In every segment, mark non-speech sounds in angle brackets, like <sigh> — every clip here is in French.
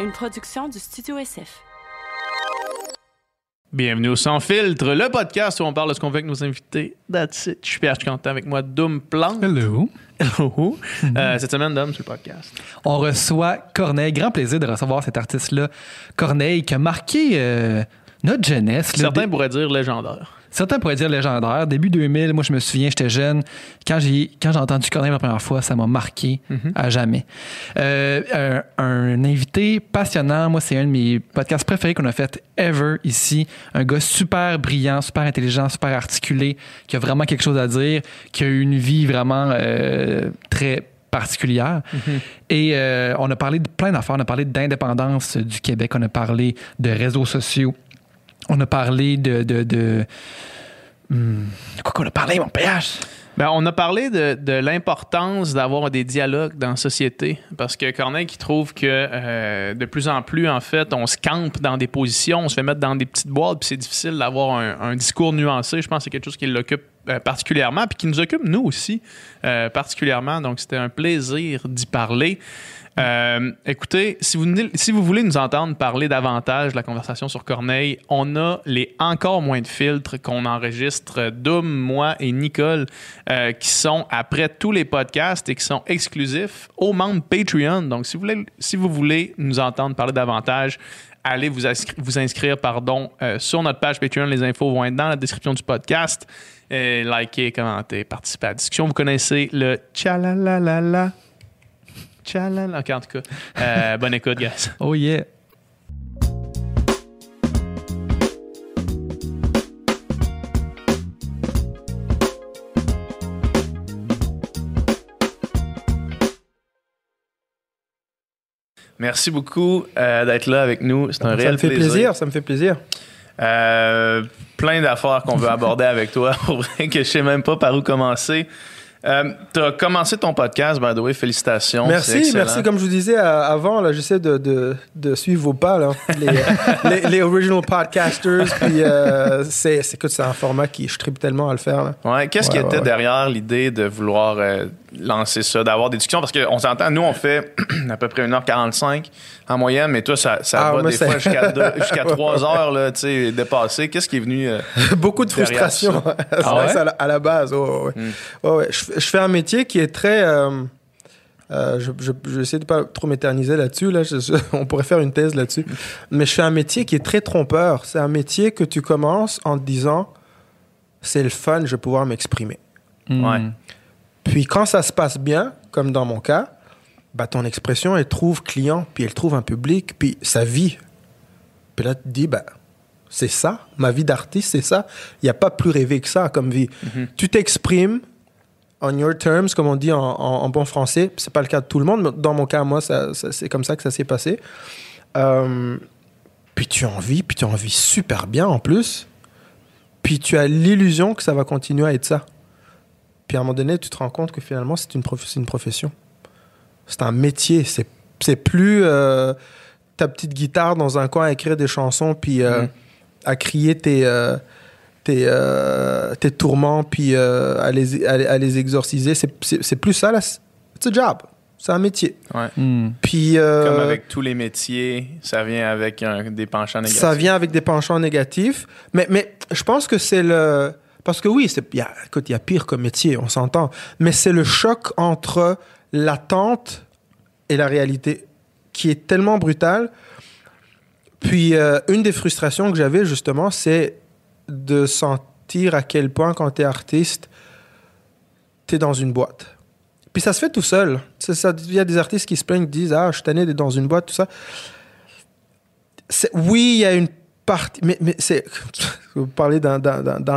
une production du Studio SF. Bienvenue au Sans Filtre, le podcast où on parle de ce qu'on veut avec nos invités. That's it. Je suis Pierre Content avec moi, Doom Plante. Hello. Hello. <laughs> Euh, cette semaine, Dom, sur le podcast. On reçoit Corneille. Grand plaisir de recevoir cet artiste-là, Corneille, qui a marqué euh, notre jeunesse. là. Certains pourraient dire légendaire. Certains pourraient dire légendaire. Début 2000, moi, je me souviens, j'étais jeune. Quand j'ai, quand j'ai entendu Corneille la première fois, ça m'a marqué à jamais. Euh, un, un invité passionnant. Moi, c'est un de mes podcasts préférés qu'on a fait ever ici. Un gars super brillant, super intelligent, super articulé, qui a vraiment quelque chose à dire, qui a eu une vie vraiment euh, très particulière. Et euh, on a parlé de plein d'affaires. On a parlé d'indépendance du Québec. On a parlé de réseaux sociaux. On a parlé de. de, Hmm, quoi qu'on a parlé, mon PH? Ben, on a parlé de, l'importance d'avoir des dialogues dans la société. Parce que Corneille qui trouve que euh, de plus en plus, en fait, on se campe dans des positions, on se fait mettre dans des petites boîtes, puis c'est difficile d'avoir un, un discours nuancé. Je pense que c'est quelque chose qui l'occupe euh, particulièrement, puis qui nous occupe, nous aussi, euh, particulièrement. Donc, c'était un plaisir d'y parler. Euh, écoutez, si vous, si vous voulez nous entendre parler davantage de la conversation sur Corneille, on a les encore moins de filtres qu'on enregistre, Doom, moi et Nicole, euh, qui sont après tous les podcasts et qui sont exclusifs aux membres Patreon. Donc, si vous voulez, si vous voulez nous entendre parler davantage, allez vous, vous inscrire pardon, euh, sur notre page Patreon. Les infos vont être dans la description du podcast. Likez, commentez, participez à la discussion. Vous connaissez le tchalalala. Tchalala. Ok, en tout cas, euh, bonne écoute, guys. <laughs> Oh yeah. Merci beaucoup euh, d'être là avec nous. C'est un Ça réel me fait plaisir, ça me fait plaisir. Euh, plein d'affaires qu'on veut aborder avec toi. <laughs> Pour vrai que je sais même pas par où commencer. Euh, tu as commencé ton podcast, by the way. Félicitations. Merci, merci. Comme je vous disais euh, avant, là, j'essaie de, de, de suivre vos pas, là. Les, <laughs> les, les original podcasters. Puis, euh, c'est, c'est, écoute, c'est un format qui je tripe tellement à le faire. Là. Ouais, qu'est-ce qui Ouais, était derrière l'idée de vouloir euh, lancer ça, d'avoir des discussions? Parce qu'on s'entend, nous, on fait <clears throat> à peu près 1h45 en moyenne, mais toi, ça, ça Ah, va des c'est- fois jusqu'à, deux- <laughs> jusqu'à 3 heures, là, tu sais, dépassé. Qu'est-ce qui est venu. euh, <laughs> Beaucoup de frustration <laughs> Ah ouais? à, la, à la base. ouais, ouais. Hmm. Ouais. Je, je fais un métier qui est très. euh, euh, je, je, je vais essayer de pas trop m'éterniser là-dessus. Là. Je- je- on pourrait faire une thèse là-dessus. Mais je fais un métier qui est très trompeur. C'est un métier que tu commences en te disant c'est le fun, je vais pouvoir m'exprimer. Ouais. Puis quand ça se passe bien, comme dans mon cas, bah ton expression, elle trouve client, puis elle trouve un public, puis ça vit. Puis là, tu te dis, bah, c'est ça, ma vie d'artiste, c'est ça. Il n'y a pas plus rêvé que ça comme vie. Tu t'exprimes on your terms, comme on dit en, en- en bon français. C'est pas le cas de tout le monde, mais dans mon cas, moi, ça- ça- c'est comme ça que ça s'est passé. Euh, puis tu en vis, puis tu en vis super bien en plus. Puis tu as l'illusion que ça va continuer à être ça. Puis à un moment donné, tu te rends compte que finalement, c'est une, prof- c'est une profession. C'est un métier. C'est, c'est plus euh, ta petite guitare dans un coin à écrire des chansons, puis euh, Mhm. à crier tes, euh, tes, euh, tes tourments, puis euh, à, les, à, les- à les exorciser. C'est, c'est, c'est plus ça, là. C'est un job. C'est un métier. ouais. Puis, euh, Comme avec tous les métiers, ça vient avec un- des penchants négatifs. Ça vient avec des penchants négatifs. Mais, mais je pense que c'est le. Parce que oui, il y a, écoute, y a pire comme métier, on s'entend. Mais c'est le choc entre l'attente et la réalité qui est tellement brutal. Puis, euh, une des frustrations que j'avais, justement, c'est de sentir à quel point, quand tu es artiste, tu es dans une boîte. Puis ça se fait tout seul. Il y a des artistes qui se plaignent, qui disent Ah, je suis tanné d'être dans une boîte, tout ça. Oui, il y a une partie. Mais, mais c'est. <laughs> Vous parlez d'un-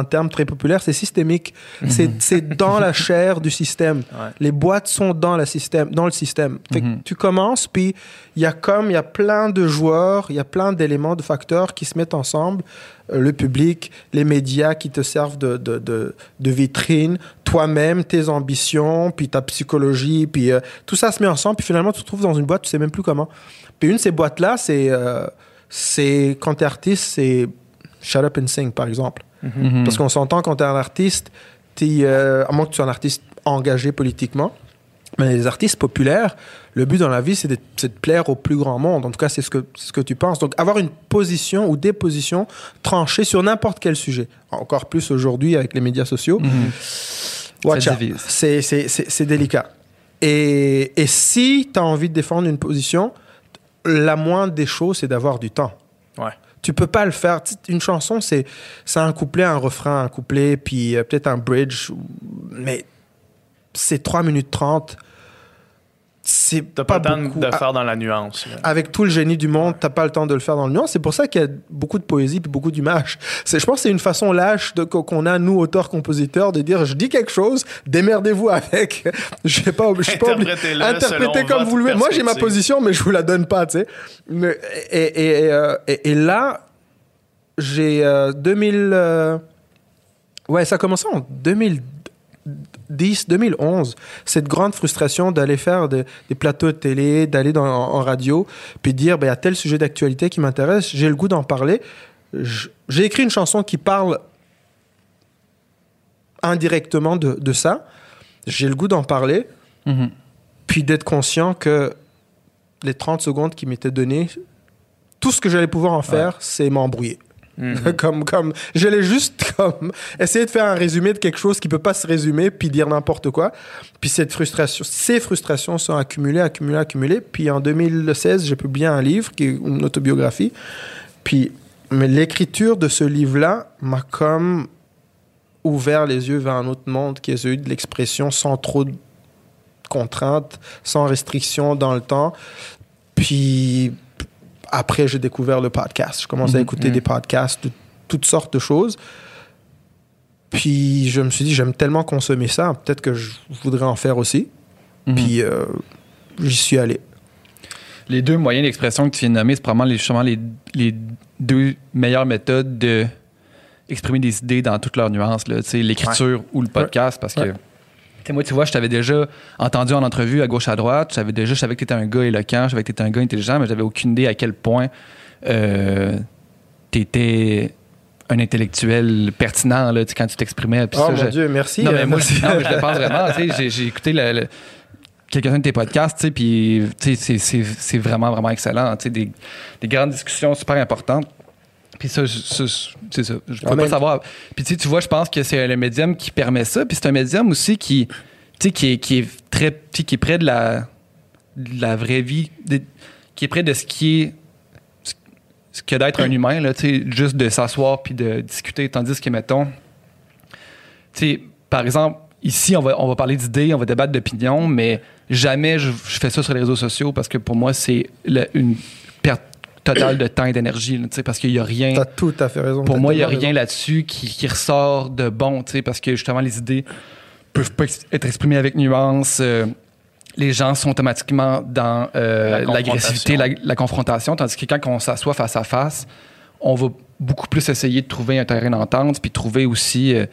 terme très populaire, c'est systémique. C'est c'est dans la chair du système. Ouais. Les boîtes sont dans, la système, dans le système. Fait que Mhm. tu commences, puis il y a comme, il y a plein de joueurs, il y a plein d'éléments, de facteurs qui se mettent ensemble. Euh, le public, les médias qui te servent de, de, de, de vitrine, toi-même, tes ambitions, puis ta psychologie, puis euh, tout ça se met ensemble, puis finalement tu te trouves dans une boîte, tu sais même plus comment. Puis une de ces boîtes-là, c'est, euh, c'est quand t'es artiste, c'est Shut Up and Sing, par exemple. Mhm. Parce qu'on s'entend quand tu es un artiste, t'es, euh, à moins que tu sois un artiste engagé politiquement, Mais les artistes populaires, le but dans la vie, c'est de, c'est de plaire au plus grand monde. En tout cas, c'est ce que, c'est ce que tu penses. Donc, avoir une position ou des positions tranchées sur n'importe quel sujet. Encore plus aujourd'hui avec les médias sociaux. Watch c'est, c'est, c'est délicat. Et, et si tu as envie de défendre une position, la moindre des choses, c'est d'avoir du temps. Ouais. Tu peux pas le faire. Une chanson, c'est un couplet, un refrain, un couplet, puis euh, peut-être un bridge. Mais c'est 3 minutes 30. C'est T'as pas, pas, le temps beaucoup. de Ah, faire dans la nuance. Avec tout le génie du monde, t'as pas le temps de le faire dans le nuance. C'est pour ça qu'il y a beaucoup de poésie puis beaucoup d'image. C'est, je pense que c'est une façon lâche de, qu'on a, nous, auteurs-compositeurs, de dire je dis quelque chose, démerdez-vous avec. <laughs> Je vais pas, je suis pas obligé- Interprétez comme vous le voulez. Moi, j'ai ma position, mais je vous la donne pas, tu sais. Mais- Et, et, et, euh, et- et là, j'ai euh, 2000. euh, ouais, ça a commencé en 2010, 2011. Cette grande frustration d'aller faire de- des plateaux de télé, d'aller en, en radio, puis dire, ben, il y a tel sujet d'actualité qui m'intéresse, j'ai le goût d'en parler. J'ai écrit une chanson qui parle indirectement de, de ça. J'ai le goût d'en parler, Mhm. puis d'être conscient que les 30 secondes qui m'étaient données, tout ce que j'allais pouvoir en faire, c'est m'embrouiller. Mhm. <laughs> comme, comme, j'allais juste <laughs> comme essayer de faire un résumé de quelque chose qui peut pas se résumer, puis dire n'importe quoi. Puis cette frustration, ces frustrations sont accumulées, accumulées, accumulées. Puis en 2016, j'ai publié un livre qui est une autobiographie. Puis, mais l'écriture de ce livre-là m'a comme ouvert les yeux vers un autre monde qui est celui de l'expression sans trop de contraintes, sans restrictions dans le temps. Puis après, j'ai découvert le podcast. Je commençais à Mhm. écouter Mhm. des podcasts de toutes sortes de choses. Puis je me suis dit, j'aime tellement consommer ça, peut-être que je voudrais en faire aussi. Mhm. Puis euh, j'y suis allé. Les deux moyens d'expression que tu viens de nommer, c'est probablement les, justement les, les deux meilleures méthodes de exprimer des idées dans toutes leurs nuances, l'écriture ou le podcast, parce que Ouais. Sais, moi, tu vois, je t'avais déjà entendu en entrevue à gauche à droite, je savais déjà, je savais que tu étais un gars éloquent, je savais que tu étais un gars intelligent, mais j'avais aucune idée à quel point tu étais un intellectuel pertinent là, quand tu t'exprimais. Oh ça, mon je- Dieu, merci. non, mais Euh, moi, <laughs> non, mais je le pense vraiment. J'ai écouté le- le- quelques-uns de tes podcasts, puis c'est- vraiment, vraiment excellent. des grandes discussions super importantes. Puis ça, c'est ça. Je peux Ah, pas savoir. Puis tu vois, je pense que c'est le médium qui permet ça. Puis c'est un médium aussi qui, qui est, qui est très, qui est près de la, de la vraie vie, de- qui est près de ce qui est ce- que d'être un humain, là, juste de s'asseoir puis de discuter. Tandis que, mettons, par exemple, ici, on va, on va parler d'idées, on va débattre d'opinions, mais jamais je, je fais ça sur les réseaux sociaux parce que pour moi, c'est une perte totale de temps et d'énergie, tu parce qu'il n'y a rien. T'as tout à fait raison. Pour moi, il n'y a rien là-dessus qui, qui ressort de bon, tu sais, parce que justement, les idées peuvent pas être exprimées avec nuance. euh, les gens sont automatiquement dans euh, La l'agressivité, la, confrontation. la confrontation, tandis que quand on s'assoit face à face, on va beaucoup plus essayer de trouver un terrain d'entente, puis trouver aussi, euh,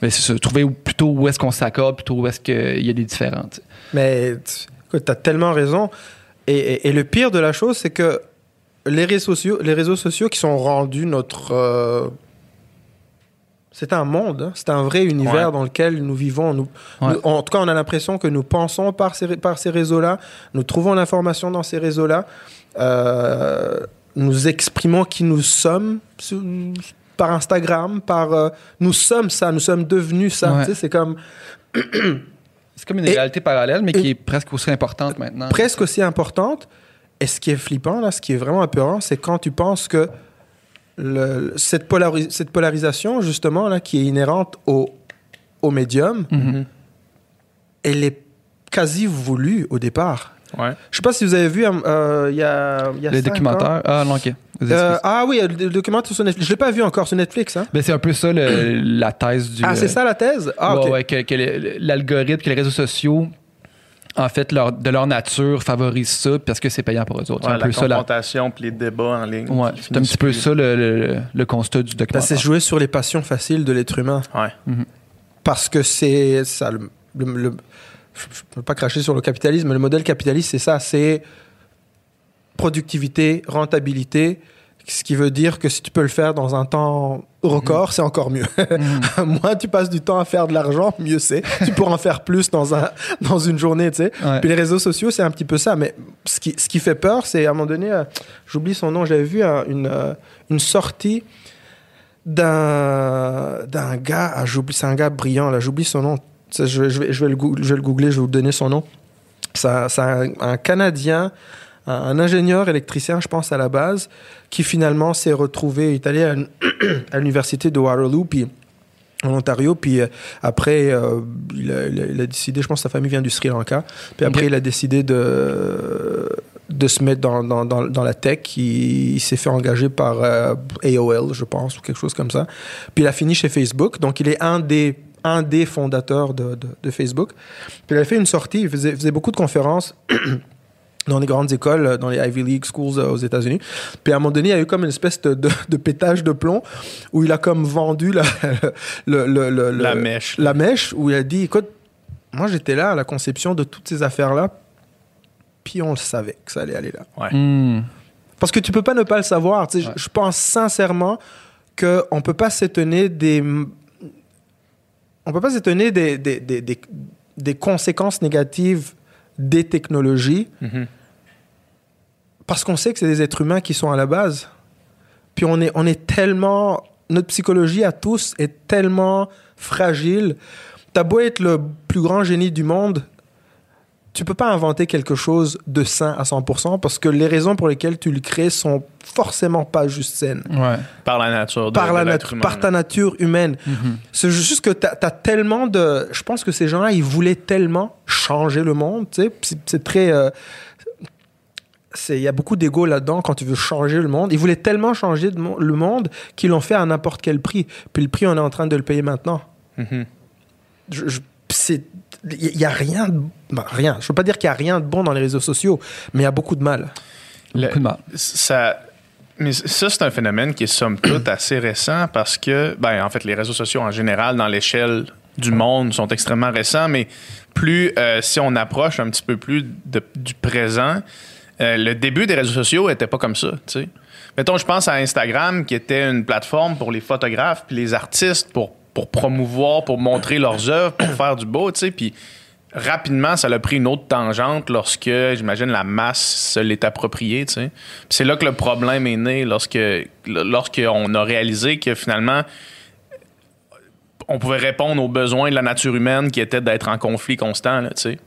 ben, ça, trouver plutôt où est-ce qu'on s'accorde, plutôt où est-ce qu'il y a des différents. tu sais. Mais tu écoute, t'as tellement raison. Et, et- et le pire de la chose, c'est que les réseaux sociaux, les réseaux sociaux qui sont rendus notre. euh, c'est un monde, hein. c'est un vrai univers Ouais. dans lequel nous vivons. Nous, Ouais. nous- en tout cas, on a l'impression que nous pensons par ces, par ces réseaux-là, nous trouvons l'information dans ces réseaux-là, euh, nous exprimons qui nous sommes par Instagram, par. euh, nous sommes ça, nous sommes devenus ça. Ouais. C'est comme. C'est comme une réalité parallèle, mais qui est presque aussi importante maintenant. presque aussi importante. Et ce qui est flippant, là, ce qui est vraiment apeurant, c'est quand tu penses que le- cette, polari- cette polarisation, justement, là, qui est inhérente au, au médium, Mhm. elle est quasi voulue au départ. Ouais. Je sais pas si vous avez vu, euh, y a, il y a Le cinq ans. documentaire. Ah, non, ok. Euh, ah oui, le documentaire sur Netflix. Je l'ai pas vu encore sur Netflix. Hein? Ben, c'est un peu ça le- la thèse du. Ah, c'est euh, ça la thèse? Ah, ouais, ok. ouais, que, que l'algorithme, que les réseaux sociaux, en fait, leur, de leur nature, favorisent ça parce que c'est payant pour eux autres. Ouais, c'est un la peu ça. La, confrontation puis les débats en ligne. ouais, c'est un petit peu ça le, le- le constat du Ben, documentaire. c'est jouer sur les passions faciles de l'être humain. Ouais. parce que c'est ça le, le- le- je ne peux pas cracher sur le capitalisme mais le modèle capitaliste c'est ça c'est productivité rentabilité Ce qui veut dire que si tu peux le faire dans un temps record, c'est encore mieux. <laughs> Moins tu passes du temps à faire de l'argent, mieux c'est. Tu pourras en faire plus dans, un, dans une journée, tu sais. Ouais. Puis les réseaux sociaux, c'est un petit peu ça. Mais ce qui, ce qui fait peur, c'est à un moment donné, euh, j'oublie son nom, j'avais vu un- une, euh, une sortie d'un d'un gars, ah, j'oublie, c'est un gars brillant, là, j'oublie son nom. Je, vais- je vais, je, vais le goog- je vais le googler, je vais vous donner son nom. C'est un, c'est un- un Canadien, un, un ingénieur électricien, je pense, à la base, qui finalement s'est retrouvé, il est allé à, <clears throat> à l'université de Waterloo, puis en Ontario, puis euh, après, euh, il, a, il décidé, je pense que sa famille vient du Sri Lanka, puis après, il a décidé de, de se mettre dans, dans, dans, dans la tech. Il, il s'est fait engager par euh, AOL, je pense, ou quelque chose comme ça. Puis il a fini chez Facebook, donc il est un des, un des fondateurs de, de, de Facebook. Puis il a fait une sortie, il faisait, faisait beaucoup de conférences. <clears throat> dans les grandes écoles, euh, dans les Ivy League schools euh, aux États-Unis. Puis à un moment donné, il y a eu comme une espèce de, de, de pétage de plomb où il a comme vendu la, <laughs> le, le- le- le- La mèche. La mèche, où il a dit, écoute, moi j'étais là à la conception de toutes ces affaires-là, puis on le savait que ça allait aller là. Ouais. Hmm. Parce que tu peux pas ne pas le savoir. je- Je pense sincèrement qu'on peut pas s'étonner des... On peut pas s'étonner des, des, des, des- des conséquences négatives des technologies Mhm. parce qu'on sait que c'est des êtres humains qui sont à la base. Puis on est, on est tellement... Notre psychologie à tous est tellement fragile. T'as beau être le plus grand génie du monde, tu peux pas inventer quelque chose de sain à 100% parce que les raisons pour lesquelles tu le crées sont forcément pas juste saines. Ouais. Par la nature. de- Par, la nature, humain, par ta nature humaine. C'est juste que tu as, tellement de... Je pense que ces gens-là, ils voulaient tellement changer le monde. tu sais. C'est c'est très... euh, c'est- Il y a beaucoup d'ego là-dedans quand tu veux changer le monde. Ils voulaient tellement changer le monde qu'ils l'ont fait à n'importe quel prix. Puis le prix, on est en train de le payer maintenant. Mhm. Je- je- c'est- Il n'y a rien de... bah, rien. Je veux pas dire qu'il n'y a rien de bon dans les réseaux sociaux, mais il y a beaucoup de mal. Le- Beaucoup de mal. ça, mais ça, c'est un phénomène qui est somme toute <clears throat> assez récent parce que, ben, en fait, les réseaux sociaux en général, dans l'échelle du monde, sont extrêmement récents, mais plus, euh, si on approche un petit peu plus de- du présent, euh, le début des réseaux sociaux n'était pas comme ça, tu sais. Mettons, je pense à Instagram, qui était une plateforme pour les photographes puis les artistes pour, pour promouvoir, pour montrer leurs œuvres, pour faire du beau, tu sais, puis rapidement, ça a pris une autre tangente lorsque, j'imagine, la masse se l'est appropriée, tu sais. C'est là que le problème est né, lorsque lorsqu'on a réalisé que finalement, on pouvait répondre aux besoins de la nature humaine qui était d'être en conflit constant, tu sais.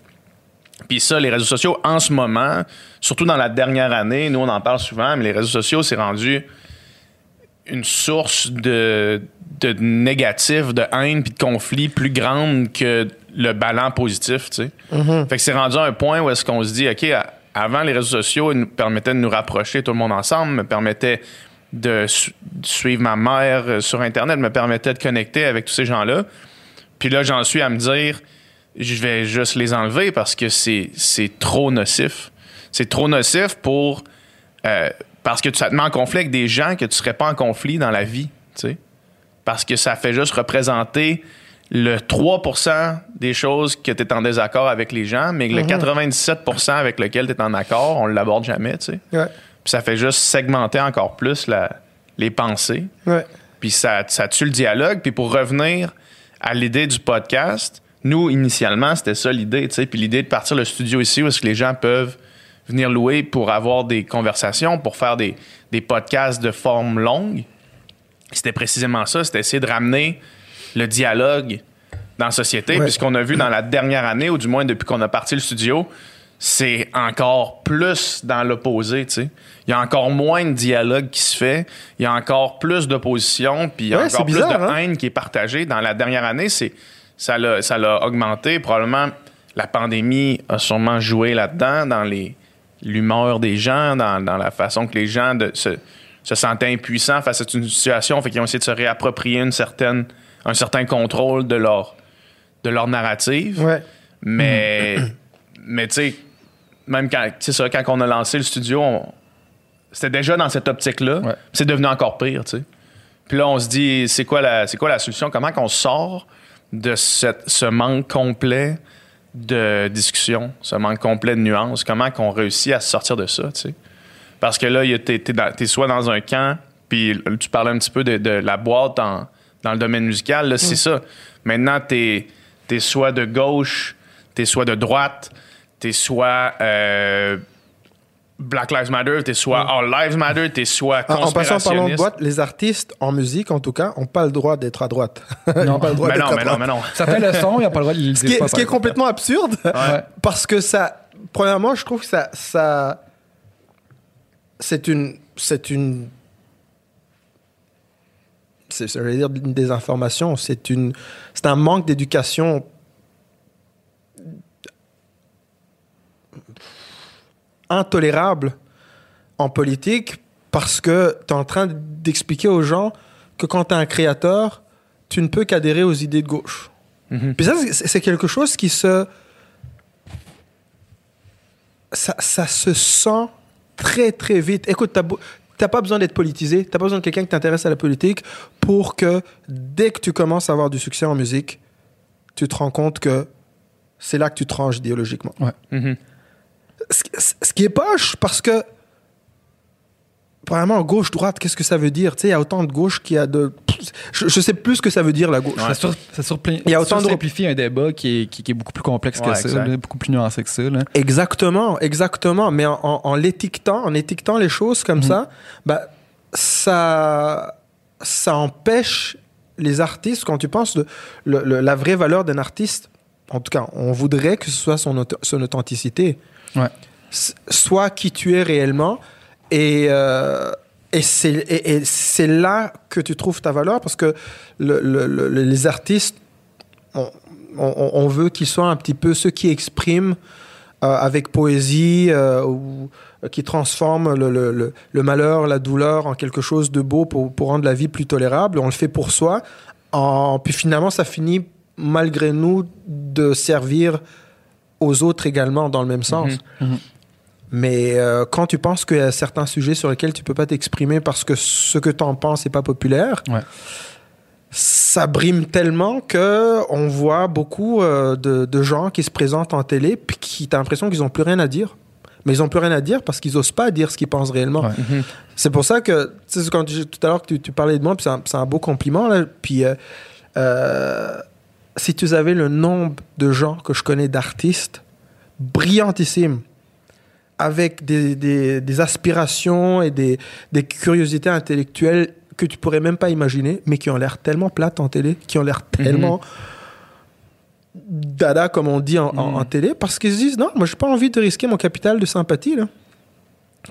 Puis ça, les réseaux sociaux, en ce moment, surtout dans la dernière année, nous, on en parle souvent, mais les réseaux sociaux, c'est rendu une source de, de négatif, de haine puis de conflit plus grande que le ballon positif, tu sais. Fait que c'est rendu à un point où est-ce qu'on se dit, OK, avant, les réseaux sociaux ils nous permettaient de nous rapprocher tout le monde ensemble, me permettaient de, su- de suivre ma mère euh, sur Internet, me permettaient de connecter avec tous ces gens-là. Puis là, j'en suis à me dire, je vais juste les enlever parce que c'est c'est trop nocif. C'est trop nocif pour... euh, parce que ça te met en conflit avec des gens que tu serais pas en conflit dans la vie, tu sais. Parce que ça fait juste représenter le 3% des choses que tu es en désaccord avec les gens, mais le 97% avec lequel tu es en accord, on l'aborde jamais, tu sais. Ouais. Puis ça fait juste segmenter encore plus la- les pensées. Ouais. Puis ça, ça tue le dialogue. Puis pour revenir à l'idée du podcast, nous, initialement, c'était ça l'idée, tu sais. Puis l'idée de partir le studio ici où est-ce que les gens peuvent venir louer pour avoir des conversations, pour faire des, des podcasts de forme longue. C'était précisément ça, c'était essayer de ramener le dialogue dans la société. Ouais. Puis ce qu'on a vu dans la dernière année, ou du moins depuis qu'on a parti le studio, c'est encore plus dans l'opposé, tu sais. Il y a encore moins de dialogue qui se fait, il y a encore plus d'opposition, puis il y a Ouais, encore plus bizarre, de hein? haine qui est partagée. Dans la dernière année, c'est ça l'a ça l'a augmenté. Probablement, la pandémie a sûrement joué là-dedans, dans les l'humeur des gens, dans, dans la façon que les gens de, se, se sentaient impuissants face à une situation, fait qu'ils ont essayé de se réapproprier une certaine, un certain contrôle de leur, de leur narrative. Ouais. Mais, mais tu sais, même quand, ça, quand on a lancé le studio, c'était déjà dans cette optique-là. Ouais. C'est devenu encore pire, tu sais. Puis là, on se dit, c'est quoi la, c'est quoi la solution? Comment qu'on sort de cette- ce manque complet de discussion, ce manque complet de nuances? Comment qu'on réussit à se sortir de ça, tu sais? Parce que là, t'es, t'es soit dans un camp, puis tu parlais un petit peu de, de la boîte en- dans le domaine musical, là, c'est ça. Maintenant, t'es, t'es soit de gauche, t'es soit de droite, t'es soit euh, Black Lives Matter, t'es soit All Lives Matter, t'es soit En, en passant, parlant de conspirationniste. boîte, les artistes en musique, en tout cas, n'ont pas le droit d'être à droite. <laughs> Ils Non. n'ont pas le droit Mais d'être non, à mais non, mais non. <laughs> Certains le sont, ils n'ont pas le droit de le Ce qui dire. est, pas, ce qui est par complètement absurde, Ouais. parce que ça, premièrement, je trouve que ça, ça c'est une, c'est une, c'est, ça veut dire une désinformation, c'est une, c'est un manque d'éducation intolérable en politique parce que tu es en train d'expliquer aux gens que quand tu es un créateur, tu ne peux qu'adhérer aux idées de gauche. Puis ça, c'est- quelque chose qui se... Ça, ça se sent très, très vite. Écoute, beau- t'as pas besoin d'être politisé, t'as pas besoin de quelqu'un qui t'intéresse à la politique pour que dès que tu commences à avoir du succès en musique, tu te rends compte que c'est là que tu tranches idéologiquement. Mhm. Ce- qui est poche, parce que vraiment gauche-droite, qu'est-ce que ça veut dire? Tu sais, il y a autant de gauche qu'il y a de... Je, je sais plus ce que ça veut dire, la gauche. Ça, sur, ça surpli- Il y a autant de- simplifie un débat qui est, qui, qui est beaucoup plus complexe que Ouais, ça, exact. beaucoup plus nuancé que ça. Là. Exactement, exactement. Mais en, en- en l'étiquetant, en étiquetant les choses comme ça, bah, ça, ça empêche les artistes, quand tu penses de, le- le- la vraie valeur d'un artiste, en tout cas, on voudrait que ce soit son, son authenticité. Ouais. S- Soit qui tu es réellement. Et, euh, et c'est et- c'est là que tu trouves ta valeur parce que le- le- le- les artistes, on, on- veut qu'ils soient un petit peu ceux qui expriment euh, avec poésie euh, ou qui transforment le, le- malheur, la douleur en quelque chose de beau pour, pour rendre la vie plus tolérable. On le fait pour soi. Puis finalement, ça finit malgré nous de servir aux autres également dans le même sens. Mhm. Mais euh, quand tu penses qu'il y a certains sujets sur lesquels tu peux pas t'exprimer parce que ce que tu en penses n'est pas populaire, Ouais. ça brime tellement que on voit beaucoup euh, de, de gens qui se présentent en télé puis qui t'as l'impression qu'ils ont plus rien à dire. Mais ils ont plus rien à dire parce qu'ils osent pas dire ce qu'ils pensent réellement. Ouais. C'est pour ça que, tu sais, quand je- tout à l'heure que tu, tu parlais de moi, puis c'est un, beau compliment, là, puis euh, euh, si tu savais le nombre de gens que je connais d'artistes brillantissimes, avec des, des- des aspirations et des, des curiosités intellectuelles que tu pourrais même pas imaginer, mais qui ont l'air tellement plates en télé, qui ont l'air tellement dada, comme on dit en, en- en télé, parce qu'ils se disent non, moi j'ai pas envie de risquer mon capital de sympathie. Là.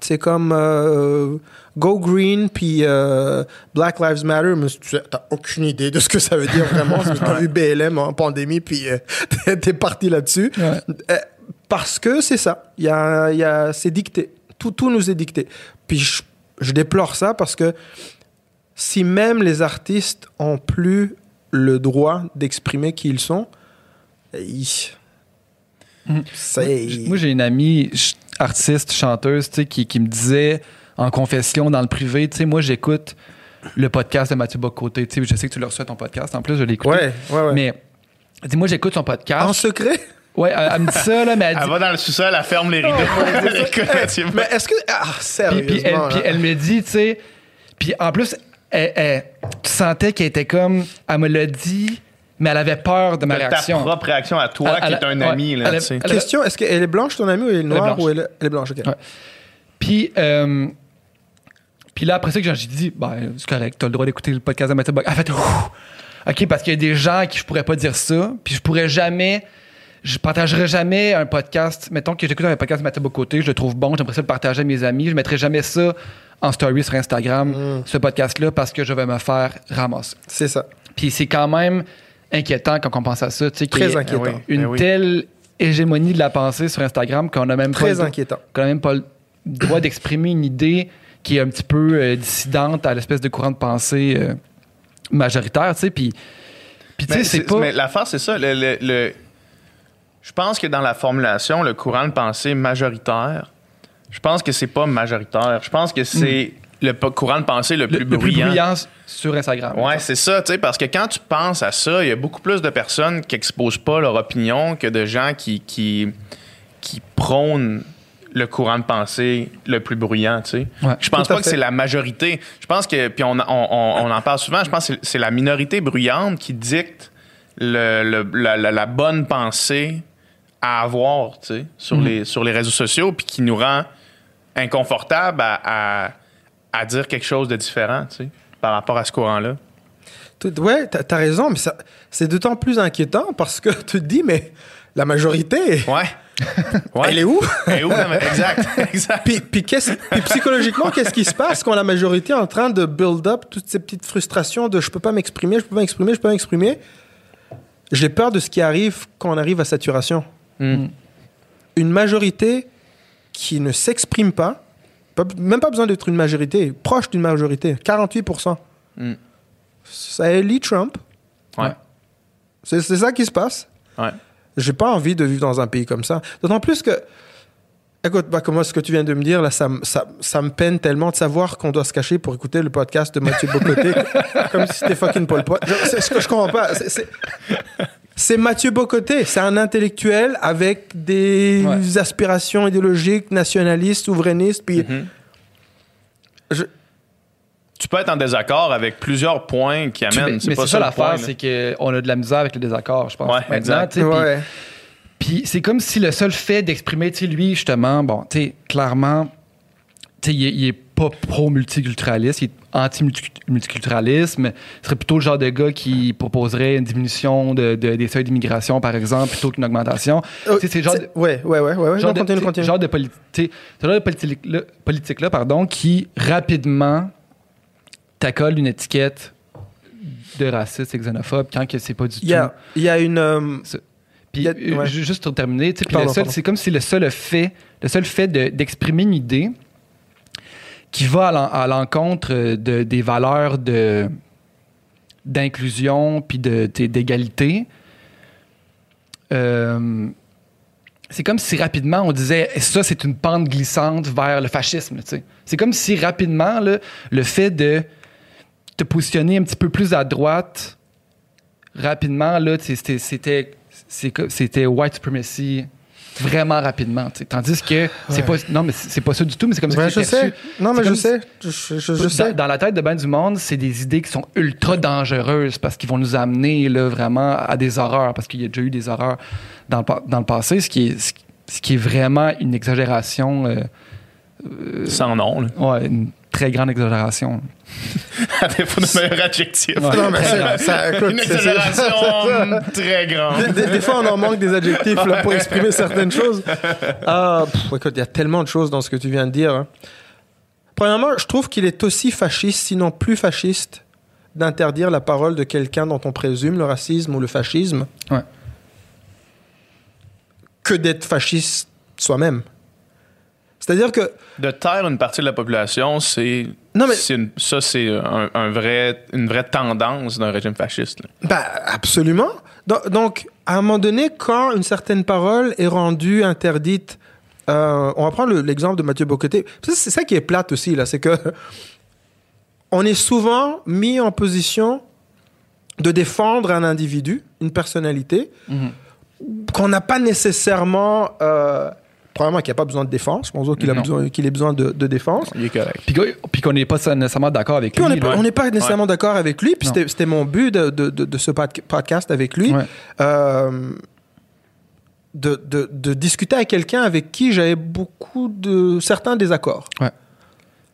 C'est comme euh, Go Green puis euh, Black Lives Matter, mais tu n'as aucune idée de ce que ça veut dire vraiment. Tu as vu BLM en pandémie, puis euh, <laughs> t'es- t'es parti là-dessus. Ouais. Euh, parce que c'est ça. Y a, y a, c'est dicté. Tout, tout nous est dicté. Puis je, je déplore ça parce que si même les artistes ont plus le droit d'exprimer qui ils sont, ils- Mhm. c'est... Moi, j'ai une amie artiste, chanteuse, tu sais, qui, qui me disait en confession dans le privé, tu sais, moi, j'écoute le podcast de Mathieu Bocoté. Tu sais, je sais que tu le reçois ton podcast. En plus, je l'écoute. Ouais, ouais, ouais. Mais, dis-moi, j'écoute son podcast. en secret? Ouais, elle, elle me dit ça, là, mais elle <laughs> dit. Elle va dans le sous-sol, elle ferme les rideaux. <laughs> Elle écoute Mathieu Mais est-ce que... Ah, sérieusement. puis elle, puis elle me dit, tu sais. Puis en plus, elle- elle- tu sentais qu'elle était comme. Elle me l'a dit, mais elle avait peur de ma Ta réaction. propre réaction à toi, Elle- qui est un elle- ami. Là, elle- tu sais. elle- Question, est-ce qu'elle est blanche, ton amie, ou elle est noire, blanche. ou elle est, elle est blanche, ok. Ouais. Puis, euh, puis là, après ça, que j'ai dit, ben, c'est correct, t'as le droit d'écouter le podcast de Mathieu Bock. Elle a fait, Ouh! OK, parce qu'il y a des gens à qui je pourrais pas dire ça, puis je pourrais jamais, je partagerai jamais un podcast. Mettons que j'écoute un podcast de Mathieu Bocoté, je le trouve bon, j'aimerais ça le partager à mes amis, je mettrai jamais ça en story sur Instagram, Mm. ce podcast-là, parce que je vais me faire ramasser. C'est ça. Puis c'est quand même inquiétant quand on pense à ça, Très inquiétant. oui. une Ben oui. telle hégémonie de la pensée sur Instagram qu'on a même pas Très le- inquiétant. qu'on n'a même pas le droit d'exprimer une idée qui est un petit peu euh, dissidente à l'espèce de courant de pensée euh, majoritaire, tu sais. Puis, puis tu sais, Mais c'est c'est- pas. Mais l'affaire, c'est ça. le- le- le- je pense que dans la formulation, le courant de pensée majoritaire, je pense que c'est pas majoritaire. Je pense que c'est le courant de pensée le le, plus le plus bruyant. bruyant sur Instagram. Ouais, c'est ça, tu sais, parce que quand tu penses à ça, il y a beaucoup plus de personnes qui exposent pas leur opinion que de gens qui, qui, qui prônent le courant de pensée le plus bruyant, tu sais. Ouais, je pense pas que c'est la majorité. Je pense que, puis on, on- on- on en parle souvent, je pense que c'est- la minorité bruyante qui dicte le- le- la, la- la bonne pensée à avoir, tu sais, sur, Mhm. les, sur les réseaux sociaux, puis qui nous rend inconfortable à, à- à dire quelque chose de différent, tu sais, par rapport à ce courant-là. Ouais, t'as as raison, mais ça- c'est d'autant plus inquiétant parce que tu te dis, mais la majorité, Ouais. <laughs> ouais. elle est où? Elle est où, exact, <laughs> exact. puis, puis, qu'est-ce- puis psychologiquement, qu'est-ce qui se passe quand la majorité est en train de build up toutes ces petites frustrations de je peux pas m'exprimer, je peux pas m'exprimer, je peux pas m'exprimer? J'ai peur de ce qui arrive quand on arrive à saturation. Mm. Une majorité qui ne s'exprime pas, pas- même pas besoin d'être une majorité, proche d'une majorité, 48%. Mm. Ça élit Trump. Ouais. C'est c'est ça qui se passe. Ouais. J'ai pas envie de vivre dans un pays comme ça. D'autant plus que, écoute, bah, comment ce que tu viens de me dire, là, ça, me- ça, ça me peine tellement de savoir qu'on doit se cacher pour écouter le podcast de Mathieu Bocoté, <laughs> comme si c'était fucking Paul Pot. Je- C'est ce que je comprends pas. C'est- C'est c'est Mathieu Bocoté, c'est un intellectuel avec des Ouais. aspirations idéologiques, nationalistes, souverainistes, puis Mhm. je- Tu peux être en désaccord avec plusieurs points qui Tu- amènent. mais C'est mais pas c'est ça ça l'affaire, point, c'est qu'on a de la misère avec le désaccord, je pense. Ouais, maintenant, exact. tu puis-. Puis c'est comme si le seul fait d'exprimer, tu sais, lui, justement, bon, tu sais, clairement, tu sais, il, est- il est pas pro-multiculturaliste, il est anti-multiculturalisme. Ce serait plutôt le genre de gars qui proposerait une diminution de, de- des seuils d'immigration, par exemple, plutôt qu'une augmentation. Oh, c'est le genre de- ouais, ouais, ouais, genre Non, de, continue, genre de ce genre politique-là, politique-là, pardon, qui rapidement t'accole une étiquette de raciste et xénophobe quand que c'est pas du tout. il y a une. euh, Puis euh, ouais. juste pour terminer, c'est comme si le seul fait, le seul fait de- d'exprimer une idée qui va à l'en- à l'encontre de, des valeurs d'inclusion puis d'égalité. euh, c'est comme si rapidement on disait ça c'est une pente glissante vers le fascisme. C'est comme si rapidement le fait de te positionner un petit peu plus à droite rapidement c'était white supremacy vraiment rapidement. Tandis que c'est pas non mais c'est pas ça du tout, mais c'est comme ça ouais, que je perçu. sais. Non, mais je sais. Je, je- je- je dans, sais. dans la tête de ben du monde, c'est des idées qui sont ultra dangereuses parce qu'ils vont nous amener là, vraiment à des horreurs, parce qu'il y a déjà eu des horreurs dans le, dans le passé, ce qui est, ce, ce qui est vraiment une exagération, euh, Sans nom, là. ouais, une très grande exagération. à défaut <laughs> de meilleur adjectif. Ouais. Non, mais ça, ça- écoute, Une c'est- c'est- exagération <laughs> très grande. Des, des- des fois, on en manque des adjectifs là, pour exprimer certaines choses. Pff, écoute, il y a tellement de choses dans ce que tu viens de dire. hein. Premièrement, je trouve qu'il est aussi fasciste, sinon plus fasciste, d'interdire la parole de quelqu'un dont on présume le racisme ou le fascisme, Ouais. que d'être fasciste soi-même. C'est-à-dire que De taire une partie de la population, c'est. Non, mais- une- ça, c'est un, un vrai, une vraie tendance d'un régime fasciste. là. Bah, absolument. Do- Donc, à un moment donné, quand une certaine parole est rendue interdite, euh, on va prendre le- l'exemple de Mathieu Bocoté. C'est ça qui est plate aussi, là, c'est que <laughs> on est souvent mis en position de défendre un individu, une personnalité, qu'on n'a pas nécessairement... Euh, Premièrement, qu'il n'y a pas besoin de défense. Je pense qu'il a besoin, qu'il ait besoin de, de défense. Il est correct. Puis, qu'on n'est pas nécessairement d'accord avec Puis lui. on n'est pas nécessairement d'accord avec lui. Puis c'était c'était mon but de, de- de- de ce pod- podcast avec lui. Ouais. Euh, de, de- de discuter avec quelqu'un avec qui j'avais beaucoup de certains désaccords. Ouais.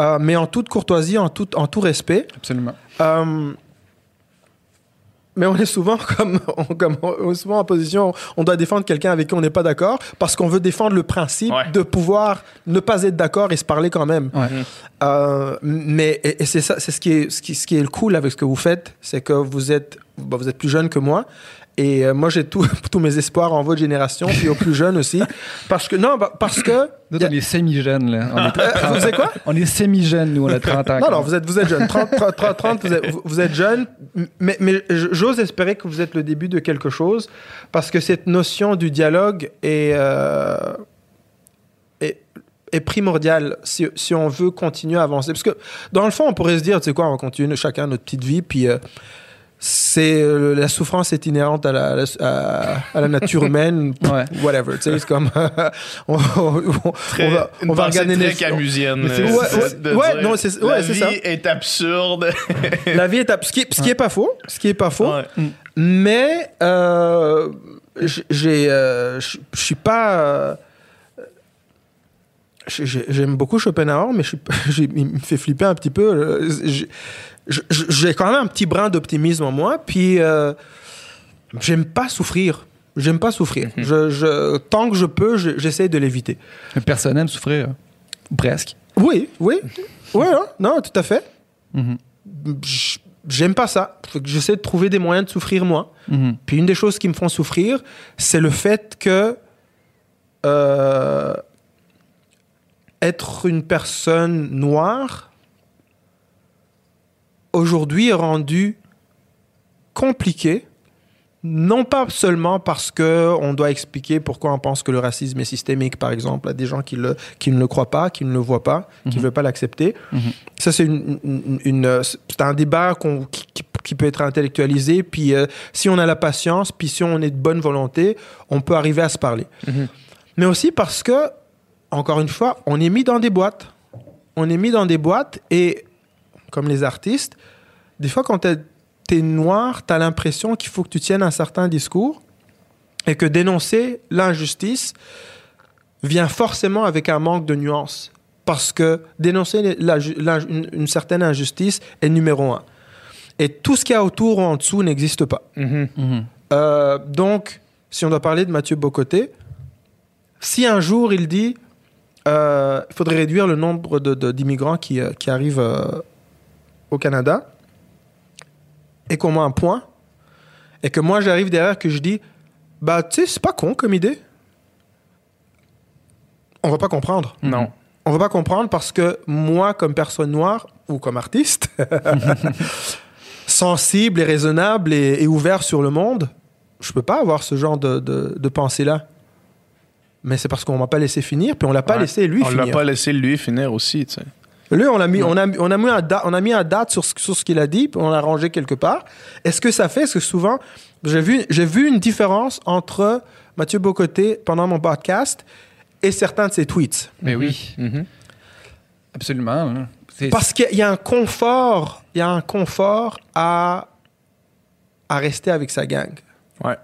Euh, mais en toute courtoisie, en tout, en tout respect. Absolument. Euh, mais on est souvent <laughs> comme, on, comme on est souvent en position, on doit défendre quelqu'un avec qui on n'est pas d'accord parce qu'on veut défendre le principe Ouais. de pouvoir ne pas être d'accord et se parler quand même. Ouais. Euh, mais et, et c'est ça, c'est ce qui est ce qui, ce qui est le cool avec ce que vous faites, c'est que vous êtes bah, vous êtes plus jeune que moi. Et euh, moi, j'ai <laughs> tous mes espoirs en votre génération, puis aux plus jeunes aussi. Parce que, non, bah, parce que. Nous, on est semi-jeunes, là. On est, Euh, vous savez quoi? on est semi-jeunes, nous, on a 30 ans. Non, non, vous êtes, vous êtes jeune. 30, 30, 30, 30, vous êtes, vous- êtes jeune. Mais, mais j'ose espérer que vous êtes le début de quelque chose. Parce que cette notion du dialogue est, euh, est, est primordiale si, si on veut continuer à avancer. Parce que, dans le fond, on pourrait se dire, tu sais quoi, on continue chacun notre petite vie, puis. C'est euh, la souffrance est inhérente à la, à, à la nature humaine. <laughs> Ouais. Whatever. Tu sais, c'est comme. <laughs> on, on- on Très- va, une on va regarder très camusienne. Euh, ouais, c'est ouais, ouais, non, c'est- la ouais, c'est vie ça. est absurde. <laughs> La vie est ab- ce qui, ce qui est pas faux, ce qui est pas faux. Ouais. Mais euh, j'ai, euh, je suis pas. j'ai- j'ai- J'aime beaucoup Schopenhauer, mais je il me fait flipper un petit peu. je- j'ai quand même un petit brin d'optimisme en moi, puis euh, j'aime pas souffrir. J'aime pas souffrir. je, je- tant que je peux, je- j'essaie de l'éviter. Personne n'aime souffrir. Ou presque. Oui, oui. Oui, hein, non, tout à fait. Mhm. J'aime pas ça. J'essaie de trouver des moyens de souffrir moi. Mhm. Puis une des choses qui me font souffrir, c'est le fait que euh, être une personne noire aujourd'hui rendu compliqué, non pas seulement parce que on doit expliquer pourquoi on pense que le racisme est systémique, par exemple, à des gens qui, le, qui ne le croient pas, qui ne le voient pas, qui ne veulent pas l'accepter. Mhm. Ça, c'est une, une- une- c'est un débat qui, qui- qui peut être intellectualisé. Puis, euh, si on a la patience, puis si on est de bonne volonté, on peut arriver à se parler. Mais aussi parce que, encore une fois, on est mis dans des boîtes. On est mis dans des boîtes et, comme les artistes, des fois, quand t'es es noir, t'as l'impression qu'il faut que tu tiennes un certain discours et que dénoncer l'injustice vient forcément avec un manque de nuance. Parce que dénoncer la la- une, une certaine injustice est numéro un. Et tout ce qu'il y a autour ou en dessous n'existe pas. Mhm. Mhm. Euh, donc, si on doit parler de Mathieu Bocoté, si un jour il dit euh, il faudrait réduire le nombre de- de- d'immigrants qui, euh, qui arrivent au Canada, et qu'on met un point, et que moi j'arrive derrière que je dis bah tu sais, c'est pas con comme idée. On va pas comprendre. Non. On va pas comprendre parce que moi, comme personne noire ou comme artiste, <laughs> sensible et raisonnable et, et ouvert sur le monde, je peux pas avoir ce genre de, de, de pensée-là. Mais c'est parce qu'on m'a pas laissé finir, puis on l'a pas Ouais. laissé lui On l'a finir. pas laissé lui finir aussi, tu sais. Lui, on a mis, on a, on a mis un date, on a mis un date sur ce, sur ce qu'il a dit, puis on l'a rangé quelque part. Est-ce que ça fait, est-ce que souvent, j'ai vu, j'ai vu une différence entre Mathieu Bocoté pendant mon podcast et certains de ses tweets. Mais oui, Mhm. absolument. hein. C'est- Parce qu'il y a un confort, il y a un confort à, à rester avec sa gang. Ouais.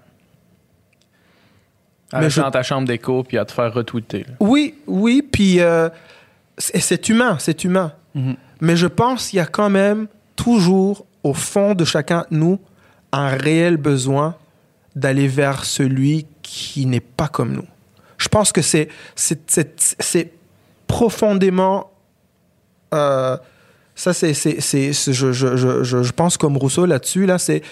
À Mais rester je- dans ta chambre d'écho puis à te faire retweeter. là. Oui, oui, puis euh, c'est humain, c'est humain. Mhm. Mais je pense qu'il y a quand même toujours, au fond de chacun de nous, un réel besoin d'aller vers celui qui n'est pas comme nous. Je pense que c'est profondément... euh, ça, c'est... Je, je, je, je, pense comme Rousseau là-dessus, là, c'est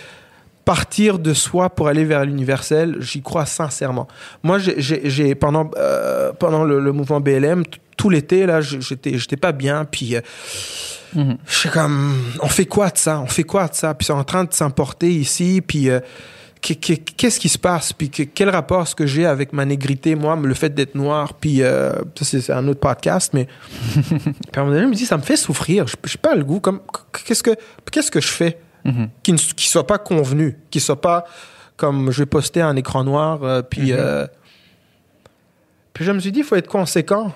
partir de soi pour aller vers l'universel, j'y crois sincèrement. Moi, j'ai- pendant, euh, pendant le, le mouvement BLM, tout l'été, là, j'étais j'étais pas bien, puis... euh, Mhm. je suis comme, on fait quoi de ça? On fait quoi de ça? Puis c'est en train de s'importer ici, puis euh, qu'est- qu'est- qu'est-ce qui se passe? Puis que- quel rapport est-ce que j'ai avec ma négrité, moi, le fait d'être noir? Puis euh, ça, c'est un autre podcast, mais <laughs> puis à un moment donné, je me dis, ça me fait souffrir. Je n'ai pas le goût. Comme, qu'est-ce, que, qu'est-ce que je fais? Mhm. qui ne qui soit pas convenu, qui soit pas comme je vais poster un écran noir, puis... euh, puis je me suis dit, il faut être conséquent.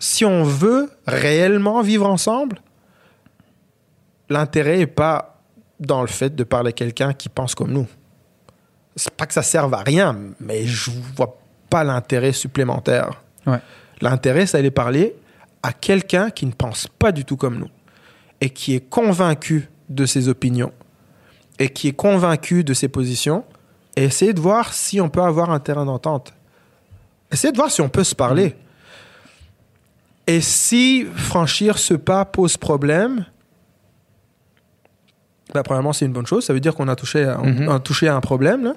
Si on veut réellement vivre ensemble, l'intérêt n'est pas dans le fait de parler à quelqu'un qui pense comme nous. C'est pas que ça serve à rien, mais je vois pas l'intérêt supplémentaire. Ouais. L'intérêt, c'est d'aller parler à quelqu'un qui ne pense pas du tout comme nous et qui est convaincu de ses opinions et qui est convaincu de ses positions et essayer de voir si on peut avoir un terrain d'entente. Essayer de voir si on peut se parler. Et si franchir ce pas pose problème, bah, premièrement, c'est une bonne chose. Ça veut dire qu'on a touché, à- on Mhm. a touché à un problème. là.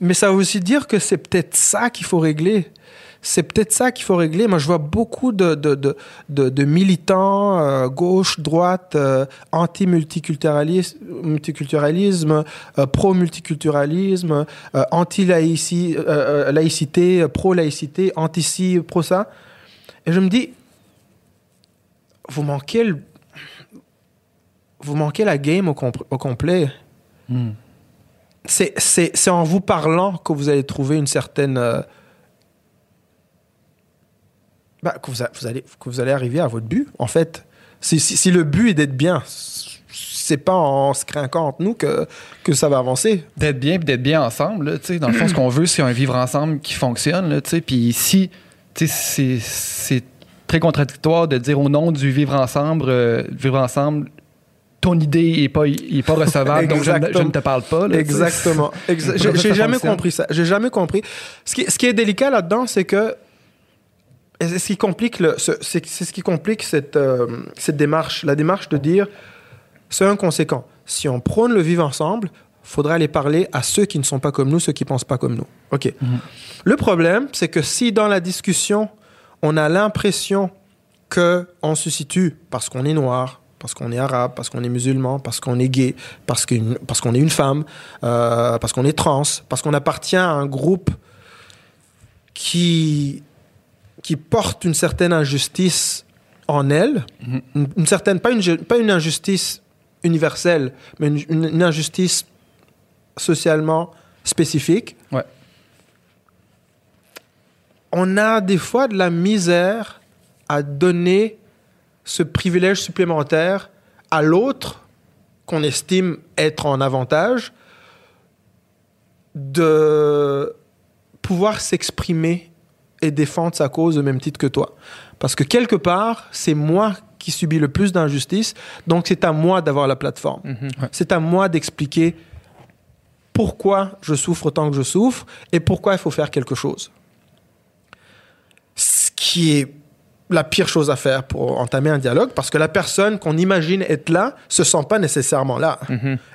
Mais ça veut aussi dire que c'est peut-être ça qu'il faut régler. C'est peut-être ça qu'il faut régler. Moi, je vois beaucoup de, de, de, de- de militants, euh, gauche, droite, euh, anti-multiculturalisme, multiculturalisme, euh, pro-multiculturalisme, euh, anti-laïcité, pro-laïcité, anti-ci, pro-ça. Et je me dis, vous manquez, le- vous manquez la game au, compl- au complet. c'est- c'est en vous parlant que vous allez trouver une certaine. euh, bah, que, vous, a- vous allez, que vous allez arriver à votre but, en fait. Si, si- si le but est d'être bien, c'est pas en se craquant entre nous que, que ça va avancer. d'être bien puis d'être bien ensemble. Là, dans le fond, ce <clears throat> qu'on veut, c'est un vivre ensemble qui fonctionne. Puis si c'est très contradictoire de dire au nom du vivre ensemble, euh, vivre ensemble, ton idée n'est pas, est pas recevable, donc je, ne- je ne te parle pas. là. Exactement. Exa- J'ai jamais fonctionne. compris ça. J'ai jamais compris. Ce qui, ce qui est délicat là-dedans, c'est que ce qui complique le, ce- c'est c'est ce qui complique cette euh, cette démarche, la démarche de dire c'est inconséquent. Si on prône le vivre ensemble, faudra aller parler à ceux qui ne sont pas comme nous, ceux qui pensent pas comme nous. Ok. Le problème, c'est que si dans la discussion on a l'impression que on se situe parce qu'on est noir, parce qu'on est arabe, parce qu'on est musulman, parce qu'on est gay, parce qu'on est une femme, euh, parce qu'on est trans, parce qu'on appartient à un groupe qui qui porte une certaine injustice en elle, une, une certaine pas une pas une injustice universelle, mais une, une- une injustice socialement spécifique. Ouais. On a des fois de la misère à donner ce privilège supplémentaire à l'autre qu'on estime être en avantage de pouvoir s'exprimer et défendre sa cause au même titre que toi. Parce que quelque part, c'est moi qui subis le plus d'injustice, donc c'est à moi d'avoir la plateforme. C'est à moi d'expliquer pourquoi je souffre autant que je souffre et pourquoi il faut faire quelque chose. Qui est la pire chose à faire pour entamer un dialogue, parce que la personne qu'on imagine être là se sent pas nécessairement là.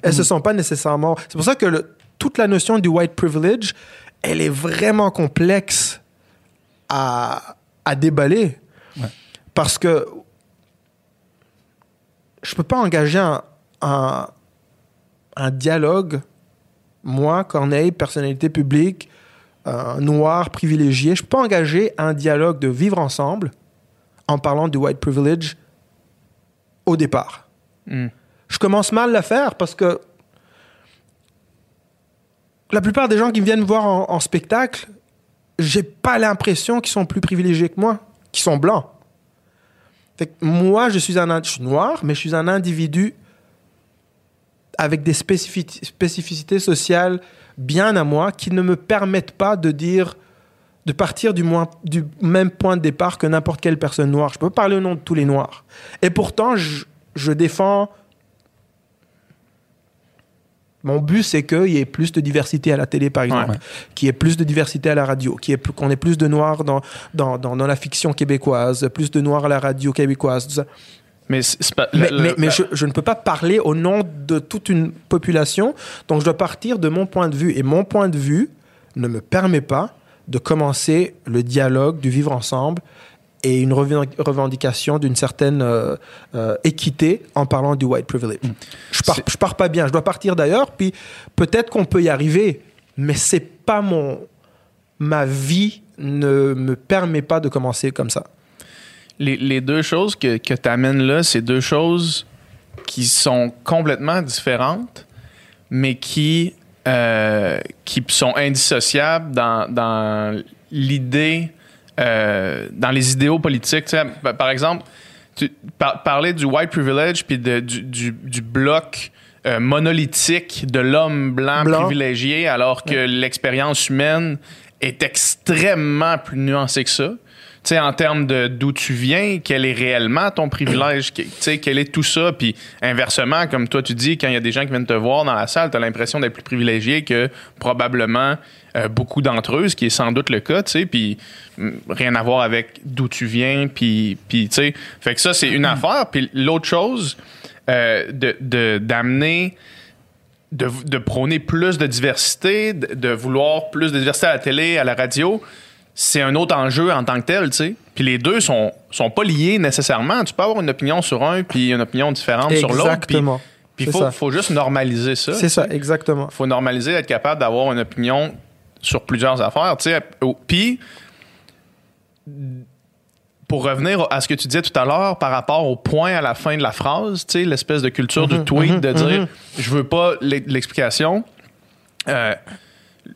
Elle se sent pas nécessairement. C'est pour ça que le- toute la notion du white privilege, elle est vraiment complexe à, à déballer, parce que je peux pas engager un, un, un dialogue, moi, Corneille, personnalité publique, noir privilégié, je peux pas engager un dialogue de vivre ensemble en parlant du white privilege au départ. Mm. Je commence mal à le faire parce que la plupart des gens qui viennent me voir en, en spectacle, j'ai pas l'impression qu'ils sont plus privilégiés que moi, qu'ils sont blancs. Fait que moi, je suis un je suis noir, mais je suis un individu avec des spécifi- spécificités sociales bien à moi qui ne me permettent pas de dire de partir du, moins, du même point de départ que n'importe quelle personne noire. Je peux pas parler au nom de tous les noirs. Et pourtant, je, je défends. Mon but, c'est qu'il y ait plus de diversité à la télé, par exemple, Ouais. qu'il y ait plus de diversité à la radio, ait qu'on ait plus de noirs dans, dans, dans, dans la fiction québécoise, plus de noirs à la radio québécoise. tout ça. Mais, c'est- c'est pas- Mais, le- mais- le- mais je, je ne peux pas parler au nom de toute une population, donc je dois partir de mon point de vue. Et mon point de vue ne me permet pas de commencer le dialogue du vivre ensemble et une reven- revendication d'une certaine euh, euh, équité en parlant du white privilege. Je pars, je pars pas bien. Je dois partir d'ailleurs, puis peut-être qu'on peut y arriver, mais c'est pas mon ma vie ne me permet pas de commencer comme ça. Les, les deux choses que, que tu amènes là, c'est deux choses qui sont complètement différentes, mais qui, euh, qui sont indissociables dans, dans l'idée, euh, dans les idéaux politiques. Tu sais, par exemple, tu, par- parler du white privilege puis de- du, du, du bloc euh, monolithique de l'homme blanc, Blanc. privilégié, alors que l'expérience humaine est extrêmement plus nuancée que ça. Sais, en termes de d'où tu viens, quel est réellement ton privilège, tu sais, quel est tout ça, puis inversement, comme toi tu dis, quand il y a des gens qui viennent te voir dans la salle, tu as l'impression d'être plus privilégié que probablement euh, beaucoup d'entre eux, ce qui est sans doute le cas, tu sais, puis mm, rien à voir avec d'où tu viens, puis, puis tu sais, fait que ça, c'est une affaire, puis l'autre chose, euh, de- de- d'amener de, de prôner plus de diversité, de, de vouloir plus de diversité à la télé, à la radio, c'est un autre enjeu en tant que tel, tu sais. Puis les deux sont, sont pas liés nécessairement. Tu peux avoir une opinion sur un puis une opinion différente sur l'autre. Puis Exactement. il C'est faut, faut juste normaliser ça. C'est ça, exactement. faut normaliser être capable d'avoir une opinion sur plusieurs affaires, tu sais. Puis pour revenir à ce que tu disais tout à l'heure par rapport au point à la fin de la phrase, tu sais, l'espèce de culture du tweet de dire je veux pas l'e- l'explication. Euh,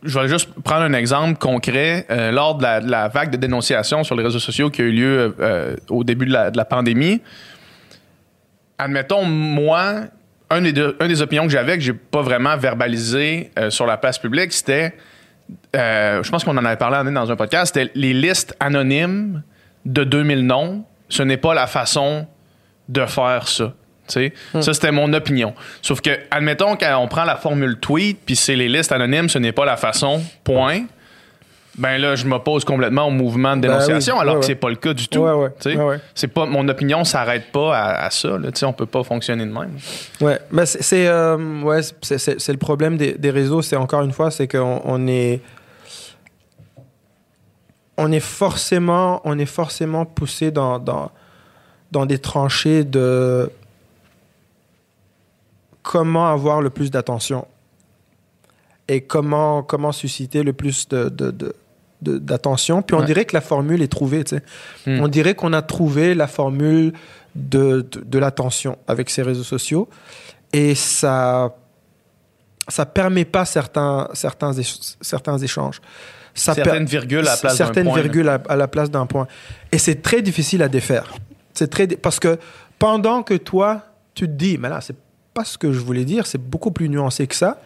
je vais juste prendre un exemple concret. Euh, lors de la, vague de dénonciation sur les réseaux sociaux qui a eu lieu euh, au début de la, pandémie, admettons, moi, un des, opinions que j'avais que j'ai pas vraiment verbalisé euh, sur la place publique, c'était, je pense qu'on en avait parlé dans un podcast, c'était les listes anonymes de 2000 noms. Ce n'est pas la façon de faire ça. Sais, Ça, c'était mon opinion. Sauf que, admettons, quand on prend la formule tweet, puis c'est les listes anonymes, ce n'est pas la façon, point. Ben là, je m'oppose complètement au mouvement de Ben dénonciation, oui, alors ouais, que c'est pas le cas du tout. Ouais, ouais. C'est pas mon opinion s'arrête pas à, à ça. Là, on peut pas fonctionner de même. Ouais, mais c'est euh, ouais, c'est le problème des, des réseaux. C'est encore une fois, c'est qu'on on est on est forcément on est forcément poussé dans dans dans des tranchées de comment avoir le plus d'attention et comment comment susciter le plus de, de- de- de- d'attention. Puis on Ouais. dirait que la formule est trouvée. Hmm. On dirait qu'on a trouvé la formule de, de, de l'attention avec ces réseaux sociaux et ça ça permet pas certains certains certains échanges. Ça Certaines virgules à la place d'un certaines point, là. virgules à, à la place d'un point. Et c'est très difficile à défaire. C'est très parce que pendant que toi tu te dis mais là c'est pas ce que je voulais dire, c'est beaucoup plus nuancé que ça.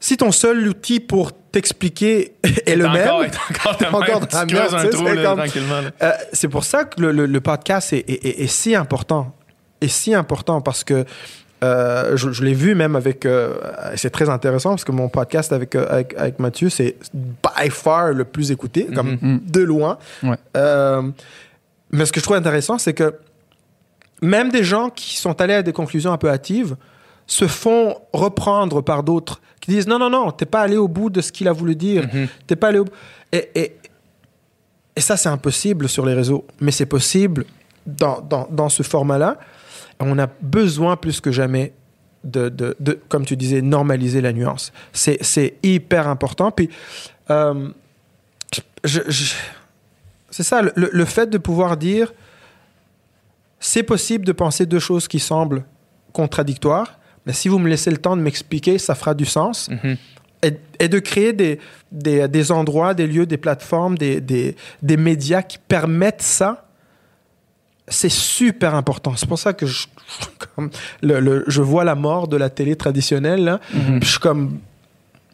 Si ton seul outil pour t'expliquer est le même, <laughs> t'es encore, dans la merde, c'est pour ça que le, le- le podcast est, est- est- est si important. Est si important parce que euh, je, je l'ai vu même avec. euh, c'est très intéressant parce que mon podcast avec, euh, avec, avec Mathieu, c'est by far le plus écouté, comme Mhm. de loin. Ouais. Euh, mais ce que je trouve intéressant, c'est que même des gens qui sont allés à des conclusions un peu hâtives se font reprendre par d'autres qui disent non, non, non, t'es pas allé au bout de ce qu'il a voulu dire. Mhm. T'es pas allé au bout. Et, et, et ça, c'est impossible sur les réseaux. Mais c'est possible dans, dans, dans ce format-là. On a besoin plus que jamais de, de, de comme tu disais, normaliser la nuance. C'est c'est hyper important. Puis, euh, je- je- c'est ça, le, le fait de pouvoir dire c'est possible de penser deux choses qui semblent contradictoires, mais si vous me laissez le temps de m'expliquer, ça fera du sens. Mhm. Et, et de créer des, des, des endroits, des lieux, des plateformes, des, des, des médias qui permettent ça, c'est super important. C'est pour ça que je, <laughs> comme le, le- je vois la mort de la télé traditionnelle. là. Puis Je suis comme,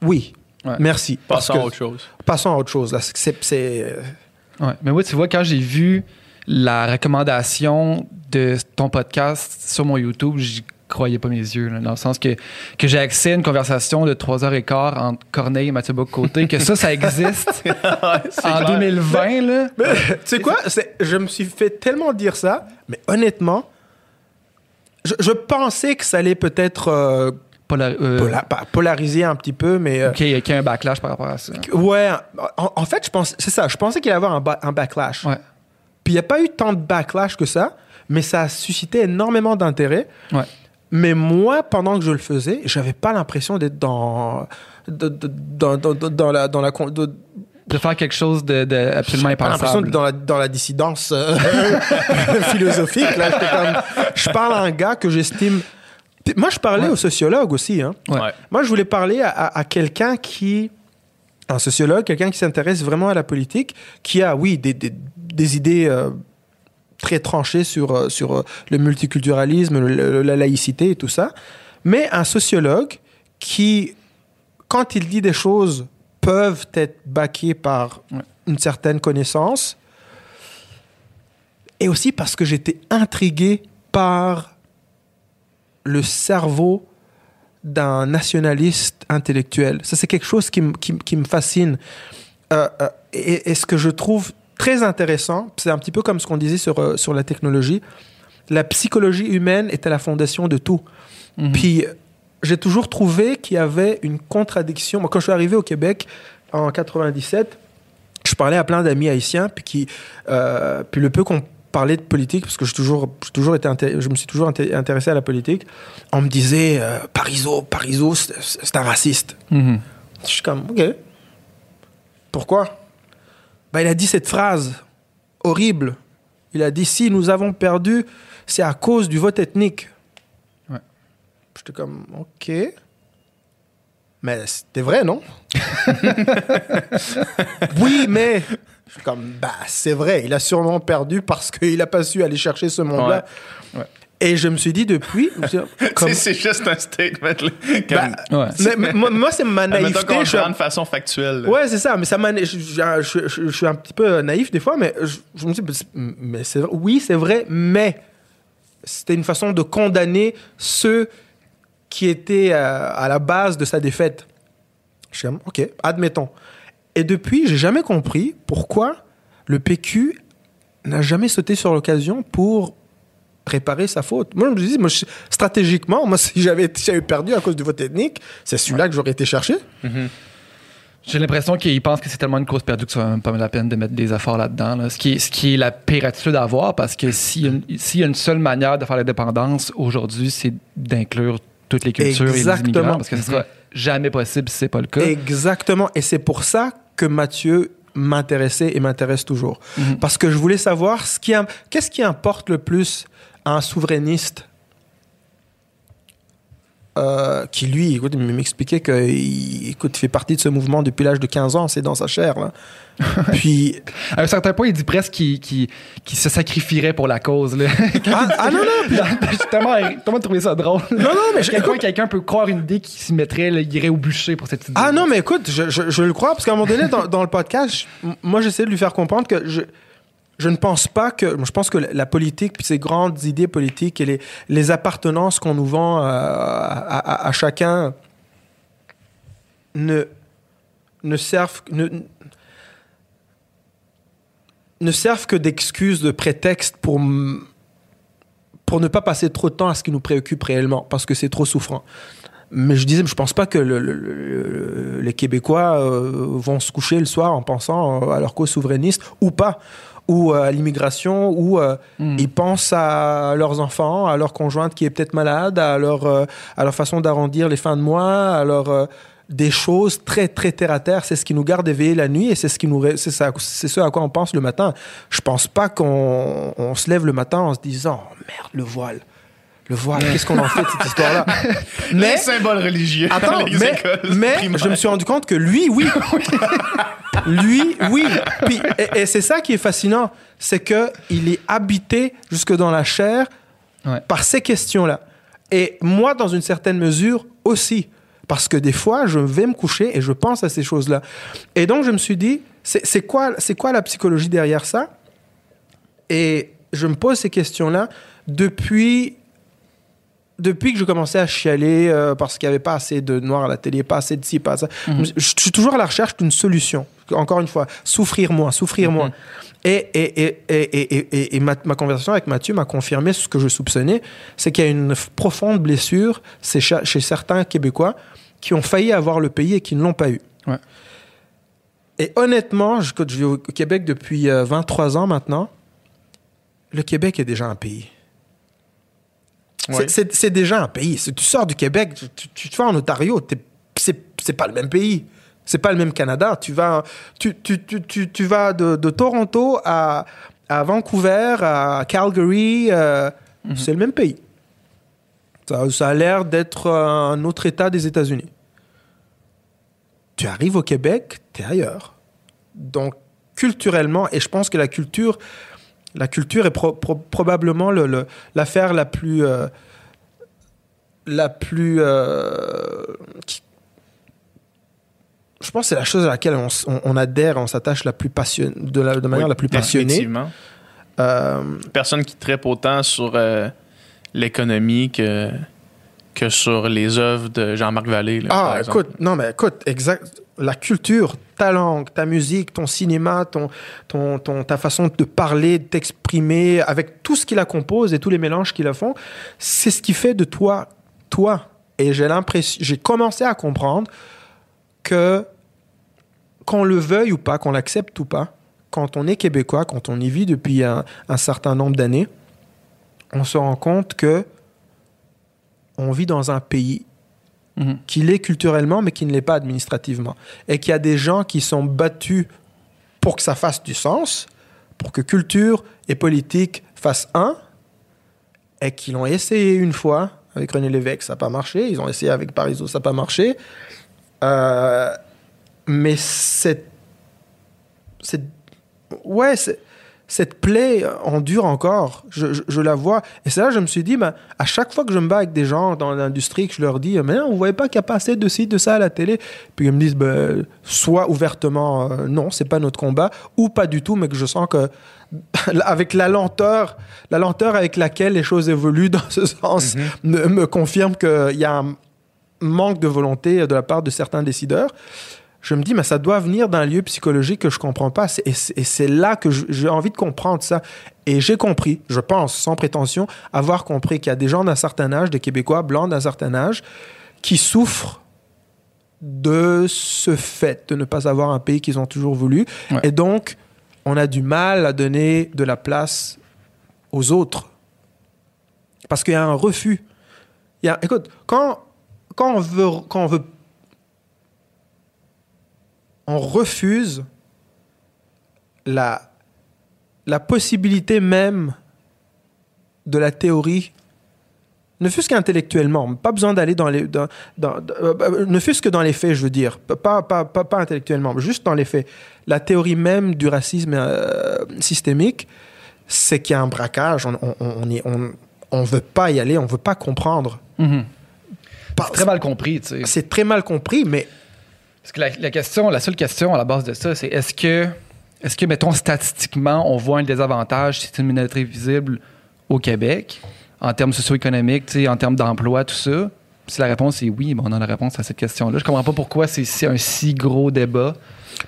oui, Ouais. merci. Passons à autre chose. Passons à autre chose. Là. C'est, euh, Ouais. Mais moi, tu vois, quand j'ai vu la recommandation de ton podcast sur mon YouTube, j'y croyais pas mes yeux. là, dans le sens que, que j'ai accès à une conversation de 3 heures et quart entre Corneille et Mathieu Bocoté, que ça, ça existe <laughs> en 2020. Là. Mais, tu sais quoi? Je me suis fait tellement dire ça, mais honnêtement, je, je pensais que ça allait peut-être euh, Polar- euh, polariser un petit peu, mais... euh, qu'il y, a- qu'il y a un backlash par rapport à ça. Ouais, en, en fait, je pense, c'est ça. Je pensais qu'il allait y avoir un, ba- un backlash. Ouais. Puis il n'y a pas eu tant de backlash que ça, mais ça a suscité énormément d'intérêt. Ouais. Mais moi, pendant que je le faisais, j'avais pas l'impression d'être dans, de- de- dans, dans, dans- dans la, dans la, de, De faire quelque chose de, de absolument J'ai l'impression impensable. d'être dans la, dans la dissidence euh, <laughs> philosophique. Là. Comme- je parle à un gars que j'estime. Moi, je parlais Ouais. au sociologue aussi. Hein. Ouais. Moi, je voulais parler à, à- à quelqu'un qui. Un sociologue, quelqu'un qui s'intéresse vraiment à la politique, qui a, oui, des, des, des idées euh, très tranchées sur, euh, sur euh, le multiculturalisme, le- la laïcité et tout ça. Mais un sociologue qui, quand il dit des choses, peuvent être baquées par Ouais. une certaine connaissance. Et aussi parce que j'étais intrigué par le cerveau d'un nationaliste intellectuel. Ça, c'est quelque chose qui, me- qui me- qui me fascine. Euh, euh, et, et ce que je trouve très intéressant, c'est un petit peu comme ce qu'on disait sur, euh, sur la technologie, la psychologie humaine est à la fondation de tout. Mhm. Puis j'ai toujours trouvé qu'il y avait une contradiction. Moi, quand je suis arrivé au Québec en 97, je parlais à plein d'amis haïtiens, puis, qui, euh, puis le peu qu'on parlait de politique, parce que j'ai toujours, toujours été je me suis toujours inté- intéressé à la politique, on me disait euh, c'est c'est un raciste. Mhm. Je suis comme, OK. Pourquoi? Ben, Il a dit cette phrase horrible. Il a dit si nous avons perdu, c'est à cause du vote ethnique. Ouais. J'étais comme ok. Mais c'était vrai, non? <laughs> Oui, mais je suis comme bah c'est vrai. Il a sûrement perdu parce qu'il a pas su aller chercher ce monde-là. Ouais. Ouais. Et je me suis dit depuis, <laughs> comme- C'est juste un statement. Là, Bah, comme, Ouais. mais- moi, moi, c'est ma naïveté. qu'on je suis prend de façon factuelle. là. Ouais, c'est ça, mais ça m'a. Je, je- je- je- je suis un petit peu naïf des fois, mais je, je me dis, mais c'est oui, c'est vrai, mais c'était une façon de condamner ceux qui étaient euh, à la base de sa défaite. Je suis comme, ok, admettons. Et depuis, j'ai jamais compris pourquoi le PQ n'a jamais sauté sur l'occasion pour réparer sa faute. Moi, je me dis, moi, je- stratégiquement, moi, <laughs> si j'avais si perdu à cause du vote ethnique, c'est celui-là que j'aurais été chercher. J'ai l'impression qu'ils pensent que c'est tellement une cause perdue que ça va même pas la peine de mettre des efforts là-dedans. là. Ce, qui est, ce qui est la pire attitude à avoir parce que s'il y, a une- s'il y a une seule manière de faire l'indépendance aujourd'hui, c'est d'inclure toutes les cultures et les Exactement. immigrants parce que ce sera jamais possible si c'est pas le cas. Exactement. Et c'est pour ça que Mathieu m'intéressait et m'intéresse toujours. Mhm. Parce que je voulais savoir ce qui, qu'est-ce qui importe le plus un souverainiste euh, qui, lui, écoute, il m'expliquait qu'il écoute, il fait partie de ce mouvement depuis l'âge de 15 ans, c'est dans sa chair. là. <laughs> Puis, À un certain point, il dit presque qu'il se sacrifierait pour la cause. là. ah, <laughs> ah non, non, <laughs> puis- J'ai tellement, tellement trouvé ça drôle. non, non, mais je- écoute, quelqu'un peut croire une idée qui s'y mettrait, là, il irait au bûcher pour cette idée. Ah non, mais écoute, je, je- je le crois, parce qu'à un moment donné, dans, dans le podcast, je- moi, j'essaie de lui faire comprendre que je, je ne pense pas que... Je pense que la, politique, puis ces grandes idées politiques et les, les appartenances qu'on nous vend euh, à, à- chacun ne, ne servent... Ne, ne servent que d'excuses, de prétexte pour, pour ne pas passer trop de temps à ce qui nous préoccupe réellement, parce que c'est trop souffrant. Mais je disais, je pense pas que le- le- le- les Québécois euh, vont se coucher le soir en pensant euh, à leur cause souverainiste ou pas, ou euh, à l'immigration, ou euh, Hmm. ils pensent à leurs enfants, à leur conjointe qui est peut-être malade, à leur, euh, à leur façon d'arrondir les fins de mois, à leur des choses très très terre à terre. C'est ce qui nous garde éveillés la nuit et c'est ce qui nous, c'est ça, c'est ce à quoi on pense le matin. Je pense pas qu'on on se lève le matin en se disant oh, merde le voile, le voile. Qu'est-ce qu'on en fait de cette histoire-là <laughs> Les symboles religieux Attends, dans les mais, mais primaires. je me suis rendu compte que lui, oui. <laughs> lui, oui. Puis, et, et c'est ça qui est fascinant, c'est que il est habité jusque dans la chair Ouais. par ces questions-là. Et moi, dans une certaine mesure aussi. Parce que des fois, je vais me coucher et je pense à ces choses-là. Et donc, je me suis dit, c'est c'est quoi, c'est quoi la psychologie derrière ça? Et je me pose ces questions-là depuis depuis que je commençais à chialer euh, parce qu'il n'y avait pas assez de noir à la télé, pas assez de ci, pas ça, je je suis toujours à la recherche d'une solution. Encore une fois, souffrir moins, souffrir moins. Et, et, et, et, ma, ma conversation avec Mathieu m'a confirmé ce que je soupçonnais, c'est qu'il y a une profonde blessure chez, chez certains Québécois qui ont failli avoir le pays et qui ne l'ont pas eu. Ouais. Et honnêtement, je, je vis au Québec depuis euh, 23 ans maintenant. Le Québec est déjà un pays. C'est- déjà un pays. Tu sors du Québec, tu, te vas en Ontario, t'es- c'est pas le même pays. C'est pas le même Canada. Tu vas, tu, tu, tu, tu, tu vas de, de Toronto à, à Vancouver, à Calgary, euh, c'est le même pays. Ça, ça a l'air d'être un autre État des États-Unis. Tu arrives au Québec, tu es ailleurs. Donc, culturellement, et je pense que la culture, la culture est pro- pro- probablement le- le- l'affaire la plus. euh, la plus. euh, qui- je pense que c'est la chose à laquelle on, s- on- on adhère, on s'attache la plus passion, de, la, de manière Oui, la plus passionnée. Euh, Personne qui tripe autant sur l'économie que, que sur les œuvres de Jean-Marc Vallée. là, Ah, écoute, non, mais écoute, exact. La culture, ta langue, ta musique, ton cinéma, ton, ta façon de parler, de t'exprimer, avec tout ce qui la compose et tous les mélanges qui la font, c'est ce qui fait de toi, toi. Et j'ai l'impression, j'ai commencé à comprendre que qu'on le veuille ou pas, qu'on l'accepte ou pas, quand on est québécois, quand on y vit depuis un, un certain nombre d'années, on se rend compte que on vit dans un pays Mhm. qui l'est culturellement, mais qui ne l'est pas administrativement. Et qu'il y a des gens qui sont battus pour que ça fasse du sens, pour que culture et politique fassent un, et qu'ils l'ont essayé une fois avec René Lévesque, ça n'a pas marché. Ils ont essayé avec Parizeau, ça n'a pas marché. Euh, mais cette, ouais, c'est- cette plaie endure encore. Je, je- je la vois. Et c'est là que je me suis dit, ben, à chaque fois que je me bats avec des gens dans l'industrie, que je leur dis, mais non, vous voyez pas qu'il n'y a pas assez de ci, de ça à la télé? Puis ils me disent, ben, soit ouvertement, euh, non, c'est pas notre combat, ou pas du tout, mais que je sens que <laughs> avec la lenteur, la lenteur avec laquelle les choses évoluent dans ce sens, me, me confirme qu'il y a un manque de volonté de la part de certains décideurs. Je me dis, mais ça doit venir d'un lieu psychologique que je comprends pas. Et c'est là que j'ai envie de comprendre ça. Et j'ai compris, je pense, sans prétention, avoir compris qu'il y a des gens d'un certain âge, des Québécois blancs d'un certain âge, qui souffrent de ce fait de ne pas avoir un pays qu'ils ont toujours voulu. Ouais. Et donc, on a du mal à donner de la place aux autres. Parce qu'il y a un refus. Il y a, écoute, quand, quand, on veut, quand on veut. On refuse la, la possibilité même de la théorie, ne fût-ce qu'intellectuellement, pas besoin d'aller dans les. Dans, dans- euh, euh, ne fût-ce que dans les faits, je veux dire, pas, pas, pas, pas intellectuellement, juste dans les faits. La théorie même du racisme euh, systémique, c'est qu'il y a un braquage, on on, on, on, on veut pas y aller, on veut pas comprendre. Mhm. Pas- Très mal compris, tu sais. C'est très mal compris, mais Parce que la, seule question à la base de ça, c'est est-ce que, est-ce que, mettons, statistiquement, on voit un désavantage si c'est une minorité visible au Québec, en termes socio-économiques, en termes d'emploi, tout ça? Si la réponse est oui, ben on a la réponse à cette question-là. Je comprends pas pourquoi c'est un si gros débat.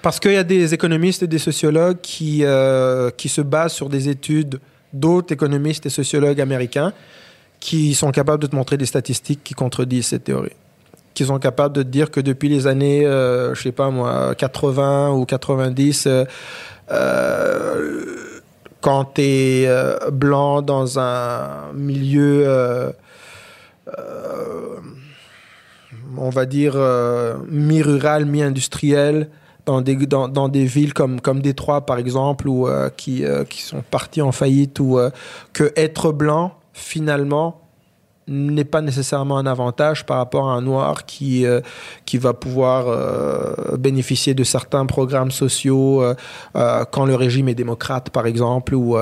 Parce qu'il y a des économistes et des sociologues qui, euh, qui se basent sur des études d'autres économistes et sociologues américains qui sont capables de te montrer des statistiques qui contredisent cette théorie. Qui sont capables de dire que depuis les années, euh, je sais pas moi, 80 ou 90, euh, euh, quand tu es blanc dans un milieu, euh, euh, on va dire, euh, mi-rural, mi-industriel, dans des, dans, dans des villes comme, comme Détroit, par exemple, ou euh, qui, euh, qui sont partis en faillite, ou euh, que être blanc, finalement, n'est pas nécessairement un avantage par rapport à un noir qui, euh, qui va pouvoir euh, bénéficier de certains programmes sociaux euh, quand le régime est démocrate, par exemple. Ou,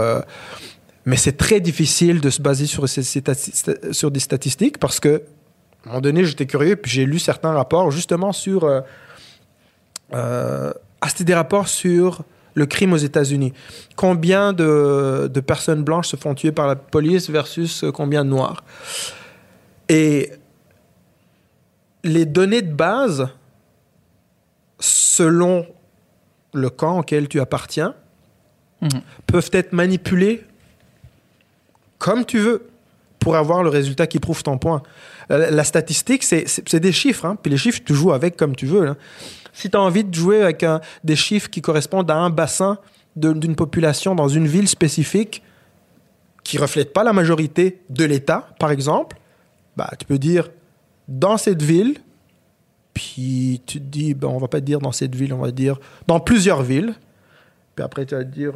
mais c'est très difficile de se baser sur, ces, sur des statistiques parce que, à un moment donné, j'étais curieux, puis j'ai lu certains rapports justement sur... ah, c'était des rapports sur le crime aux États-Unis. Combien de, de personnes blanches se font tuer par la police versus euh, combien de noirs? Et les données de base, selon le camp auquel tu appartiens, Mhm. peuvent être manipulées comme tu veux pour avoir le résultat qui prouve ton point. La, la statistique, c'est- des chiffres, hein, puis les chiffres, tu joues avec comme tu veux. Si tu as envie de jouer avec des chiffres qui correspondent à un bassin d'une population dans une ville spécifique qui reflète pas la majorité de l'État, par exemple, bah, tu peux dire dans cette ville, puis tu te dis, ben, on va pas dire dans cette ville, on va dire dans plusieurs villes. Puis après, tu vas dire,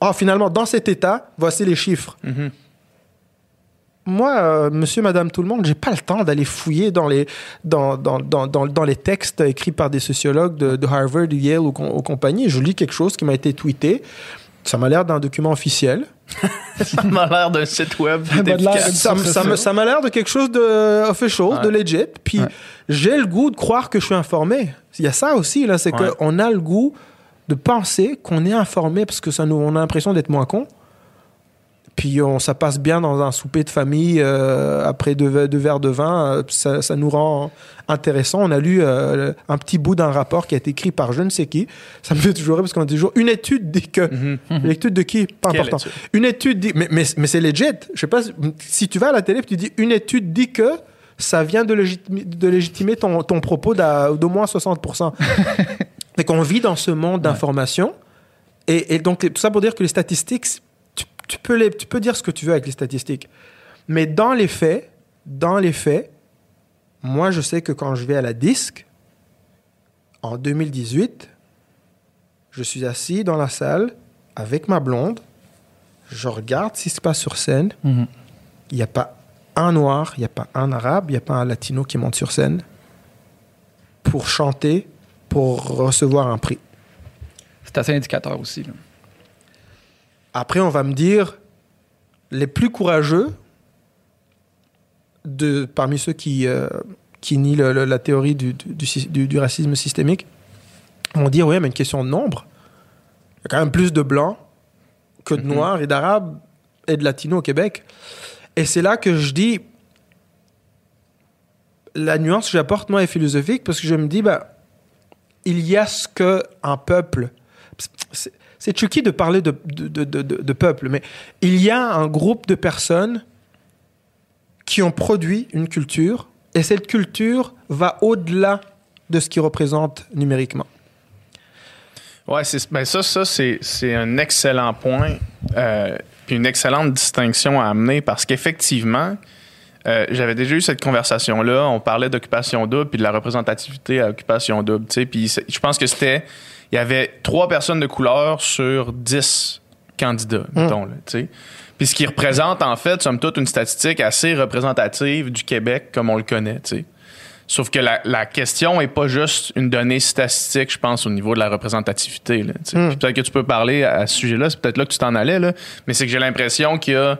ah, finalement, dans cet État, voici les chiffres. Mhm. Moi, euh, monsieur, madame, tout le monde, j'ai pas le temps d'aller fouiller dans les, dans, dans, dans, dans, dans les textes écrits par des sociologues de, de Harvard, de Yale ou, ou compagnie. Je lis quelque chose qui m'a été tweeté. Ça m'a l'air d'un document officiel. <laughs> Ça m'a l'air d'un site web. Ça m'a l'air efficace. Ça, me- ça me- ça m'a l'air de quelque chose de official, de legit. Puis Ouais. j'ai le goût de croire que je suis informé. Il y a ça aussi, là, c'est Ouais. qu'on a le goût de penser qu'on est informé parce que ça nous, on a l'impression d'être moins con. Puis on, ça passe bien dans un souper de famille euh, après deux, deux verres de vin. euh, ça, ça nous rend intéressant. On a lu euh, un petit bout d'un rapport qui a été écrit par je ne sais qui. Ça me fait toujours rire parce qu'on dit toujours une étude dit que. Mhm. Une étude de qui? Pas Quelle important. étude? Une étude dit. Mais, mais, mais c'est legit. Je sais pas si- tu vas à la télé et tu dis une étude dit que ça vient de, légitimer, de légitimer ton, ton propos d'au moins 60%. Fait <laughs> qu'on vit dans ce monde d'information. Et, et donc, tout ça pour dire que les statistiques, tu, peux les, tu peux dire ce que tu veux avec les statistiques. Mais dans les faits, dans les faits, moi, je sais que quand je vais à la disque, en 2018, je suis assis dans la salle avec ma blonde, je regarde ce qui se passe sur scène. Mhm. Il n'y a pas un noir, il n'y a pas un arabe, il n'y a pas un latino qui monte sur scène pour chanter, pour recevoir un prix. C'est assez indicateur aussi. là. Après, on va me dire, les plus courageux, de, parmi ceux qui, euh, qui nient le- le- la théorie du, du- racisme systémique, vont dire, oui, mais une question de nombre. Il y a quand même plus de blancs que de noirs et d'arabes et de latinos au Québec. Et c'est là que je dis, la nuance que j'apporte, moi, est philosophique, parce que je me dis, bah, il y a ce que un peuple... c'est- tricky de parler de, peuple, mais il y a un groupe de personnes qui ont produit une culture, et cette culture va au-delà de ce qu'ils représentent numériquement. Ouais, ben ça, ça c'est, un excellent point, euh, une excellente distinction à amener parce qu'effectivement, euh, j'avais déjà eu cette conversation-là. On parlait d'occupation double puis de la représentativité à occupation double. Puis je pense que c'était. Il y avait trois personnes de couleur sur dix candidats, mettons. Là, tu sais. puis ce qui représente, en fait, somme toute, une statistique assez représentative du Québec comme on le connaît. tu sais. Sauf que la, la question est pas juste une donnée statistique, je pense, au niveau de la représentativité. là. Puis Peut-être que tu peux parler à ce sujet-là, c'est peut-être là que tu t'en allais, là, mais c'est que j'ai l'impression qu'il y a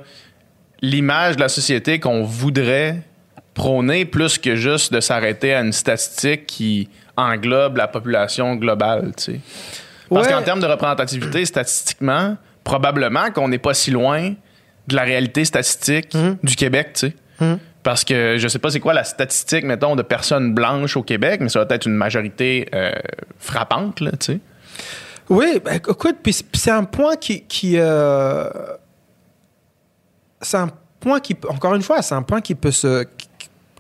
l'image de la société qu'on voudrait prôner plus que juste de s'arrêter à une statistique qui englobe la population globale. tu sais. Parce Ouais. qu'en termes de représentativité, statistiquement, probablement qu'on n'est pas si loin de la réalité statistique du Québec, tu sais. Mhm. Parce que je sais pas c'est quoi la statistique, mettons, de personnes blanches au Québec, mais ça doit être une majorité euh, frappante, là, tu sais. Oui, ben, écoute, puis c'est- un point qui... qui euh, c'est un point qui... Encore une fois, c'est un point qui peut se, qui,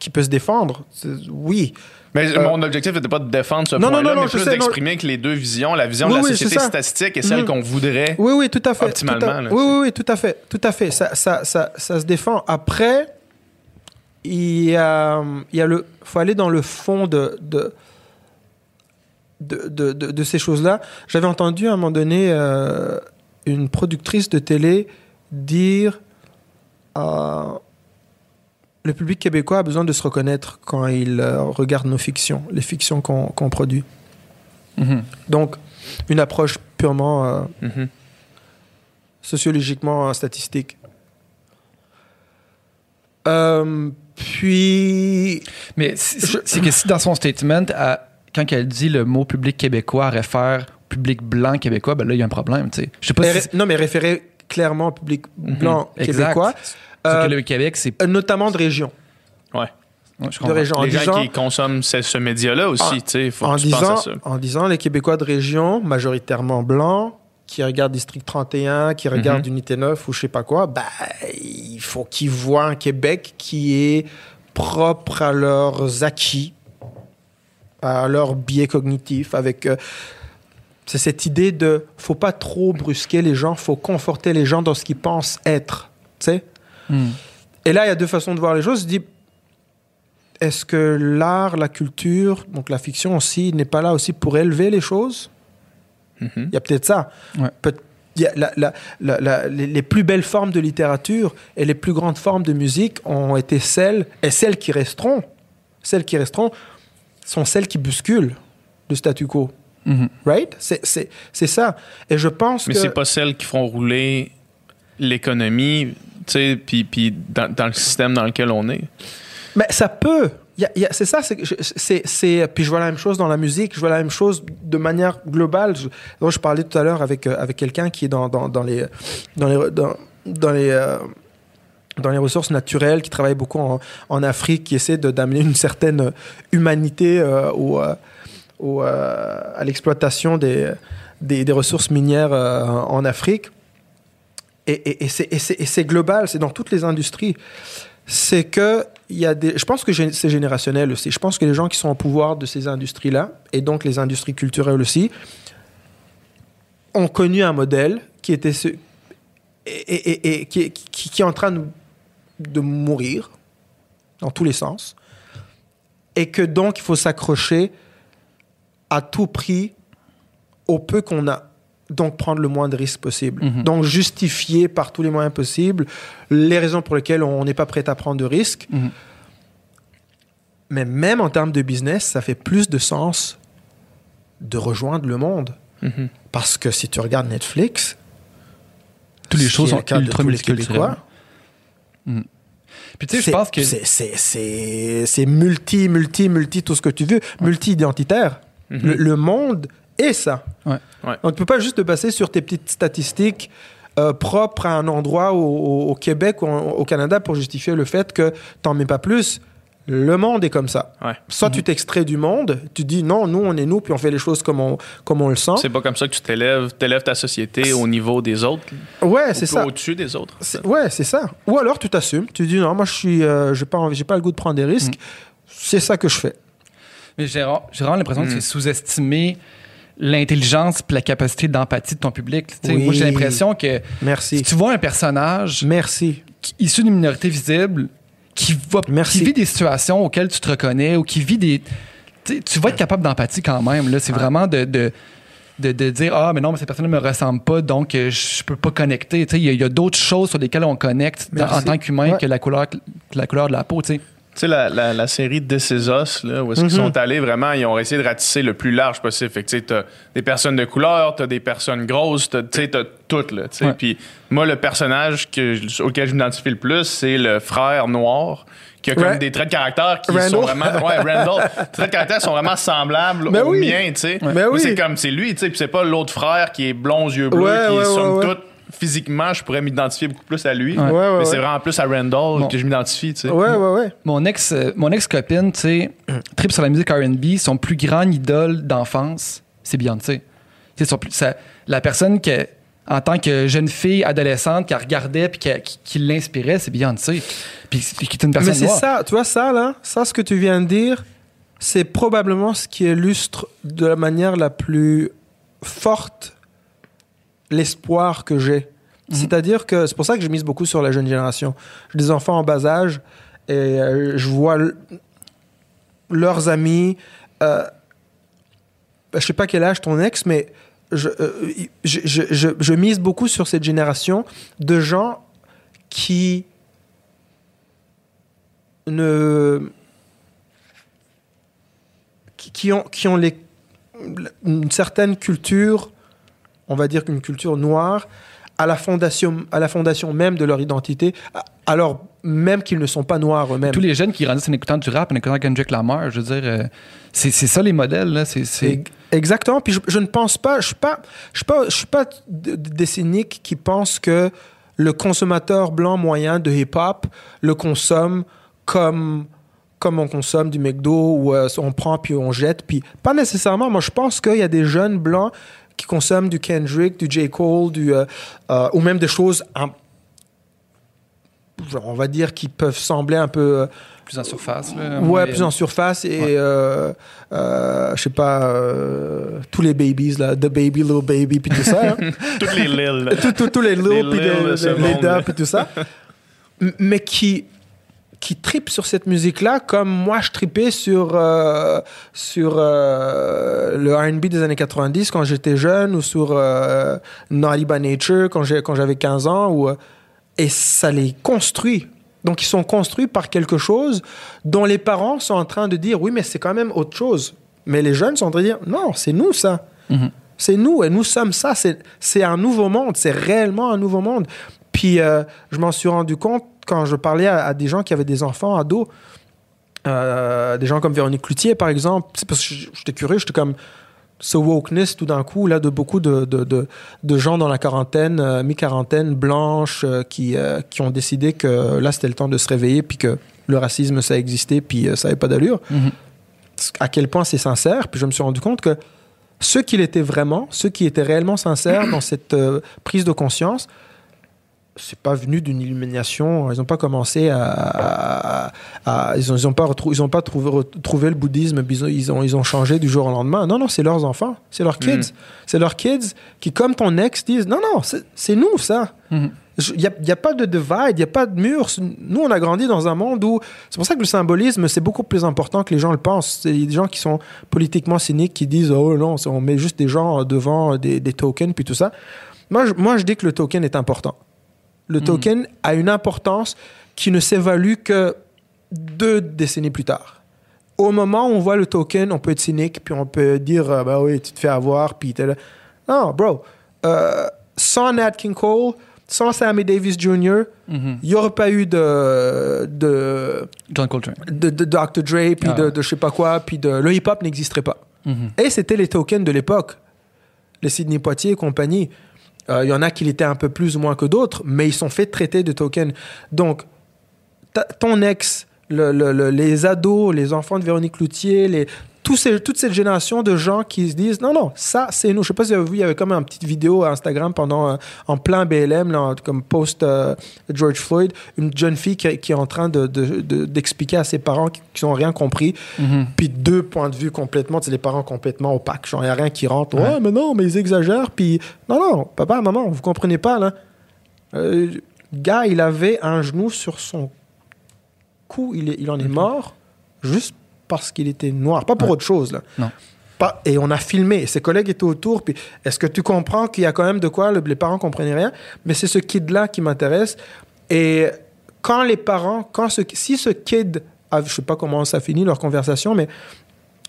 qui peut se défendre. Oui. Mais Euh, mon objectif n'était pas de défendre ce point-là, mais plus d'exprimer que les deux visions, la vision Oui, de la oui, société statistique et celle Mhm. qu'on voudrait. Oui, oui, tout à fait. Optimalement, Tout à- là, oui, oui, oui, tout à fait. Tout à fait. Ça, ça, ça, ça se défend. Après, il y a, il y a le, faut aller dans le fond de, de, de, de, de- de ces choses-là. J'avais entendu à un moment donné euh, une productrice de télé dire euh, le public québécois a besoin de se reconnaître quand il euh, regarde nos fictions, les fictions qu'on produit. Mhm. Donc, une approche purement euh, Mhm. sociologiquement euh, statistique. Euh, puis, Mais c'est que si dans son statement, à- quand elle dit le mot public québécois réfère au public blanc québécois, ben là, il y a un problème. tu sais. Je sais pas elle si. ré- non, mais référer clairement au public blanc Mhm. Exact. québécois, euh, que le Québec, c'est. euh, notamment de région. Ouais. Ouais, je De comprends. région. En les gens disant, qui consomment ce, ce média-là aussi, En- tu sais, faut en, que tu penses disant, à ça. en disant les Québécois de région, majoritairement blancs, qui regardent District 31, qui regardent Mhm. Unité 9 ou je sais pas quoi, bah, il faut qu'ils voient un Québec qui est propre à leurs acquis, à leurs biais cognitifs, avec... euh, c'est cette idée de faut pas trop brusquer les gens, faut conforter les gens dans ce qu'ils pensent être, tu sais Hmm. et là, il y a deux façons de voir les choses. Je dis, est-ce que l'art, la culture, donc la fiction aussi, n'est pas là aussi pour élever les choses? Mhm. Il y a peut-être ça. Ouais. Peut- y a la- la- la- la- les, les plus belles formes de littérature et les plus grandes formes de musique ont été celles, et celles qui resteront, celles qui resteront, sont celles qui bousculent le statu quo. Mhm. Right? C'est- ça. Et je pense Mais que... c'est pas celles qui font rouler l'économie, tu sais, puis, puis dans, dans le système dans lequel on est. Mais ça peut. C'est ça, c'est, c'est, Puis je vois la même chose dans la musique, je vois la même chose de manière globale. Je, je parlais tout à l'heure avec, euh, avec quelqu'un qui est dans, dans, dans les. Dans les, dans, les euh, dans les ressources naturelles, qui travaille beaucoup en, en Afrique, qui essaie d'amener une certaine humanité euh, au, au, à l'exploitation des, des, des ressources minières en Afrique. Et, c'est, global, c'est dans toutes les industries. C'est que y a des. Je pense que c'est générationnel aussi. Je pense que les gens qui sont au pouvoir de ces industries-là, et donc les industries culturelles aussi, ont connu un modèle qui était et, qui, est- en train de mourir dans tous les sens, et que donc il faut s'accrocher à tout prix au peu qu'on a donc prendre le moins de risques possible. Mhm. Donc justifier par tous les moyens possibles les raisons pour lesquelles on n'est pas prêt à prendre de risques. Mhm. Mais même en termes de business, ça fait plus de sens de rejoindre le monde. Mhm. Parce que si tu regardes Netflix, Toutes les choses sont ultra multiculturelles. Puis tu sais, je c'est- pense que c'est- multi, multi, multi, tout ce que tu veux, multi-identitaire. Le, le monde est ça. Ouais. Ouais. On ne peut pas juste te baser sur tes petites statistiques euh, propres à un endroit au, au- au Québec ou en- au Canada pour justifier le fait que t'en mets pas plus. Le monde est comme ça. Ouais. Soit tu t'extrais du monde, tu dis non, nous on est nous, puis on fait les choses comme on, comme on le sent. C'est pas comme ça que tu t'élèves, t'élèves ta société au niveau des autres, Ouais, ou c'est ça. au-dessus des autres. C'est- Ouais, c'est ça. Ou alors tu t'assumes, tu dis non, moi je suis, euh, j'ai pas, envie- j'ai pas le goût de prendre des risques. C'est ça que je fais. Mais j'ai vraiment j'ai vraiment l'impression que Mm. c'est sous-estimer l'intelligence et la capacité d'empathie de ton public. Oui. Moi, j'ai l'impression que si tu vois un personnage Merci. qui- issu d'une minorité visible qui, va, Merci. qui vit des situations auxquelles tu te reconnais ou qui vit des... Tu vas être capable d'empathie quand même. Là. C'est vraiment de... de de, de dire ah mais non mais cette personne ne me ressemble pas donc euh, je peux pas connecter il y a, d'autres choses sur lesquelles on connecte dans- en tant qu'humain Ouais. que la couleur que la couleur de la peau. Tu sais, la, la, la série This Is Us, là, où est-ce qu'ils Mhm. sont allés vraiment, ils ont essayé de ratisser le plus large possible. Fait que, tu sais, t'as des personnes de couleur, t'as des personnes grosses, t'as, tu sais, t'as toutes, là, tu sais. Ouais. Puis moi, le personnage que, auquel je m'identifie le plus, c'est le frère noir, qui a comme Ra- des traits de caractère qui Randall. sont vraiment... Ouais, Randall. <laughs> Les traits de caractère sont vraiment semblables Ben aux oui. miens, tu sais. Ben oui. c'est comme, c'est lui, tu sais, puis c'est pas l'autre frère qui est blond, yeux bleus, Ouais, qui ouais, est somme toute... Physiquement, je pourrais m'identifier beaucoup plus à lui. Ouais. Ouais, ouais, mais c'est vraiment plus à Randall Bon. que je m'identifie, tu sais. Ouais, ouais, ouais. Mon ex, euh, mon ex copine, tu sais, <clears throat> trip sur la musique R&B. Son plus grand idole d'enfance, c'est Beyoncé. C'est son plus, ça- la personne que, en tant que jeune fille adolescente, qui regardait puis qui, qui- qui l'inspirait, c'est Beyoncé. Puis qui est une personne Mais c'est ça, tu vois ça là, ça ce que tu viens de dire, c'est probablement ce qui illustre de la manière la plus forte l'espoir que j'ai. C'est-à-dire que c'est pour ça que je mise beaucoup sur la jeune génération. J'ai des enfants en bas âge et euh, je vois leurs amis. Euh, je sais pas quel âge ton ex, mais je, euh, je, je- je- je mise beaucoup sur cette génération de gens qui ne qui, qui ont qui ont les une certaine culture on va dire qu'une culture noire à la fondation à la fondation même de leur identité alors même qu'ils ne sont pas noirs eux-mêmes Tous les jeunes qui grandissent en écoutant du rap, en écoutant Kendrick Lamar, je veux dire, euh, c'est c'est ça les modèles. Là. C'est, c'est... Ex- Exactement. Puis je, je ne pense pas, je suis pas, je suis pas, je suis pas des cyniques qui pensent que le consommateur blanc moyen de hip-hop le consomme comme comme on consomme du McDo où euh, on prend puis on jette. Puis pas nécessairement. Moi, je pense qu'il y a des jeunes blancs qui consomment du Kendrick, du J. Cole, du, euh, euh, ou même des choses, un- genre, on va dire, qui peuvent sembler un peu euh, plus en surface. Là, Ouais, plus en surface et Ouais. euh, euh, je sais pas tous les babies là, the baby, little baby puis tout ça, hein. <laughs> Toutes les lils. là. tous les little puis Lil les, les, puis tout ça, <laughs> mais qui qui tripent sur cette musique là comme moi je tripais sur euh, sur euh, le R&B des années 90 quand j'étais jeune ou sur euh, Naughty by Nature quand j'ai quand j'avais 15 ans ou euh, et ça les construit. Donc ils sont construits par quelque chose dont les parents sont en train de dire oui mais c'est quand même autre chose. Mais les jeunes sont en train de dire non c'est nous ça. Mhm. C'est nous et nous sommes ça. C'est c'est un nouveau monde. C'est réellement un nouveau monde. Puis euh, je m'en suis rendu compte quand je parlais à, à des gens qui avaient des enfants ados. Euh, des gens comme Véronique Cloutier par exemple. C'est parce que j'étais curieux. J'étais comme ce wokeness tout d'un coup là de beaucoup de, de, de, de gens dans la quarantaine, euh, mi-quarantaine, blanches, euh, qui, qui ont décidé que là c'était le temps de se réveiller puis que le racisme ça existait puis ça avait pas d'allure. Mhm. À quel point c'est sincère. Puis je me suis rendu compte que ceux qui l'étaient vraiment, ceux qui étaient réellement sincères dans cette prise de conscience, c'est pas venu d'une illumination. Ils n'ont pas commencé à, à- à- ils ont, ils ont pas ils ont pas trouvé, retrouvé le bouddhisme. Ils ont, ils ont, changé du jour au lendemain. Non, non, c'est leurs enfants, c'est leurs kids, c'est leurs kids qui, comme ton ex, disent non, non, c'est c'est nous ça. Il n'y a, y a pas de divide, il n'y a pas de mur. Nous, on a grandi dans un monde où. C'est pour ça que le symbolisme, c'est beaucoup plus important que les gens le pensent. Il y a des gens qui sont politiquement cyniques qui disent Oh non, on met juste des gens devant des, des tokens, puis tout ça. Moi je, moi, je dis que le token est important. Le token a une importance qui ne s'évalue que deux décennies plus tard. Au moment où on voit le token, on peut être cynique, puis on peut dire euh, Bah oui, tu te fais avoir, puis t'es là. Non, bro. Euh, sans Nat King Cole, sans Sammy Davis Jr., il n'y aurait pas eu de, de, John Coltrane. de, de Dr. Dre, puis Ah de, de je sais pas quoi, puis de, le hip-hop n'existerait pas. Et c'était les tokens de l'époque. Les Sidney Poitier et compagnie. Euh, Il y en a qui l'étaient un peu plus ou moins que d'autres, mais ils sont fait traiter de tokens. Donc, ton ex, le- le- le- les ados, les enfants de Véronique Cloutier, les, ces, toute cette génération de gens qui se disent non, non, ça, c'est nous. Je sais pas si vous avez vu, il y avait comme une petite vidéo à Instagram pendant, euh, en plein BLM, là, comme post euh, George Floyd, une jeune fille qui, qui est en train de- de- de- d'expliquer à ses parents qui n'ont rien compris, puis deux points de vue complètement, c'est les parents complètement opaques. Genre, il n'y a rien qui rentre. Ouais, mais non, mais ils exagèrent. Puis, non, non, papa, maman, vous comprenez pas, là. Euh, gars, il avait un genou sur son il, est- il en est mort juste parce qu'il était noir, pas pour autre chose, là. Non. Pas- et on a filmé, ses collègues étaient autour, puis est-ce que tu comprends qu'il y a quand même de quoi, le- les parents comprenaient rien, mais c'est ce kid-là qui m'intéresse. Et quand les parents, quand ce, si ce kid, a- je sais pas comment ça finit leur conversation, mais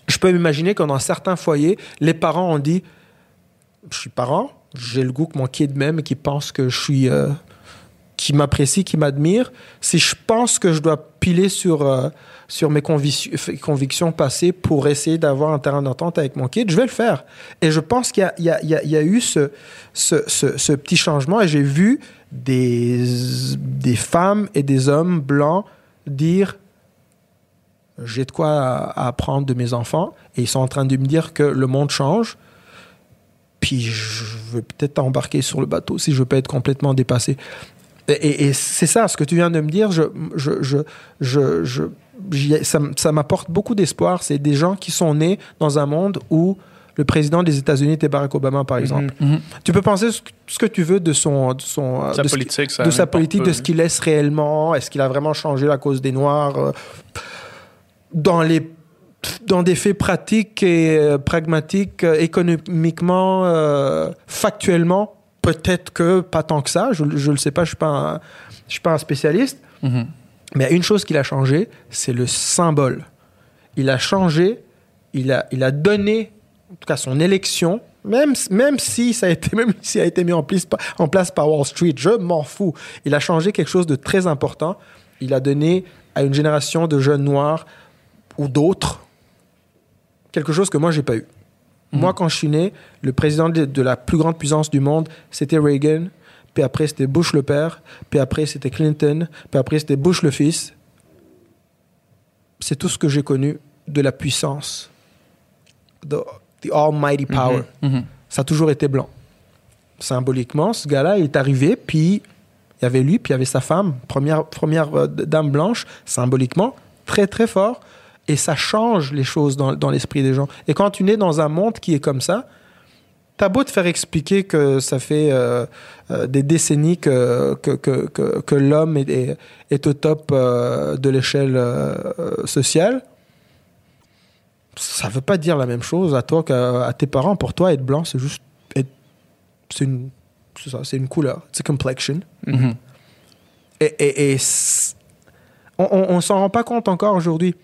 je peux m'imaginer que dans certains foyers, les parents ont dit Je suis parent, j'ai le goût que mon kid m'aime et qui pense que je suis. euh, qui m'apprécie, qui m'admire. Si je pense que je dois piler sur, euh, sur mes convic- convictions passées pour essayer d'avoir un terrain d'entente avec mon kid, je vais le faire. Et je pense qu'il y y y a- eu ce, ce, ce- petit changement et j'ai vu des, des femmes et des hommes blancs dire j'ai de quoi apprendre de mes enfants et ils sont en train de me dire que le monde change. Puis je veux peut-être embarquer sur le bateau si je veux pas être complètement dépassé. Et, c'est ça, ce que tu viens de me dire, je, je, je, je, je- ça, m'apporte beaucoup d'espoir. C'est des gens qui sont nés dans un monde où le président des États-Unis était Barack Obama, par exemple. Mhm. Tu peux penser ce que, tu veux de son, de son euh, Sa de politique, de sa politique, de ce qu'il laisse réellement. Est-ce qu'il a vraiment changé la cause des Noirs euh, dans les dans des faits pratiques et euh, pragmatiques, économiquement, factuellement, peut-être que pas tant que ça. Je ne le sais pas, je je suis pas un spécialiste. Mhm. Mais une chose qu'il a changé, c'est le symbole. Il a changé, il a, il a donné, en tout cas son élection, même, même si ça a été, même <laughs> si a été mis en place, en place par Wall Street, je m'en fous. Il a changé quelque chose de très important. Il a donné à une génération de jeunes noirs ou d'autres quelque chose que moi j'ai pas eu. Moi, quand je suis né, le président de, de la plus grande puissance du monde, c'était Reagan. Puis après, c'était Bush le père. Puis après, c'était Clinton. Puis après, c'était Bush le fils. C'est tout ce que j'ai connu de la puissance. The, the almighty power. Mhm. Ça a toujours été blanc. Symboliquement, ce gars-là est arrivé, puis il y avait lui, puis il y avait sa femme, première, première euh, dame blanche, symboliquement, très très fort. Et ça change les choses dans, dans l'esprit des gens. Et quand tu nais dans un monde qui est comme ça, t'as beau te faire expliquer que ça fait euh, euh, des décennies que, que, que, que, que l'homme est, est, est au top euh, de l'échelle sociale, ça veut pas dire la même chose à toi qu'à tes parents. Pour toi, être blanc, c'est juste être- c'est une c'est ça, c'est une couleur, c'est complexion. Mhm. Et, et, et c- on, on, on s'en rend pas compte encore aujourd'hui.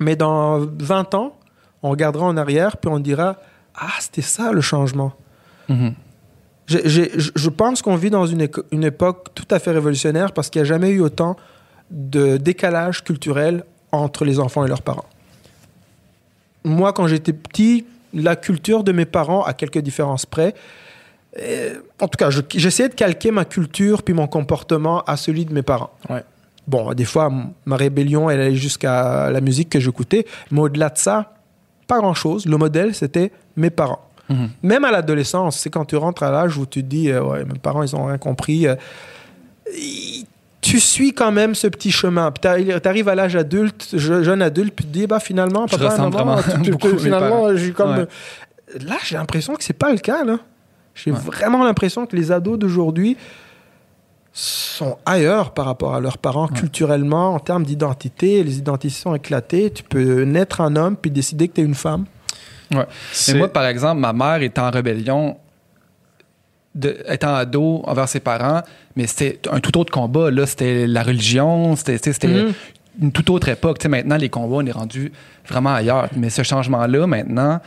Mais dans 20 ans, on regardera en arrière puis on dira ah c'était ça le changement. Mhm. Je je pense qu'on vit dans une, une époque tout à fait révolutionnaire parce qu'il n'y a jamais eu autant de décalage culturel entre les enfants et leurs parents. Moi, quand j'étais petit, la culture de mes parents, à quelques différences près, euh, en tout cas, je- j'essayais de calquer ma culture puis mon comportement à celui de mes parents. Ouais. Bon, des fois, ma rébellion, elle allait jusqu'à la musique que j'écoutais, mais au-delà de ça, pas grand-chose. Le modèle, c'était mes parents. Mhm. Même à l'adolescence, c'est quand tu rentres à l'âge où tu te dis, euh, ouais, mes parents, ils ont rien compris. euh, tu suis quand même ce petit chemin. Puis tu arrives à l'âge adulte, je- jeune adulte, puis tu te dis, bah finalement, Je papa, ressemble maman, tu- tu- <laughs> finalement, comme. Ouais. Là, j'ai l'impression que c'est pas le cas, là. J'ai Ouais. vraiment l'impression que les ados d'aujourd'hui sont ailleurs par rapport à leurs parents culturellement, en termes d'identité. Les identités sont éclatées. Tu peux naître un homme puis décider que tu es une femme. Ouais. Mais moi, par exemple, ma mère était en rébellion, de, étant ado envers ses parents, mais c'était un tout autre combat. Là, c'était la religion, c'était, Mhm. une toute autre époque. Tu sais, maintenant, les combats, on est rendu vraiment ailleurs. Mais ce changement-là, maintenant,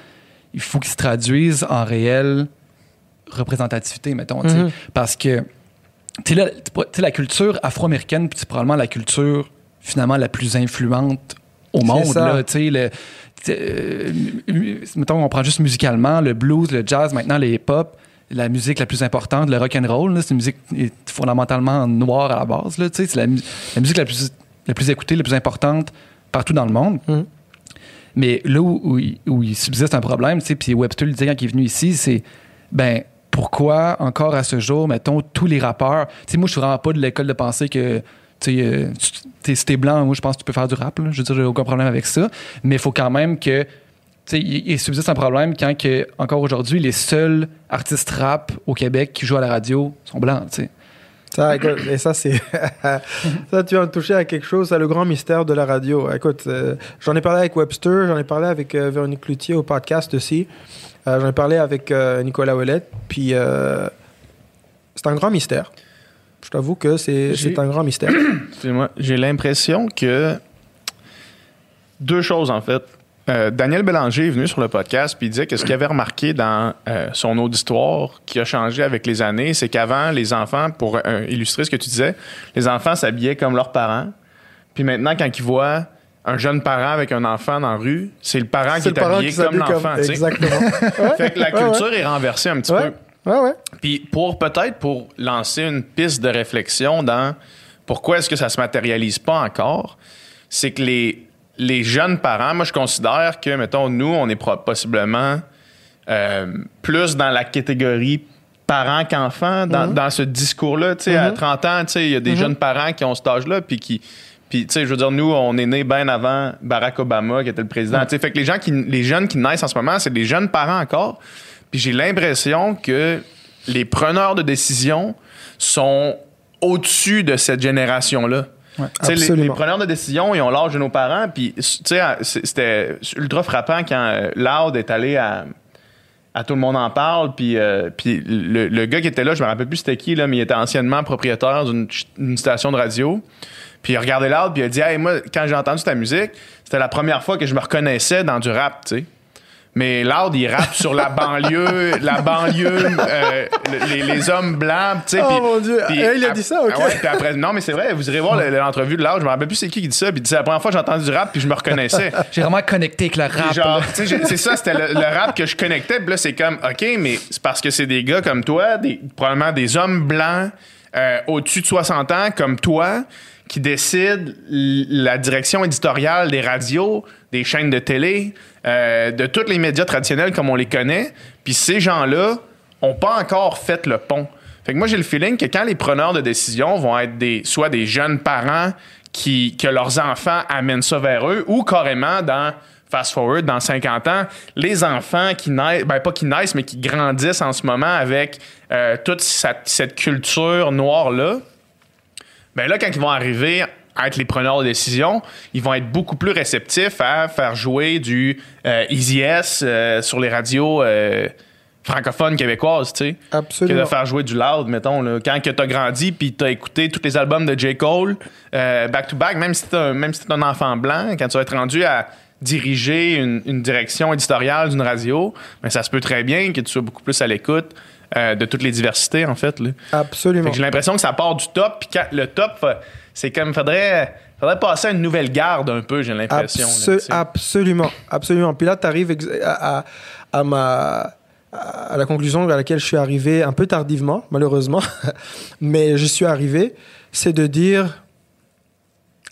il faut qu'il se traduise en réelle représentativité, mettons. Mhm. Parce que, tu sais, la culture afro-américaine, puis c'est probablement la culture, finalement, la plus influente au monde. Là, le, euh, mettons, on prend juste musicalement, le blues, le jazz, maintenant les hip-hop, la musique la plus importante, le rock and roll, c'est une musique fondamentalement noire à la base. C'est la, la musique la plus, la plus écoutée, la plus importante partout dans le monde. Mhm. Mais là où, où il- où il subsiste un problème, tu sais, puis Webster le disait quand il est venu ici, c'est ben pourquoi encore à ce jour, mettons, tous les rappeurs. Tu sais, moi, je suis vraiment pas de l'école de pensée que. Tu sais, euh, t'es- si t'es blanc, moi, je pense que tu peux faire du rap. Je veux dire, j'ai aucun problème avec ça. Mais il faut quand même que. Il, subsiste un problème quand, que, encore aujourd'hui, les seuls artistes rap au Québec qui jouent à la radio sont blancs, tu sais. Ça, écoute, et ça, c'est. <laughs> ça, tu viens de toucher à quelque chose, c'est le grand mystère de la radio. Écoute, euh, j'en ai parlé avec Webster, j'en ai parlé avec euh, Véronique Cloutier au podcast aussi. Euh, j'en ai parlé avec euh, Nicolas Ouellette. Puis, euh, c'est un grand mystère. Je t'avoue que c'est un grand mystère. <coughs> Excusez-moi, j'ai l'impression que deux choses en fait. Euh, Daniel Bélanger est venu sur le podcast puis il disait que ce qu'il avait remarqué dans euh, son auditoire qui a changé avec les années, c'est qu'avant les enfants, pour euh, illustrer ce que tu disais, les enfants s'habillaient comme leurs parents. Puis maintenant, quand ils voient un jeune parent avec un enfant dans la rue, c'est le parent qui est parent habillé qui comme l'enfant. Exactement. <laughs> Ouais. Fait que la Ouais, ouais. culture est renversée un petit peu. Ouais, ouais. Puis pour peut-être pour lancer une piste de réflexion dans pourquoi est-ce que ça se matérialise pas encore, c'est que les, les jeunes parents, moi je considère que, mettons, nous, on est possiblement euh, plus dans la catégorie parents qu'enfants dans, dans ce discours-là. Sais, à 30 ans, tu sais, il y a des jeunes parents qui ont cet âge-là, puis qui. Puis, tu sais, je veux dire, nous, on est nés bien avant Barack Obama, qui était le président. Tu sais, fait que les gens qui, les jeunes qui naissent en ce moment, c'est des jeunes parents encore. Puis j'ai l'impression que les preneurs de décision sont au-dessus de cette génération-là. Tu sais, les, Absolument. les preneurs de décision, ils ont l'âge de nos parents. Puis, tu sais, c'est- c'était ultra frappant quand euh, Loud est allé à, à Tout le monde en parle. Puis, euh, puis le, le gars qui était là, je me rappelle plus c'était qui, là, mais il était anciennement propriétaire d'une station de radio. Puis il a regardé Loud, puis il a dit Hey, moi, quand j'ai entendu ta musique, c'était la première fois que je me reconnaissais dans du rap, tu sais. Mais Loud, il rappe sur la banlieue, <laughs> la banlieue, euh, les, les hommes blancs, tu sais. Oh, mon Dieu. Eh, il a dit ça, ok. ah ouais, puis après, non, mais c'est vrai, vous irez voir le- l'entrevue de Loud, je me rappelle plus c'est qui qui dit ça, puis il dit c'est la première fois que j'ai entendu du rap, puis je me reconnaissais. <laughs> J'ai vraiment connecté avec le rap. genre, c'est ça, c'était le, le rap que je connectais. Puis là, c'est comme, OK, mais c'est parce que c'est des gars comme toi, des, probablement des hommes blancs euh, au-dessus de 60 ans comme toi, qui décident l- la direction éditoriale des radios, des chaînes de télé, euh, de tous les médias traditionnels comme on les connaît. Puis ces gens-là ont pas encore fait le pont. Fait que moi, j'ai le feeling que quand les preneurs de décision vont être des, soit des jeunes parents qui, que leurs enfants amènent ça vers eux, ou carrément dans fast forward, dans 50 ans, les enfants qui naissent, ben pas qui naissent, mais qui grandissent en ce moment avec euh, toute cette culture noire-là, ben là, quand ils vont arriver à être les preneurs de décision, ils vont être beaucoup plus réceptifs à faire jouer du euh, Easy S euh, sur les radios euh, francophones québécoises, tu sais. Que Absolument. de faire jouer du loud, mettons. Là. Quand que t'as grandi puis t'as écouté tous les albums de J. Cole, back-to-back, même si si t'es un enfant blanc, quand tu vas être rendu à diriger une, une direction éditoriale d'une radio, ben ça se peut très bien que tu sois beaucoup plus à l'écoute euh, de toutes les diversités, en fait. Là. Absolument. j'ai l'impression que ça part du top, puis quand le top, euh, c'est comme faudrait, faudrait passer à une nouvelle garde un peu, j'ai l'impression. absolument, absolument. Puis là, tu arrives à, à- à ma à la conclusion à laquelle je suis arrivé un peu tardivement, malheureusement, <laughs> mais je suis arrivé, c'est de dire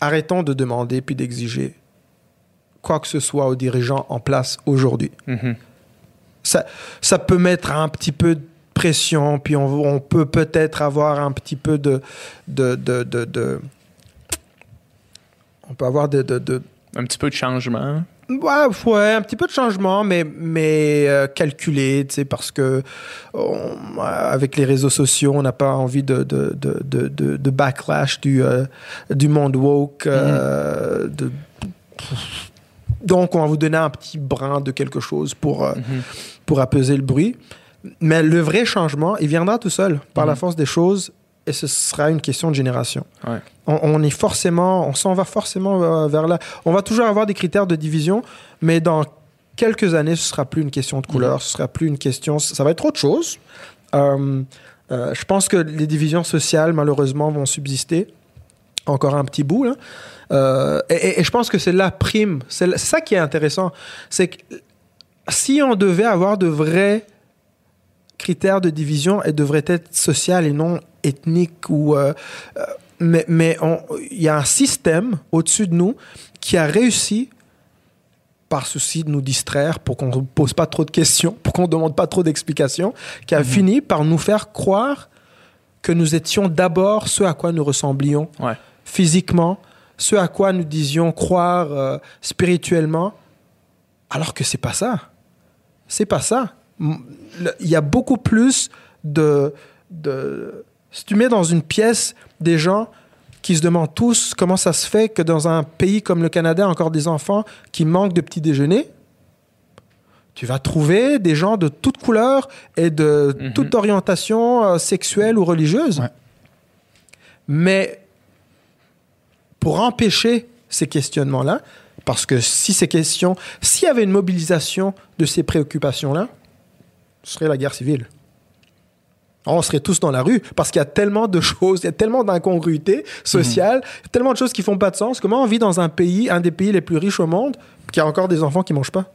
arrêtons de demander puis d'exiger quoi que ce soit aux dirigeants en place aujourd'hui. Mhm. Ça, ça peut mettre un petit peu pression, puis on, on peut peut-être avoir un petit peu de, de, de, de- de- on peut avoir de, Un petit peu de changement. Ouais, ouais, un petit peu de changement, mais, mais euh, calculé, tu sais, parce que on- avec les réseaux sociaux, on n'a pas envie de, de, de, de, de- de backlash du, euh, du monde woke. euh, de- donc, on va vous donner un petit brin de quelque chose pour, pour apaiser le bruit. Mais le vrai changement, il viendra tout seul, par la force des choses, et ce sera une question de génération. Ouais. On, on est forcément, on s'en va forcément euh, vers là. On va toujours avoir des critères de division, mais dans quelques années, ce sera plus une question de couleur, ce sera plus une question, ça va être autre chose. Euh, euh, je pense que les divisions sociales, malheureusement, vont subsister encore un petit bout. là. Euh, et, et- et je pense que c'est la prime. C'est ça qui est intéressant. C'est que si on devait avoir de vrais critères de division, elles devraient être sociales et non ethniques. Ou, euh, euh, mais il y a un système au-dessus de nous qui a réussi par souci de nous distraire pour qu'on ne pose pas trop de questions, <laughs> pour qu'on ne demande pas trop d'explications, qui a fini par nous faire croire que nous étions d'abord ce à quoi nous ressemblions Ouais. physiquement, ce à quoi nous disions croire euh, spirituellement, alors que c'est pas ça. C'est pas ça. Il y a beaucoup plus de, de... Si tu mets dans une pièce des gens qui se demandent tous comment ça se fait que dans un pays comme le Canada, encore des enfants qui manquent de petit déjeuner, tu vas trouver des gens de toutes couleurs et de Mhm. toute orientation euh, sexuelle ou religieuse. Ouais. Mais pour empêcher ces questionnements-là, parce que si ces questions, s'il y avait une mobilisation de ces préoccupations-là, ce serait la guerre civile. On serait tous dans la rue parce qu'il y a tellement de choses, il y a tellement d'incongruités sociales, tellement de choses qui font pas de sens. Comment on vit dans un pays, un des pays les plus riches au monde, qui a encore des enfants qui mangent pas?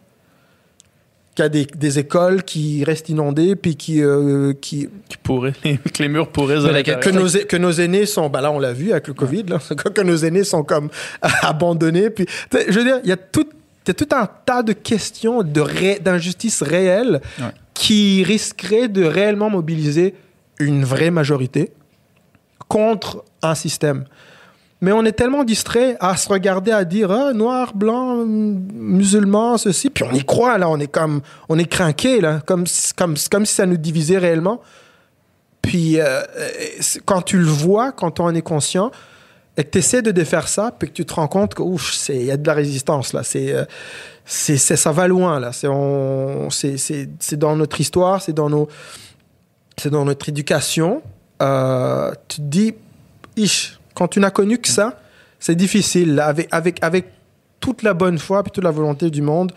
Qui a des, des écoles qui restent inondées, puis qui, euh, qui, Qui pourrait, <laughs> que les murs pourraient. Que nos, que nos aînés sont, bah là on l'a vu avec le Covid, là, <laughs> que nos aînés sont comme <laughs> abandonnés. Puis, je veux dire, il y a tout, il y a tout un tas de questions de ré- d'injustices réelles Ouais. Qui risqueraient de réellement mobiliser une vraie majorité contre un système. Mais on est tellement distrait à se regarder, à dire ah, noir, blanc, hum, musulman, ceci, puis on y croit là, on est comme, on est craqué là, comme, comme, comme si ça nous divisait réellement. Puis euh, euh, quand tu le vois, quand on en est conscient, et que tu essaies de défaire ça, puis que tu te rends compte qu'il y a de la résistance là, c'est, euh, c'est, ça va loin là, c'est, c'est, dans notre histoire, c'est dans, nos, c'est dans notre éducation. Euh, tu te dis, ish, quand tu n'as connu que ça, c'est difficile. Avec, avec, avec toute la bonne foi et toute la volonté du monde,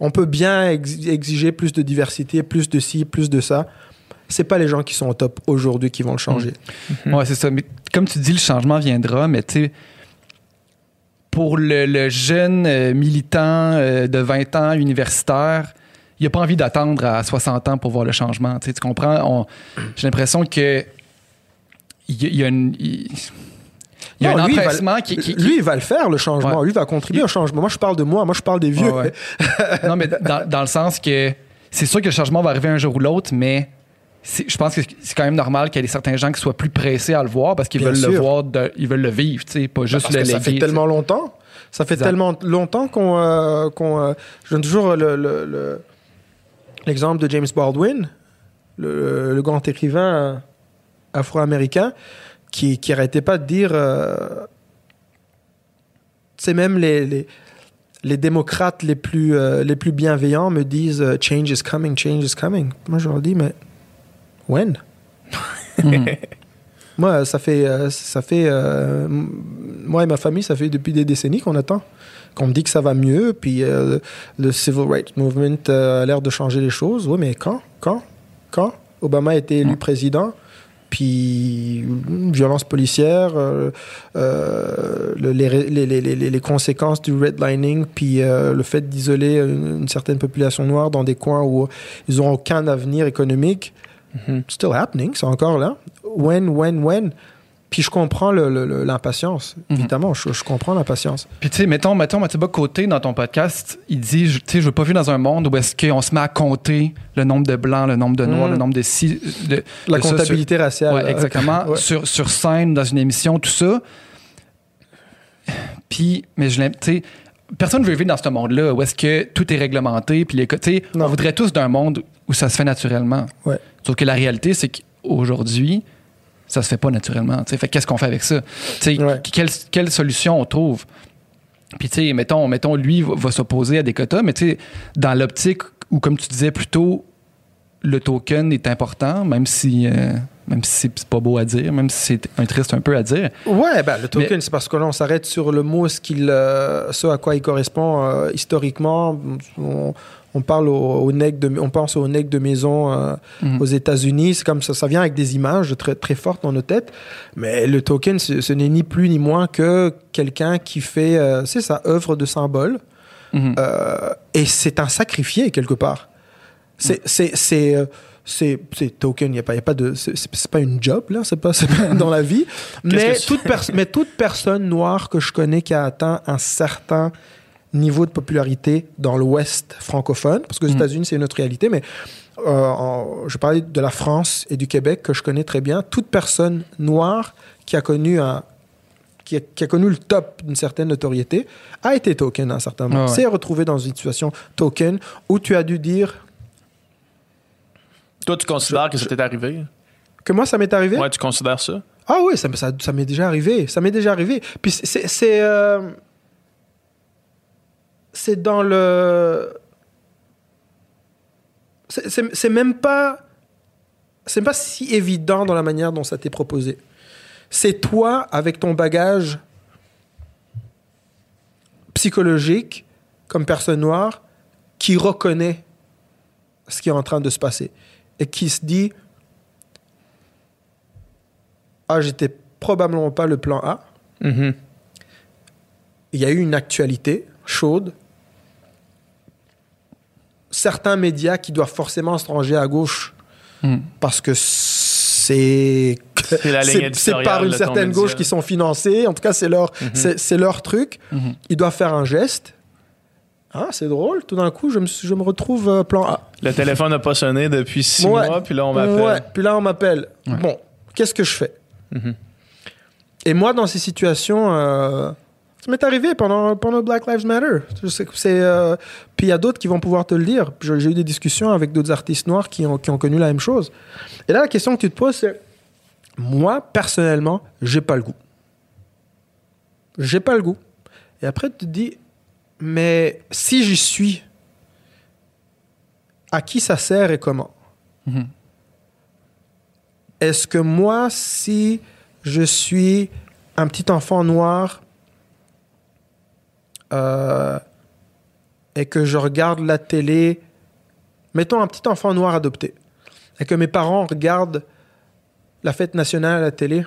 on peut bien ex- exiger plus de diversité, plus de ci, plus de ça. C'est pas les gens qui sont au top aujourd'hui qui vont le changer. Ouais, c'est ça. Mais comme tu dis, le changement viendra, mais tu sais, pour le, le jeune euh, militant euh, de 20 ans universitaire, il n'a pas envie d'attendre à 60 ans pour voir le changement. Tu comprends? J'ai l'impression que il y, a- il y a, une- il- il y a Non, un lui, va qui, qui- qui- Lui, il va le faire, le changement. Ouais. Lui, il va contribuer au changement. Moi, je parle de moi. Moi, je parle des vieux. Ouais, ouais. <laughs> non, mais dans, dans le sens que c'est sûr que le changement va arriver un jour ou l'autre, mais je pense que c'est quand même normal qu'il y ait certains gens qui soient plus pressés à le voir parce qu'ils Bien veulent le voir, de- ils veulent le vivre, tu sais, pas juste Parce le que ça fait tu tellement longtemps. Ça fait Exact. tellement longtemps qu'on. euh, qu'on, euh, je donne toujours le- le- le- l'exemple de James Baldwin, le, grand écrivain euh, afro-américain, qui, qui arrêtait pas de dire. euh, c'est même les, les, les démocrates les plus, euh, les plus bienveillants me disent euh, Change is coming, change is coming. Moi, je leur dis, mais when? <laughs> Moi, ça fait, euh, ça fait, euh, moi et ma famille, ça fait depuis des décennies qu'on attend, qu'on me dit que ça va mieux, puis euh, le civil rights movement euh, a l'air de changer les choses. Oui, mais quand, quand, quand? Obama a été élu président, puis une violence policière, euh, euh, le- les, ré- les, les, les, les conséquences du redlining, puis euh, le fait d'isoler une, une certaine population noire dans des coins où ils n'ont aucun avenir économique Mhm. still happening, c'est encore là. When, when, when? Puis je comprends l'impatience, Mhm. évidemment, je, je comprends l'impatience. Puis tu sais, mettons, mettons Mathieu Côté dans ton podcast, il dit, tu sais, je veux pas vivre dans un monde où est-ce qu'on se met à compter le nombre de blancs, le nombre de noirs, Mhm. le nombre de de- La de ça, comptabilité raciale. Ouais, exactement. <laughs> Ouais. Sur, sur scène, dans une émission, tout ça. Puis, mais je l'aime, tu sais, personne ne veut vivre dans ce monde-là où est-ce que tout est réglementé. Puis les, on voudrait tous d'un monde où ça se fait naturellement. Ouais. Sauf que la réalité, c'est qu'aujourd'hui, ça se fait pas naturellement. tu sais. Fait que qu'est-ce qu'on fait avec ça? Ouais. quelle, quelle solution on trouve? Puis, tu sais, mettons, mettons, lui va, va s'opposer à des quotas, mais tu sais, dans l'optique où, comme tu disais plus tôt, le token est important, même si, euh, même si c'est- c'est pas beau à dire, même si c'est un triste un peu à dire. Ouais, ben, le token, Mais- c'est parce que là, on s'arrête sur le mot, ce, qu'il, euh, ce à quoi il correspond euh, historiquement. On, on parle au, au de, on pense au nec de maison euh, Mhm. aux États-Unis. C'est comme ça, ça vient avec des images très, très fortes dans nos têtes. Mais le token, ce, n'est ni plus ni moins que quelqu'un qui fait, euh, c'est sa œuvre de symbole. Mhm. Euh, et c'est un sacrifié quelque part. C'est c'est c'est token. Il y a pas y a pas de c'est pas une job là. C'est pas, dans la vie. <laughs> Mais toute mais toute personne noire que je connais qui a atteint un certain niveau de popularité dans l'Ouest francophone, parce que aux Mhm. États-Unis c'est une autre réalité, mais euh, en- je parlais de la France et du Québec que je connais très bien. Toute personne noire qui a connu un qui a, qui a connu le top d'une certaine notoriété, a été token à un certain moment. Ah ouais. S'est retrouvé dans une situation token où tu as dû dire Toi, tu considères que ça t'est arrivé? que moi, ça m'est arrivé? Ouais, tu considères ça? Ah oui, ça, ça, ça m'est déjà arrivé. Ça m'est déjà arrivé. Puis c'est- c'est... Dans le... C'est, même pas... C'est pas si évident dans la manière dont ça t'est proposé. C'est toi, avec ton bagage psychologique, comme personne noire, qui reconnaît ce qui est en train de se passer. Et qui se dit... Ah, j'étais probablement pas le plan A. Mhm. Il y a eu une actualité chaude. Certains médias qui doivent forcément se ranger à gauche Mm. parce que c'est par une certaine média. gauche qui sont financés. En tout cas, c'est leur, c'est leur truc. Mhm. Ils doivent faire un geste. Ah, c'est drôle. Tout d'un coup, je me, je me retrouve euh, plan A. Le téléphone n'a pas sonné depuis six Ouais. mois, puis là, on m'appelle. Ouais, puis là, on m'appelle. Ouais. Bon, qu'est-ce que je fais? Mhm. Et moi, dans ces situations, euh, ça m'est arrivé pendant, pendant Black Lives Matter. C'est, euh, puis il y a d'autres qui vont pouvoir te le dire. J'ai eu des discussions avec d'autres artistes noirs qui ont, qui ont connu la même chose. Et là, la question que tu te poses, c'est moi, personnellement, j'ai pas le goût. J'ai pas le goût. Et après, tu te dis, mais si j'y suis, à qui ça sert et comment? Mhm. Est-ce que moi, si je suis un petit enfant noir euh, et que je regarde la télé, mettons un petit enfant noir adopté, et que mes parents regardent la fête nationale à la télé,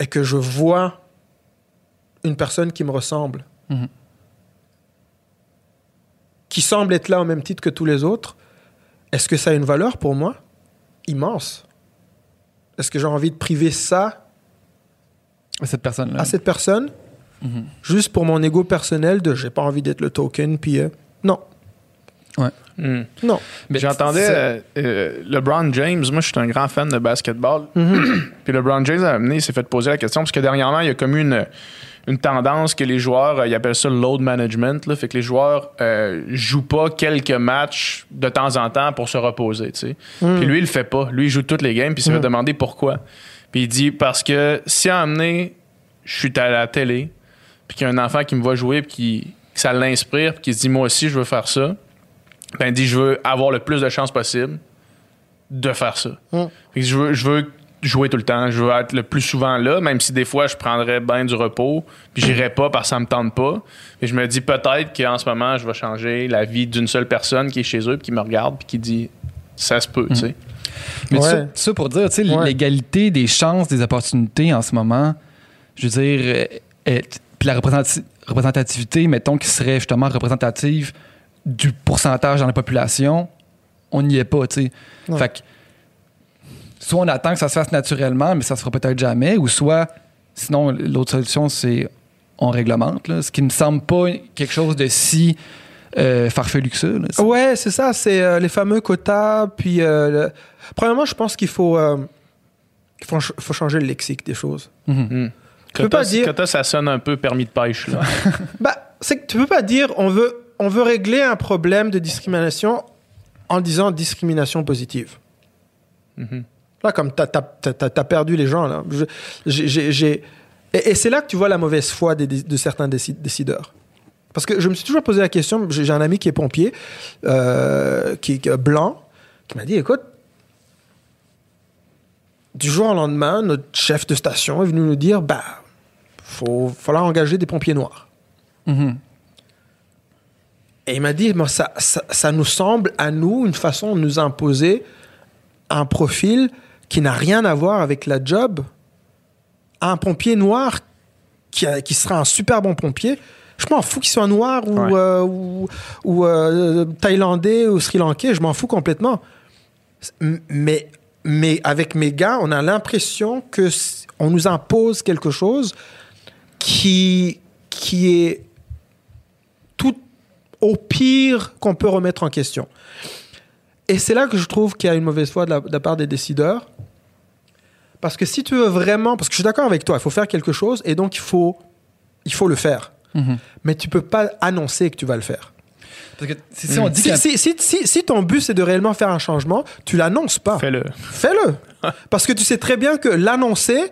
et que je vois une personne qui me ressemble, Mhm. qui semble être là au même titre que tous les autres, est-ce que ça a une valeur pour moi? Immense. Est-ce que j'ai envie de priver ça Cette à cette personne? Mhm. juste pour mon ego personnel de j'ai pas envie d'être le token puis euh, non Hmm. non Mais J'entendais euh, euh, LeBron James. Moi, je suis un grand fan de basketball. Mhm. <clears throat> Puis LeBron James a amené, il s'est fait poser la question parce que dernièrement, il y a comme eu une, une tendance que les joueurs, euh, ils appellent ça le load management. Là, fait que les joueurs euh, jouent pas quelques matchs de temps en temps pour se reposer. tu sais. Puis lui, il le fait pas. Lui, il joue toutes les games. Puis il se fait demander pourquoi. Puis il dit parce que si à amener, je suis à la télé, puis qu'il y a un enfant qui me voit jouer, puis qui, que ça l'inspire, puis qui se dit moi aussi, je veux faire ça. Ben, il dit je veux avoir le plus de chances possible de faire ça. Mm. Fait que je, veux, je veux jouer tout le temps. Je veux être le plus souvent là, même si des fois je prendrais bien du repos, puis j'irais pas parce que ça me tente pas. Et je me dis peut-être qu'en ce moment, je vais changer la vie d'une seule personne qui est chez eux, puis qui me regarde, puis qui dit ça se peut, tu sais. Mais Ouais. ça, ça pour dire, tu sais, Ouais. l'égalité des chances, des opportunités en ce moment, je veux dire, euh, est- puis la représentati- représentativité, mettons, qui serait justement représentative du pourcentage dans la population, on n'y est pas, tu sais. Ouais. Fait que, soit on attend que ça se fasse naturellement, mais ça se fera peut-être jamais, ou soit, sinon, l'autre solution, c'est on réglemente, là, ce qui ne me semble pas quelque chose de si euh, farfelu que ça. là. Ouais c'est ça c'est euh, les fameux quotas puis euh, le- premièrement je pense qu'il faut euh, il faut, ch- faut changer le lexique des choses Mhm. Hmm. Tu peux pas dire. Cotas, ça sonne un peu permis de pêche. Là. <laughs> Bah, c'est que tu peux pas dire on veut, on veut régler un problème de discrimination en disant discrimination positive. Mhm. Là, comme t'as as, perdu les gens, là. J'ai- Et, et c'est là que tu vois la mauvaise foi des- de certains déci- décideurs. Parce que je me suis toujours posé la question, j'ai j'ai un ami qui est pompier, euh, qui est blanc, qui m'a dit, écoute, du jour au lendemain, notre chef de station est venu nous dire, bah, faut falloir engager des pompiers noirs. Mhm. Et il m'a dit, Moi, ça, ça, ça nous semble à nous une façon de nous imposer un profil qui n'a rien à voir avec la job. Un pompier noir qui, a- qui sera un super bon pompier. Je m'en fous qu'il soit noir ou, Ouais. euh, ou, ou, euh, thaïlandais ou sri lankais, je m'en fous complètement. Mais, mais avec mes gars, on a l'impression que on nous impose quelque chose qui, qui est tout au pire qu'on peut remettre en question. Et c'est là que je trouve qu'il y a une mauvaise foi de la, de la part des décideurs. Parce que si tu veux vraiment, parce que je suis d'accord avec toi, il faut faire quelque chose et donc il faut, il faut le faire. Mhm. Mais tu peux pas annoncer que tu vas le faire. Parce que si, si on dit Si, qu'un- si, si, si- si ton but c'est de réellement faire un changement, tu l'annonces pas. Fais-le. Fais-le. <laughs> Parce que tu sais très bien que l'annoncer,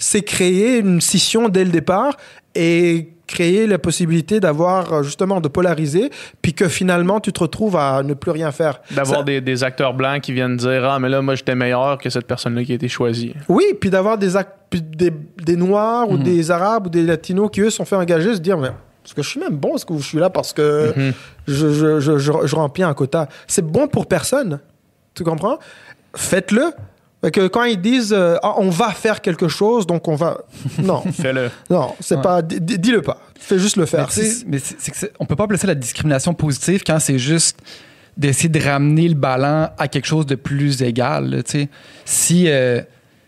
c'est créer une scission dès le départ et créer la possibilité d'avoir euh, justement de polariser, puis que finalement tu te retrouves à ne plus rien faire. D'avoir Ça- des, des acteurs blancs qui viennent dire Ah, mais là, moi, j'étais meilleur que cette personne-là qui a été choisie. Oui, puis d'avoir des, Noirs ou Mhm. des Arabes ou des Latinos qui, eux, sont fait engager, se dire, mais est-ce que je suis même bon? Est-ce que je suis là parce que Mhm. je, je, je, je- je remplis un quota? C'est bon pour personne. Tu comprends? Faites-le. Que quand ils disent, euh, Ah, on va faire quelque chose, donc on va... <laughs> Non, Fais-le. non, c'est Ouais. pas... di- di- Dis-le pas. Fais juste le faire. tu sais, Si- mais c'est on peut pas placer la discrimination positive quand c'est juste d'essayer de ramener le ballon à quelque chose de plus égal. là, tu sais. si, euh,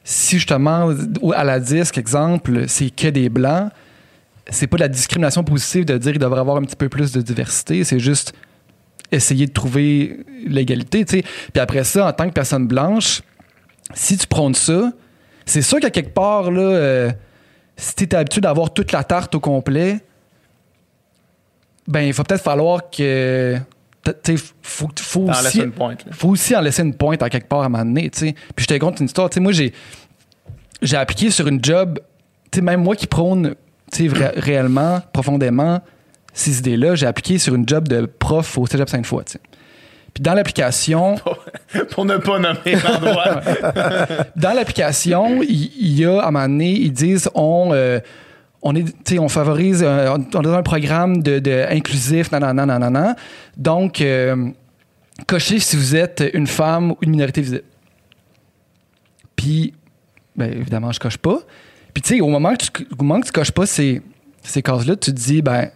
si justement, à la disque, exemple, c'est que des blancs, c'est pas de la discrimination positive de dire qu'il devrait y avoir un petit peu plus de diversité, c'est juste essayer de trouver l'égalité. tu sais. Puis après ça, en tant que personne blanche, si tu prônes ça, c'est sûr qu'à quelque part, là, euh, si tu es habitué d'avoir toute la tarte au complet, ben, il va peut-être falloir que. Tu sais, faut, faut, aussi, une pointe. là. faut aussi en laisser une pointe à quelque part à un moment donné. Puis je te raconte une histoire. tu sais, moi, j'ai, j'ai appliqué sur une job, tu sais, même moi qui prône réellement, profondément, ces idées-là, j'ai appliqué sur une job de prof au Cégep Sainte-Foy. tu sais. Puis dans l'application, <laughs> Pour ne pas nommer l'endroit. <laughs> dans l'application, il, il y a, à un moment donné, ils disent on, euh, on, est, on favorise, euh, on, est dans un programme de, de inclusif, nanana, nanana. Donc, euh, cochez si vous êtes une femme ou une minorité visible. Puis, ben, évidemment, je coche pas. Puis, tu sais, au moment que tu, au moment que tu coches pas ces, ces cases-là, tu te dis, ben,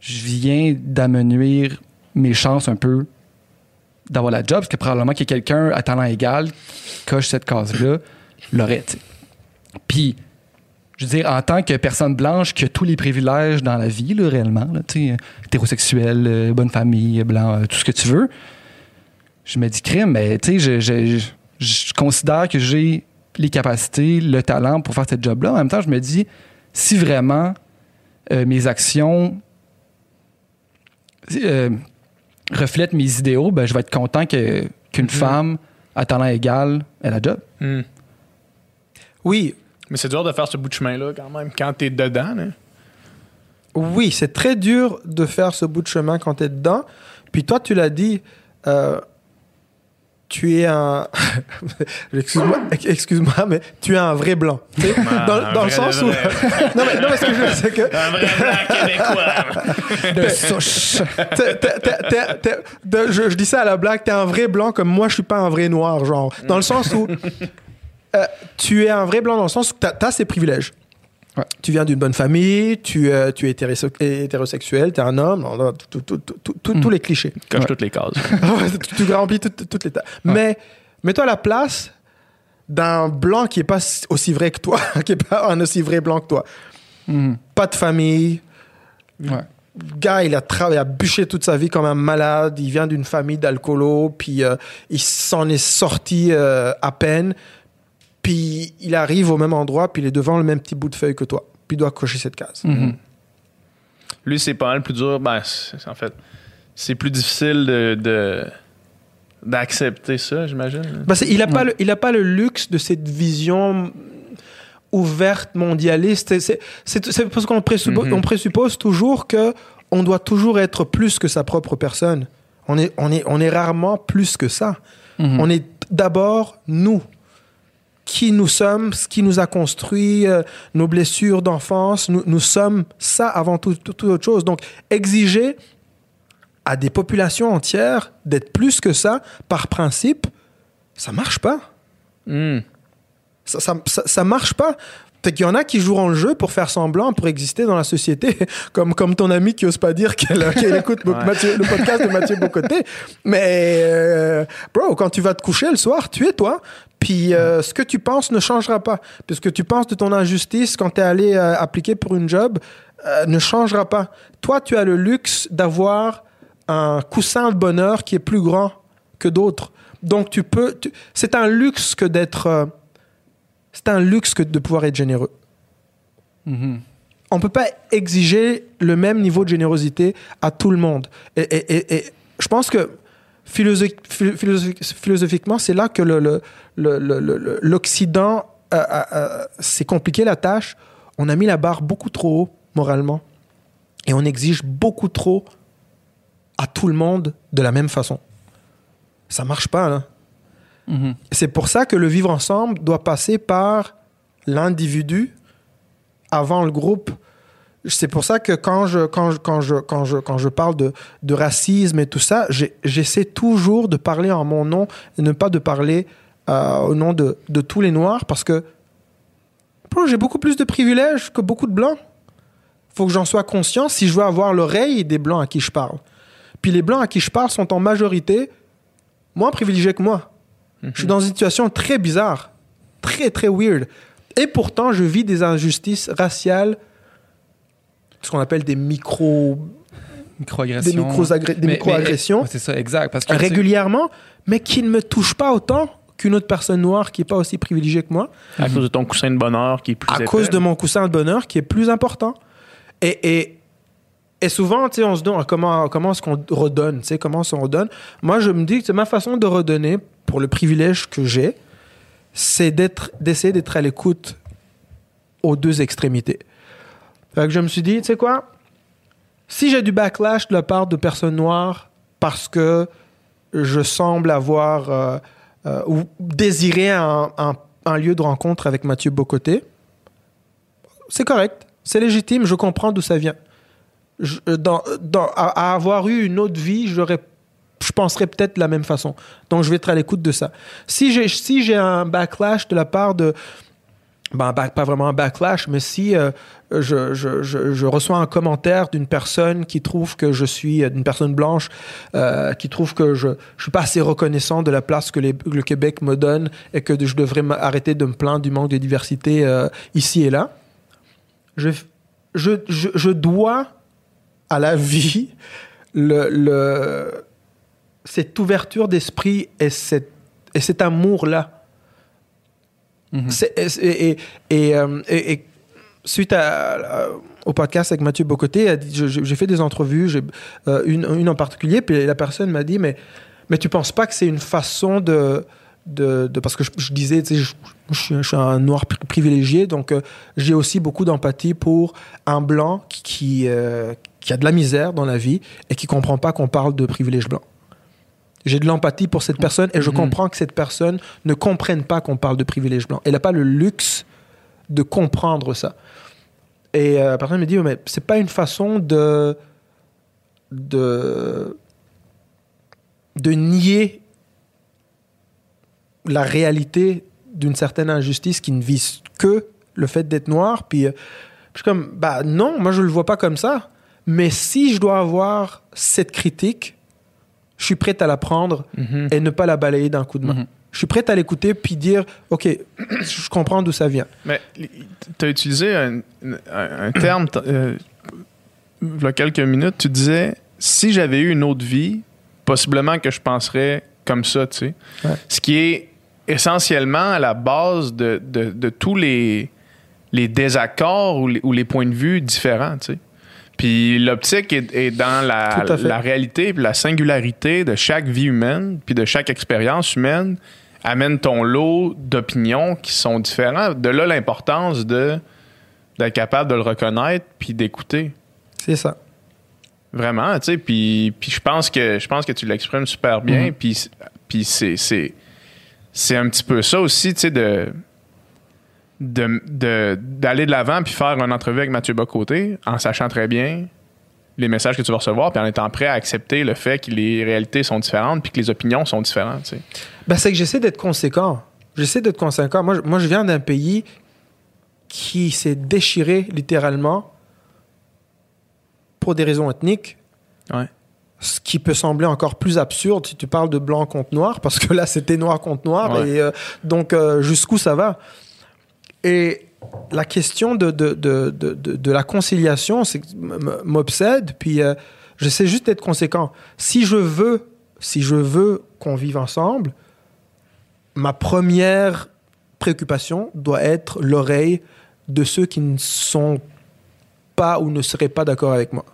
je viens d'amenuire mes chances un peu d'avoir la job, parce que probablement qu'il y a quelqu'un à talent égal qui coche cette case-là, l'aurait. Puis, je veux dire, en tant que personne blanche qui a tous les privilèges dans la vie, là, réellement, là, hétérosexuel, euh, bonne famille, blanc, euh, tout ce que tu veux, je me dis, crime, mais tu sais, je, considère que j'ai les capacités, le talent pour faire cette job-là. En même temps, je me dis, si vraiment euh, mes actions reflètent mes idéaux, ben, je vais être content que, qu'une femme à talent égal ait la job. Hmm. Oui, Mais c'est dur de faire ce bout de chemin-là quand même, quand t'es dedans. là. Oui, c'est très dur de faire ce bout de chemin quand tu es dedans. Puis toi, tu l'as dit, euh, tu es un. <laughs> Excuse-moi, excuse-moi, mais tu es un vrai blanc. Tu Ah, dans un dans le sens où. <laughs> non, mais, non, mais ce que je veux c'est que. Un vrai blanc québécois. <laughs> De souche. je, je dis ça à la blague, t'es un vrai blanc comme moi, je suis pas un vrai noir, genre. Dans le sens où. euh, tu es un vrai blanc dans le sens où t'as as ces privilèges. Ouais. Tu viens d'une bonne famille, tu, euh, tu es hétérose- hétérosexuel, tu es un homme, tout- Mm. tous les clichés. Coche Ouais. toutes les cases. <laughs> tu, remplis tout- tout- toutes les tâches. Mais mets-toi à la place d'un blanc qui est pas aussi vrai que toi, <laughs> qui est pas un aussi vrai blanc que toi. Mhm. Pas de famille. Ouais. Le gars, il a travaillé, il a bûché toute sa vie comme un malade. Il vient d'une famille d'alcoolos, puis euh, il s'en est sorti euh, à peine. Puis il arrive au même endroit, puis il est devant le même petit bout de feuille que toi, puis il doit cocher cette case. Mhm. Lui, c'est pas mal plus dur. Ben, c'est- en fait, c'est plus difficile de, de- d'accepter ça, j'imagine. Parce qu'il n'a pas, le- il a pas le luxe de cette vision ouverte, mondialiste. C'est- parce qu'on présuppose, Mhm. on présuppose toujours que on doit toujours être plus que sa propre personne. On est, on est, on est rarement plus que ça. Mhm. On est d'abord nous. Qui nous sommes, ce qui nous a construit, euh, nos blessures d'enfance, nous, nous sommes ça avant tout- tout- toute autre chose. Donc, exiger à des populations entières d'être plus que ça, par principe, ça marche pas. Hmm. Ça, ça, ça, ça marche pas. Fait qu'il y en a qui joueront le jeu pour faire semblant, pour exister dans la société, <laughs> comme, comme ton ami qui ose pas dire qu'elle <laughs> qu'elle écoute Ouais. Mathieu- le podcast de Mathieu Bocoté. Mais, euh, bro, quand tu vas te coucher le soir, tu es toi. Puis euh, ce que tu penses ne changera pas. Puis ce que tu penses de ton injustice quand tu es allé euh, appliquer pour une job euh, ne changera pas. Toi, tu as le luxe d'avoir un coussin de bonheur qui est plus grand que d'autres. Donc tu peux. tu- C'est un luxe que d'être. C'est un luxe que de pouvoir être généreux. Mhm. On peut pas exiger le même niveau de générosité à tout le monde. Et, et- et- et je pense que philosophi- philo- philosophi- philosophiquement, c'est là que le- le- le- le- le- l'Occident euh, euh, euh, s'est compliqué la tâche. On a mis la barre beaucoup trop haut moralement. Et on exige beaucoup trop à tout le monde de la même façon. Ça marche pas, là. Mhm. C'est pour ça que le vivre ensemble doit passer par l'individu avant le groupe. C'est pour ça que quand je, quand je, quand je, quand je, quand je parle de, de racisme et tout ça, j'essaie toujours de parler en mon nom et ne pas de parler euh, au nom de, de tous les Noirs parce que j'ai beaucoup plus de privilèges que beaucoup de Blancs. faut que j'en sois conscient si je veux avoir l'oreille des Blancs à qui je parle. Puis les Blancs à qui je parle sont en majorité moins privilégiés que moi. Je suis dans une situation très bizarre, très très weird. Et pourtant, je vis des injustices raciales, ce qu'on appelle des micro, Microagression. des micro-agressions, c'est ça, exact. Parce que régulièrement, mais qui ne me touchent pas autant qu'une autre personne noire qui n'est pas aussi privilégiée que moi, À cause de ton coussin de bonheur qui est plus à épais. cause de mon coussin de bonheur qui est plus important. Et, et, et souvent, tu sais, on se demande comment, comment est-ce qu'on redonne, tu sais, comment qu'on redonne? Moi, je me dis que ma façon de redonner pour le privilège que j'ai, c'est d'être, d'essayer d'être à l'écoute aux deux extrémités. Fait je me suis dit, tu sais quoi, si j'ai du backlash de la part de personnes noires parce que je semble avoir euh, euh, ou désirer un, un- un lieu de rencontre avec Mathieu Bocoté, c'est correct, c'est légitime, je comprends d'où ça vient. Euh, dans- à, avoir eu une autre vie, je penserais peut-être de la même façon. Donc, je vais être à l'écoute de ça. Si j'ai, un backlash de la part de, ben, pas vraiment un backlash, mais si euh, je, reçois un commentaire d'une personne qui trouve que je suis, euh, d'une personne blanche, euh, qui trouve que je ne suis pas assez reconnaissant de la place que le Québec me donne et que je devrais arrêter de me plaindre du manque de diversité euh, ici et là, je dois à la vie le, le- cette ouverture d'esprit et, cette, et cet amour-là. Mhm. C'est- et, et, et, euh, et- suite à- à- au podcast avec Mathieu Bocoté, j'ai fait des entrevues, j'ai, euh, une, une en particulier, puis la personne m'a dit, mais, mais tu penses pas que c'est une façon de... de, de- parce que je, je disais, tu sais, je, je suis, je suis un noir pri- privilégié, donc euh, j'ai aussi beaucoup d'empathie pour un blanc qui, qui, euh, qui a de la misère dans la vie et qui comprend pas qu'on parle de privilège blanc. J'ai de l'empathie pour cette personne et je Mhm. comprends que cette personne ne comprenne pas qu'on parle de privilège blanc. Elle n'a pas le luxe de comprendre ça. Et euh, la personne me dit, mais c'est pas une façon de, de, de nier la réalité d'une certaine injustice qui ne vise que le fait d'être noir. Puis, euh, je suis comme, bah non, moi je le vois pas comme ça. Mais si je dois avoir cette critique, je suis prêt à la prendre Mhm. et ne pas la balayer d'un coup de main. Mhm. Je suis prêt à l'écouter puis dire, OK, <clears throat> je comprends d'où ça vient. Mais tu as utilisé un, un- un terme euh, il y a quelques minutes. Tu disais si j'avais eu une autre vie, possiblement que je penserais comme ça, tu sais. Ouais. Ce qui est essentiellement à la base de, de- de tous les, les désaccords ou les, ou les points de vue différents, tu sais. Puis l'optique est, est dans la, réalité puis la singularité de chaque vie humaine puis de chaque expérience humaine amène ton lot d'opinions qui sont différents. De là l'importance de d'être capable de le reconnaître puis d'écouter. C'est ça. Vraiment, tu sais, puis, puis je pense que je pense que tu l'exprimes super bien, Mhm. puis c'est c'est un petit peu ça aussi, tu sais de de- de- d'aller de l'avant puis faire une entrevue avec Mathieu Bocoté en sachant très bien les messages que tu vas recevoir puis en étant prêt à accepter le fait que les réalités sont différentes puis que les opinions sont différentes, tu sais. Ben, c'est que j'essaie d'être conséquent. J'essaie d'être conséquent. Moi, je- moi, je viens d'un pays qui s'est déchiré littéralement pour des raisons ethniques. Ouais. Ce qui peut sembler encore plus absurde si tu parles de blanc contre noir, parce que là, c'était noir contre noir. Ouais. Et euh, donc, euh, jusqu'où ça va? Et la question de, de, de, de, de- la conciliation m'obsède. Puis, euh, j'essaie juste d'être conséquent. Si je veux, si je veux qu'on vive ensemble, ma première préoccupation doit être l'oreille de ceux qui ne sont pas ou ne seraient pas d'accord avec moi.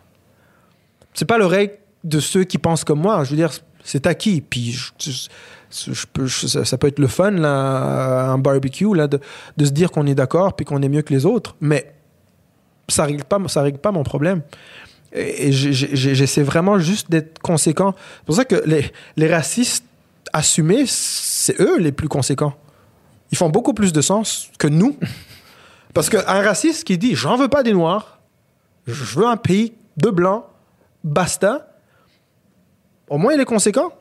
C'est pas l'oreille de ceux qui pensent comme moi. Je veux dire, c'est acquis. Puis je, je- ça, peut être le fun, là, à un barbecue, là, de, se dire qu'on est d'accord puis qu'on est mieux que les autres. Mais ça règle règle pas mon problème. Et, j'essaie vraiment juste d'être conséquent. C'est pour ça que les, les racistes assumés, c'est eux les plus conséquents. Ils font beaucoup plus de sens que nous. Parce qu'un raciste qui dit j'en veux pas des noirs, je veux un pays de blancs, basta, au moins il est conséquent.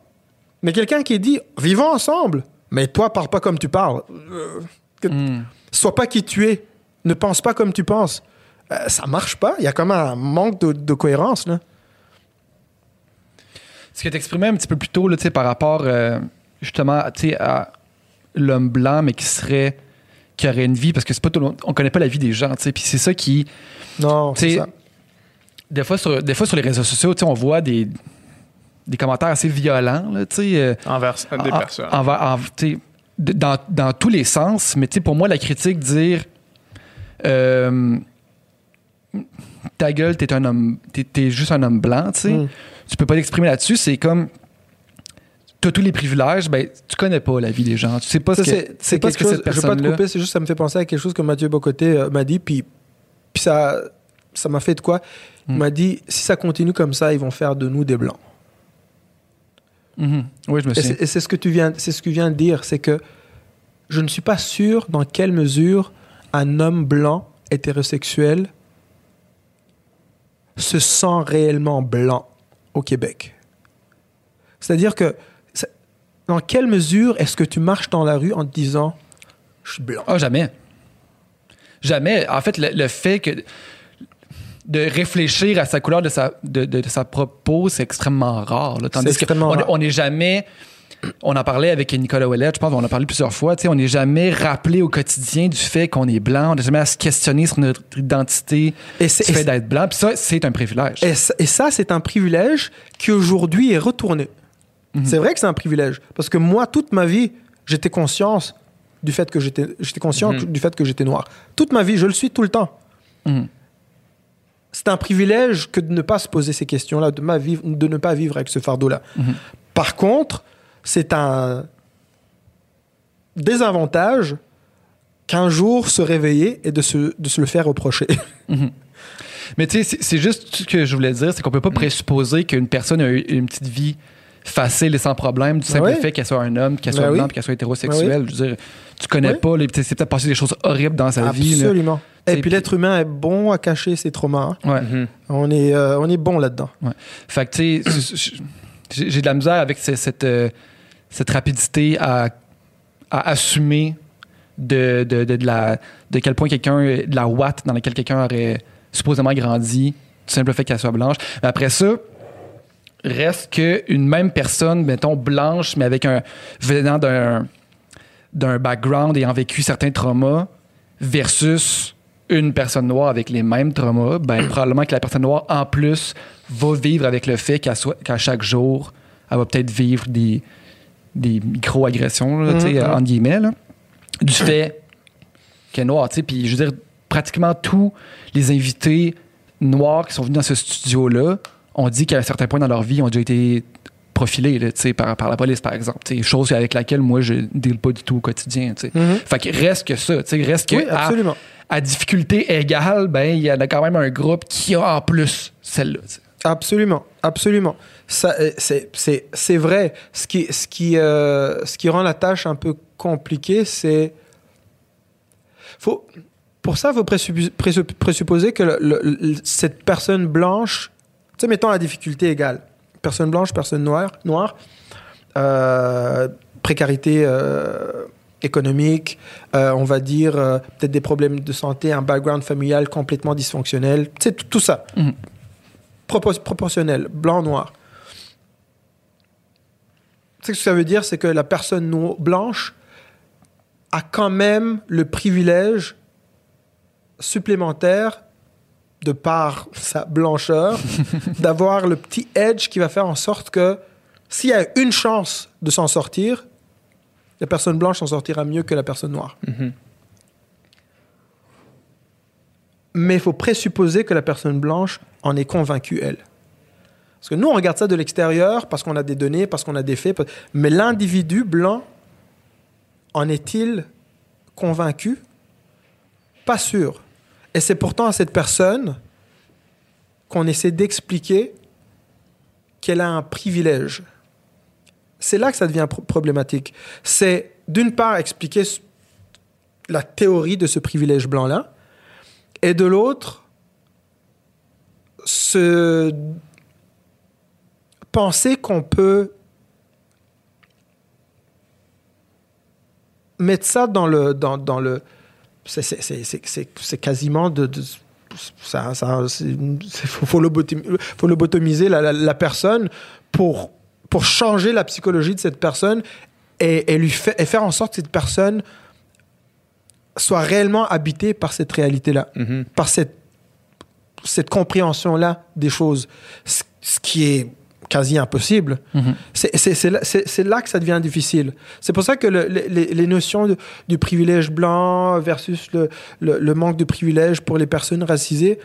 Mais quelqu'un qui dit vivons ensemble, mais toi parle pas comme tu parles, Euh, Hmm. sois pas qui tu es, ne pense pas comme tu penses. Euh, ça marche pas. Il y a comme un manque de, de cohérence là. Ce que tu exprimais un petit peu plus tôt, là, par rapport euh, justement à l'homme blanc, mais qui serait qui aurait une vie, parce que c'est pas tout le monde- on connaît pas la vie des gens, tu sais, puis c'est ça qui, Non, c'est ça. des fois sur des fois sur les réseaux sociaux, tu sais, on voit des des commentaires assez violents, là, tu sais, euh, envers des en- personnes. envers- en- dans, dans tous les sens. Mais tu sais, pour moi, la critique, dire euh, ta gueule, t'es un homme, t'es, t'es juste un homme blanc, tu sais, Mm. tu peux pas t'exprimer là-dessus. C'est comme t'as tous les privilèges, ben tu connais pas la vie des gens, tu sais pas ce que c'est pas quelque ce que Je veux pas te couper, c'est juste ça me fait penser à quelque chose que Mathieu Bocoté euh, m'a dit, puis, puis ça, ça m'a fait de quoi? Il Mm. m'a dit si ça continue comme ça, ils vont faire de nous des blancs. Mhm. Oui, je me c'est et c'est ce que tu viens, c'est ce que tu viens de dire, c'est que je ne suis pas sûr dans quelle mesure un homme blanc hétérosexuel se sent réellement blanc au Québec. C'est-à-dire que dans quelle mesure est-ce que tu marches dans la rue en te disant je suis blanc? Ah, jamais. Jamais. En fait, le, le fait que de réfléchir à sa couleur de sa, de, de- de sa propre peau, c'est extrêmement rare. là. Tandis extrêmement rare. on n'est jamais. On en parlait avec Nicolas Ouellet, je pense, on en a parlé plusieurs fois. On n'est jamais rappelé au quotidien du fait qu'on est blanc. On n'est jamais à se questionner sur notre identité Et du fait d'être blanc. Puis ça, c'est un privilège. Et, ça- et ça, c'est un privilège qui aujourd'hui est retourné. Mhm. C'est vrai que c'est un privilège. Parce que moi, toute ma vie, j'étais conscience du fait que j'étais, conscient Mhm. du fait que j'étais noir. Toute ma vie, je le suis tout le temps. Mhm. C'est un privilège que de ne pas se poser ces questions-là, de, ma vie- de ne pas vivre avec ce fardeau-là. Mhm. Par contre, c'est un désavantage qu'un jour se réveiller et de se, de se le faire reprocher. <laughs> Mais tu sais, c'est- juste ce que je voulais dire, c'est qu'on peut pas présupposer qu'une personne a eu une petite vie facile et sans problème du simple Ben oui. fait qu'elle soit un homme, qu'elle Ben soit oui. blanc, puis qu'elle soit hétérosexuelle. Je veux dire, tu connais Oui. pas, c'est peut-être passé des choses horribles dans sa vie. Absolument. Et puis l'être humain est bon à cacher ses traumas. hein. Ouais. Mhm. On est, euh, on est bon là-dedans. Fait que tu sais, j'ai de la misère avec ce- cette, euh, cette rapidité à, à assumer de, de, de, de la, de quel point quelqu'un, de la ouate dans laquelle quelqu'un aurait supposément grandi, du simple fait qu'elle soit blanche. Mais après ça, reste qu'une même personne, mettons, blanche, mais avec un. venant d'un d'un background ayant vécu certains traumas, versus une personne noire avec les mêmes traumas, ben, <clears throat> probablement que la personne noire, en plus, va vivre avec le fait qu'à chaque jour, elle va peut-être vivre des, des micro-agressions, Mhm. entre guillemets, là, du fait qu'elle est noire. Puis je veux dire, pratiquement tous les invités noirs qui sont venus dans ce studio-là ont dit qu'à un certain point dans leur vie, ils ont déjà été profilés là, par, par la police, par exemple. Chose avec laquelle moi, je ne deal pas du tout au quotidien. Mhm. Fait que reste que ça. Reste que Oui, absolument. à, difficulté égale, ben, il y en a quand même un groupe qui a en plus celle-là. Absolument, absolument. Euh, c'est, vrai. Ce qui, ce, qui, euh, ce qui rend la tâche un peu compliquée, c'est. Faut, pour ça, il faut présupposer, que le- le- le- cette personne blanche, tu sais, mettons la difficulté égale. Personne blanche, personne noire, noire euh, précarité euh, économique, euh, on va dire peut-être des problèmes de santé, un background familial complètement dysfonctionnel, tu sais, tout, ça Mhm. propor- proportionnel, blanc-noir. Tu sais ce que ça veut dire, c'est que la personne no- blanche a quand même le privilège supplémentaire, de par sa blancheur, <laughs> d'avoir le petit edge qui va faire en sorte que s'il y a une chance de s'en sortir, la personne blanche s'en sortira mieux que la personne noire. Mhm. mais il faut présupposer que la personne blanche en est convaincue, elle. Parce que nous, on regarde ça de l'extérieur parce qu'on a des données, parce qu'on a des faits. Mais l'individu blanc, en est-il convaincu? Pas sûr. Et c'est pourtant à cette personne qu'on essaie d'expliquer qu'elle a un privilège. C'est là que ça devient pro- problématique. C'est d'une part expliquer la théorie de ce privilège blanc-là, et de l'autre, se penser qu'on peut mettre ça dans le dans, dans le c'est c'est- c'est- c'est- c'est- c'est quasiment de, de- ça, faut, faut lobotomi- faut lobotomiser la, la, la personne pour pour changer la psychologie de cette personne et, et lui fait, et faire en sorte que cette personne soit réellement habitée par cette réalité-là Mhm. par cette, cette compréhension-là des choses, ce, ce qui est quasi impossible. Mhm. C'est- là, que ça devient difficile. C'est pour ça que le- le- les, les notions de- du privilège blanc versus le, le- le manque de privilège pour les personnes racisées,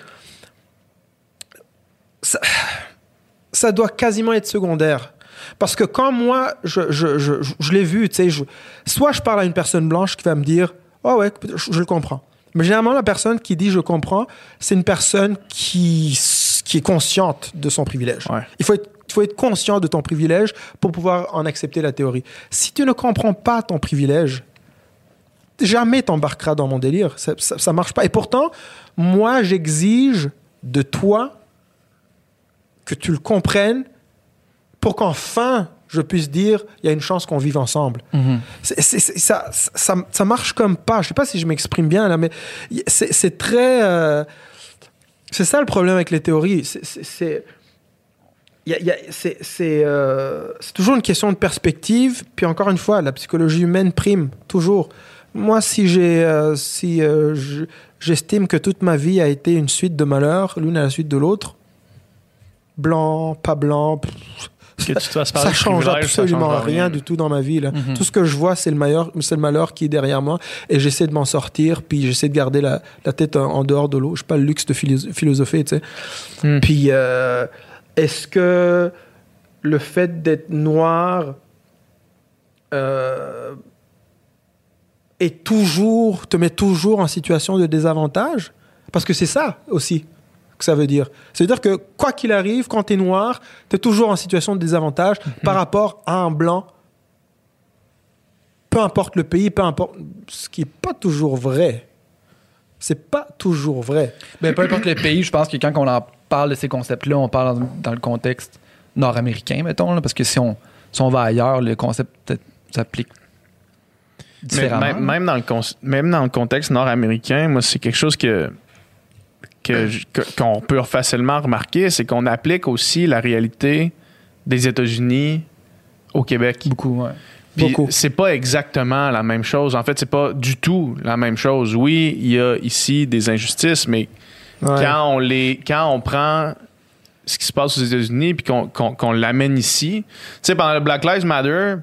ça, ça doit quasiment être secondaire. Parce que quand moi, je, je, je, je- l'ai vu, tu sais, je- soit je parle à une personne blanche qui va me dire « Oh ouais, je, le comprends ». Mais généralement, la personne qui dit « je comprends », c'est une personne qui, qui est consciente de son privilège. Ouais. Il faut être, il faut être conscient de ton privilège pour pouvoir en accepter la théorie. Si tu ne comprends pas ton privilège, jamais t'embarqueras dans mon délire. Ça, ça, ça marche pas. Et pourtant, moi, j'exige de toi que tu le comprennes pour qu'enfin je puisse dire il y a une chance qu'on vive ensemble. Mhm. Ça, ça, ça marche comme pas. Je sais pas si je m'exprime bien là, mais c'est très. euh, c'est ça le problème avec les théories. C'est- C'est euh, c'est toujours une question de perspective. Puis encore une fois, la psychologie humaine prime toujours. Moi, si j'ai, euh, si euh, je- j'estime que toute ma vie a été une suite de malheurs, l'une à la suite de l'autre, blanc, pas blanc, pff, Que ça de change ça absolument rien du tout dans ma vie. Là. Mhm. Tout ce que je vois, c'est le, malheur, c'est le malheur qui est derrière moi. Et j'essaie de m'en sortir, puis j'essaie de garder la, la tête en, en dehors de l'eau. Je pas le luxe de philo- philosopher, tu sais. Hmm. Puis, est-ce que le fait d'être noir euh, est toujours, te met toujours en situation de désavantage? Parce que c'est ça aussi que ça veut dire. C'est-à-dire que quoi qu'il arrive, quand tu es noir, tu es toujours en situation de désavantage par rapport à un blanc. Peu importe le pays, peu importe. Ce qui n'est pas toujours vrai. C'est pas toujours vrai. Ben, peu importe le pays, je pense que quand on en parle de ces concepts-là, on parle dans, dans le contexte nord-américain, mettons, là, parce que si on, si on va ailleurs, le concept s'applique différemment. même, même dans le con- même dans le contexte nord-américain, moi, c'est quelque chose que qu'on peut facilement remarquer, c'est qu'on applique aussi la réalité des États-Unis au Québec. Beaucoup, ouais. C'est pas exactement la même chose. En fait, c'est pas du tout la même chose. Oui, il y a ici des injustices, mais Quand on les quand on prend ce qui se passe aux États-Unis puis qu'on l'amène ici, tu sais pendant le Black Lives Matter,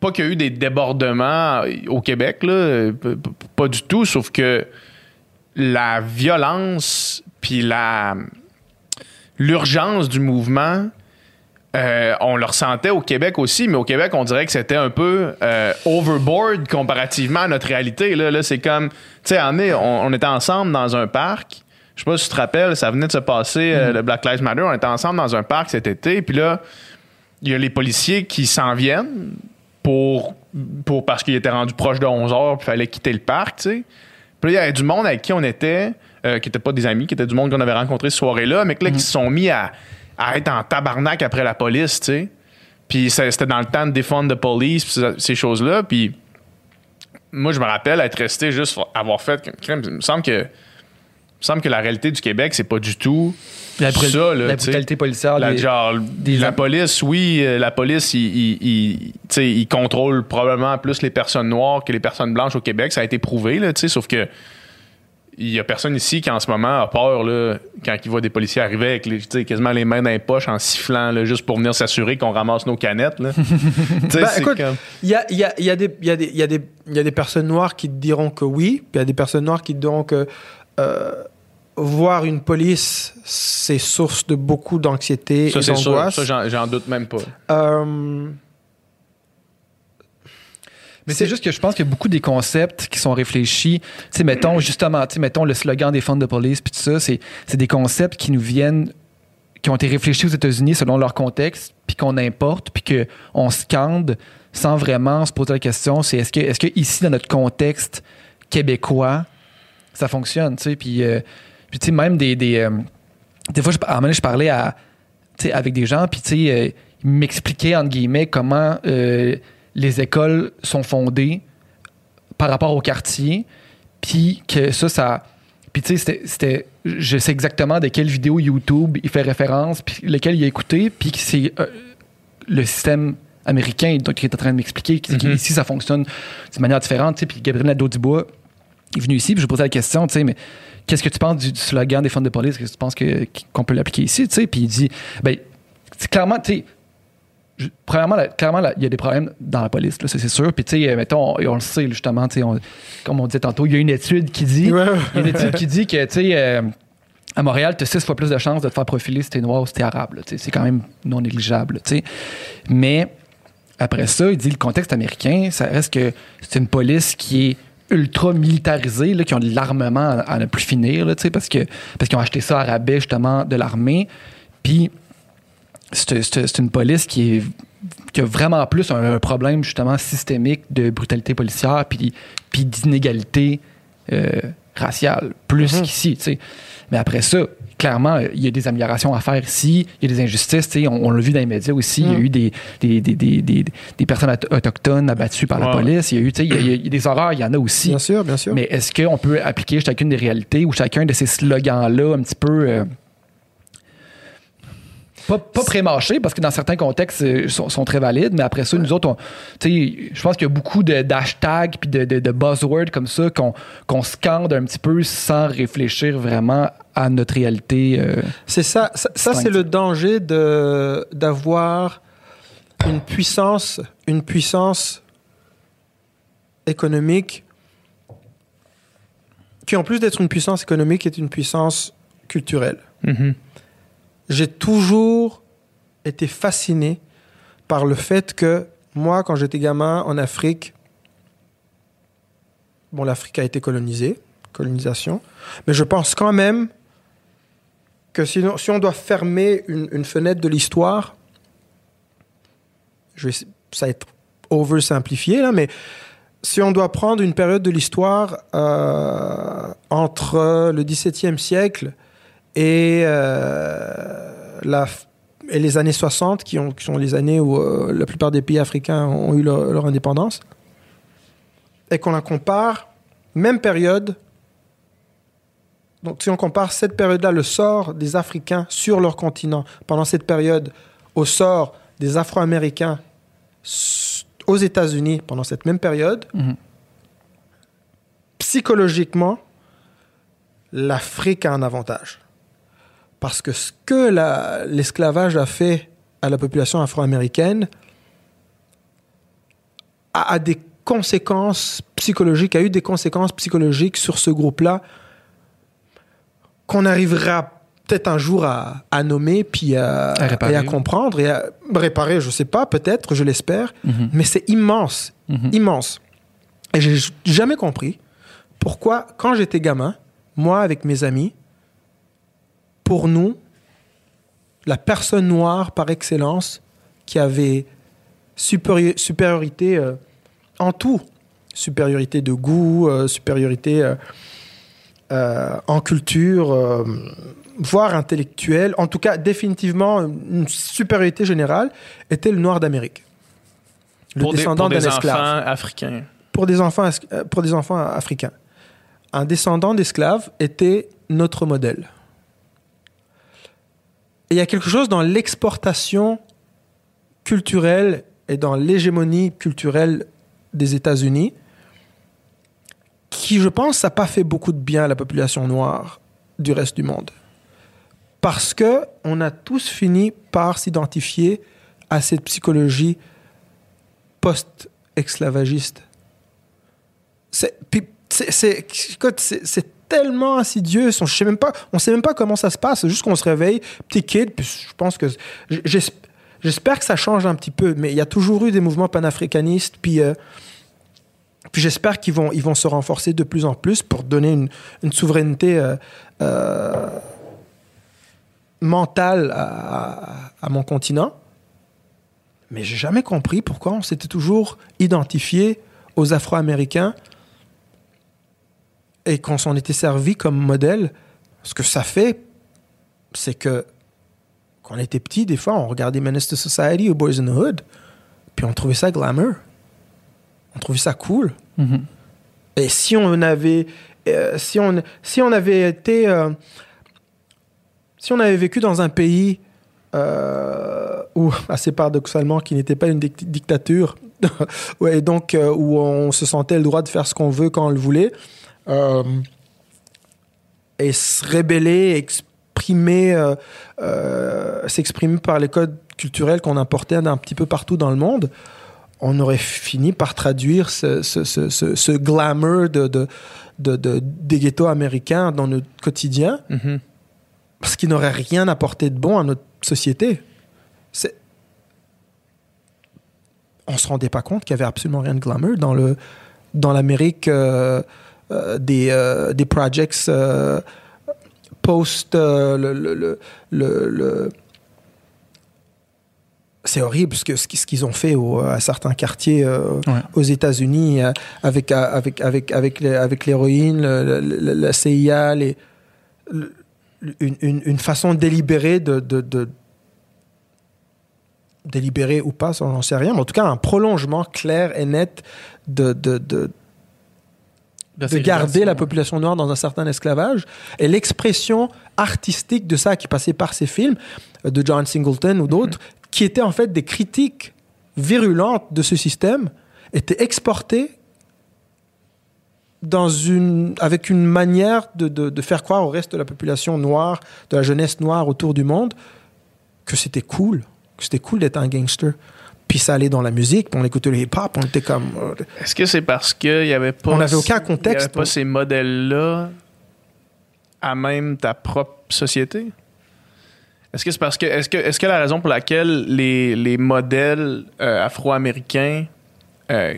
pas qu'il y a eu des débordements au Québec, là, pas du tout, sauf que la violence puis la l'urgence du mouvement, euh, on le ressentait au Québec aussi, mais au Québec, on dirait que c'était un peu euh, overboard comparativement à notre réalité. Là, là c'est comme, tu sais, on, on, était ensemble dans un parc. Je sais pas si tu te rappelles, ça venait de se passer, euh, le Black Lives Matter. On était ensemble dans un parc cet été, puis là, il y a les policiers qui s'en viennent pour, pour parce qu'il était rendu proche de 11 heures, puis il fallait quitter le parc, tu sais. Puis là, il y avait du monde avec qui on était, qui n'était pas des amis, qui était du monde qu'on avait rencontré ce soirée-là, mais que là, qui se sont mis à, être en tabarnak après la police, tu sais. Puis c'était dans le temps de défendre the police, puis ça- ces choses-là. Puis moi, je me rappelle être resté juste avoir fait. Il me semble que. Il me semble que la réalité du Québec, c'est pas du tout La, ça, là, la brutalité policière. La, genre, des la police, oui, euh, la police, il, il, il- tu sais, il contrôle probablement plus les personnes noires que les personnes blanches au Québec. Ça a été prouvé, là, tu sais, sauf que il y a personne ici qui en ce moment a peur là, quand il voit des policiers arriver avec les, quasiment les mains dans les poches en sifflant là, juste pour venir s'assurer qu'on ramasse nos canettes. Là. <laughs> Écoute, comme- Il y a, y, a, y, a y, a des- y, a personnes noires qui te diront que oui, puis il y a des personnes noires qui te diront que euh, voir une police, c'est source de beaucoup d'anxiété et d'angoisse. Ça, j'en, j'en doute même pas. Euh, Mais c'est juste que je pense qu'il y a beaucoup des concepts qui sont réfléchis. Tu sais, mettons, justement, tu sais, mettons le slogan des fonds de police, puis tout ça, c'est, des concepts qui nous viennent, qui ont été réfléchis aux États-Unis selon leur contexte, puis qu'on importe, puis qu'on scande sans vraiment se poser la question, c'est est-ce que, est-ce que ici, dans notre contexte québécois, ça fonctionne, tu sais, puis, euh, puis tu sais, même des... des, euh, des fois, je, à un moment donné, je parlais à, avec des gens, puis tu sais, euh, ils m'expliquaient, entre guillemets, comment euh, les écoles sont fondées par rapport au quartier, puis que ça, ça... Puis tu sais, c'était-. Je sais exactement de quelle vidéo YouTube il fait référence, puis lequel il a écouté, puis que c'est euh, le système américain donc, qui est en train de m'expliquer que- Mhm. qu'ici, ça fonctionne de manière différente, puis Gabriel Nadeau-Dubois est venu ici, puis je lui posais la question, tu sais, mais qu'est-ce que tu penses du, du slogan des fonds de police? Qu'est-ce que tu penses qu'on peut l'appliquer ici? Tu sais, puis il dit, ben, clairement, tu sais, je- premièrement, là, clairement, là, il y a des problèmes dans la police, là, c'est sûr. Puis, tu sais, euh, mettons, on, on le sait, justement, tu sais, on- comme on disait tantôt, il y a une étude qui dit, y a une étude qui dit que, tu sais, euh, à Montréal, tu as six fois plus de chances de te faire profiler si t'es noir ou si t'es arabe. là, C'est quand même non négligeable. tu sais. Mais après ça, il dit le contexte américain, ça reste que c'est une police qui est ultra militarisée, là, qui ont de l'armement à, à ne plus finir, là, parce que parce qu'ils ont acheté ça à rabais justement de l'armée. Puis c'est une police qui est qui a vraiment plus un, un problème justement systémique de brutalité policière puis, puis d'inégalité euh, raciale, plus Mhm. qu'ici. Mais après ça, clairement, il y a des améliorations à faire ici, il y a des injustices, on, on l'a vu dans les médias aussi, il y a Mhm. eu des, des, des, des, des- personnes auto- autochtones abattues par la police, il y a eu, tu sais, il y a- il y a des horreurs, il y en a aussi. Bien sûr, bien sûr. Mais est-ce qu'on peut appliquer chacune des réalités ou chacun de ces slogans-là un petit peu. euh, pas, pas pré-mâchés, parce que dans certains contextes, euh, sont, sont très valides, mais après ça, nous autres, on- je pense qu'il y a beaucoup d'hashtags puis de, de, de buzzwords comme ça qu'on qu'on scande un petit peu sans réfléchir vraiment à notre réalité. euh. C'est ça, ça, ça, c'est le danger d'avoir une puissance, une puissance économique qui, en plus d'être une puissance économique, est une puissance culturelle. Mhm. J'ai toujours été fasciné par le fait que moi, quand j'étais gamin en Afrique, bon, l'Afrique a été colonisée, colonisation, mais je pense quand même que si, on doit fermer une, fenêtre de l'histoire, ça va être oversimplifié là, mais si on doit prendre une période de l'histoire euh, entre le XVIIe siècle et, euh, la, et les années 60, qui, ont, qui sont les années où euh, la plupart des pays africains ont eu leur, leur indépendance, et qu'on la compare, même période, donc si on compare cette période-là, le sort des Africains sur leur continent, pendant cette période, au sort des Afro-Américains aux États-Unis pendant cette même période, Mhm. psychologiquement, l'Afrique a un avantage. Parce que ce que la- l'esclavage a fait à la population afro-américaine, a, a des conséquences psychologiques, a eu des conséquences psychologiques sur ce groupe-là qu'on arrivera peut-être un jour à, à nommer, puis à, et à comprendre, et à réparer, je sais pas, peut-être, je l'espère, Mhm. mais c'est immense, Mhm. immense. Et j'ai jamais compris pourquoi, quand j'étais gamin, moi avec mes amis, pour nous, la personne noire par excellence qui avait supériori- supériorité euh, en tout, supériorité de goût, euh, supériorité euh, en culture, voire intellectuelle, en tout cas définitivement une supériorité générale, était le noir d'Amérique. Le pour descendant d'un des esclave enfants africains. pour des enfants, pour des enfants africains. Un descendant d'esclaves était notre modèle. Il y a quelque chose dans l'exportation culturelle et dans l'hégémonie culturelle des États-Unis qui, je pense, n'a pas fait beaucoup de bien à la population noire du reste du monde. Parce que on a tous fini par s'identifier à cette psychologie post-esclavagiste. C'est, c'est, tellement insidieux. On, je sais même pas, on sait même pas comment ça se passe. Juste qu'on se réveille, petit kid. Puis je pense que j'es- j'espère que ça change un petit peu. Mais il y a toujours eu des mouvements panafricanistes. Puis, euh, puis j'espère qu'ils vont, ils vont se renforcer de plus en plus pour donner une, souveraineté euh, euh, mentale à mon continent. Mais j'ai jamais compris pourquoi on s'était toujours identifié aux Afro-Américains et qu'on s'en était servi comme modèle. Ce que ça fait, c'est que quand on était petit, des fois, on regardait Menace to Society ou Boys in the Hood, puis on trouvait ça glamour. On trouvait ça cool. Mhm. Et si on avait, euh, si on, si on avait été, euh, si on avait vécu dans un pays euh, où, <laughs> assez paradoxalement, qui n'était pas une dic- dictature, <laughs> et donc où on se sentait le droit de faire ce qu'on veut quand on le voulait, euh, et se rébeller, exprimer, euh, euh, s'exprimer par les codes culturels qu'on importait d'un petit peu partout dans le monde, on aurait fini par traduire ce, ce, ce, ce, ce glamour de, de, de, de- des ghettos américains dans notre quotidien Mhm. parce qu'il n'aurait rien apporté de bon à notre société. On se rendait pas compte qu'il y avait absolument rien de glamour dans le dans l'Amérique euh, des euh, des projects euh, post euh, le, le, le, c'est horrible ce que ce qu'ils ont fait au- à certains quartiers euh, Ouais. aux États-Unis euh, avec euh, avec avec avec les- avec l'héroïne, le- le- le- la CIA, les le- une, une, une façon délibérée de, de, de délibérée ou pas, j'en sais rien, mais en tout cas un prolongement clair et net de, de, de, de garder la population noire dans un certain esclavage. Et l'expression artistique de ça qui passait par ces films, euh, de John Singleton ou d'autres, qui étaient en fait des critiques virulentes de ce système, étaient exportées dans une, avec une manière de, de, de faire croire au reste de la population noire, de la jeunesse noire autour du monde, que c'était cool, que c'était cool d'être un gangster. Puis ça allait dans la musique, puis on écoutait le hip-hop, on était comme... euh, Est-ce que c'est parce qu'il n'y avait pas. On n'avait aucun Il contexte, avait pas ces modèles-là à même ta propre société? Est-ce que c'est parce que. Est-ce que, est-ce que la raison pour laquelle les, les modèles euh, afro-américains. euh,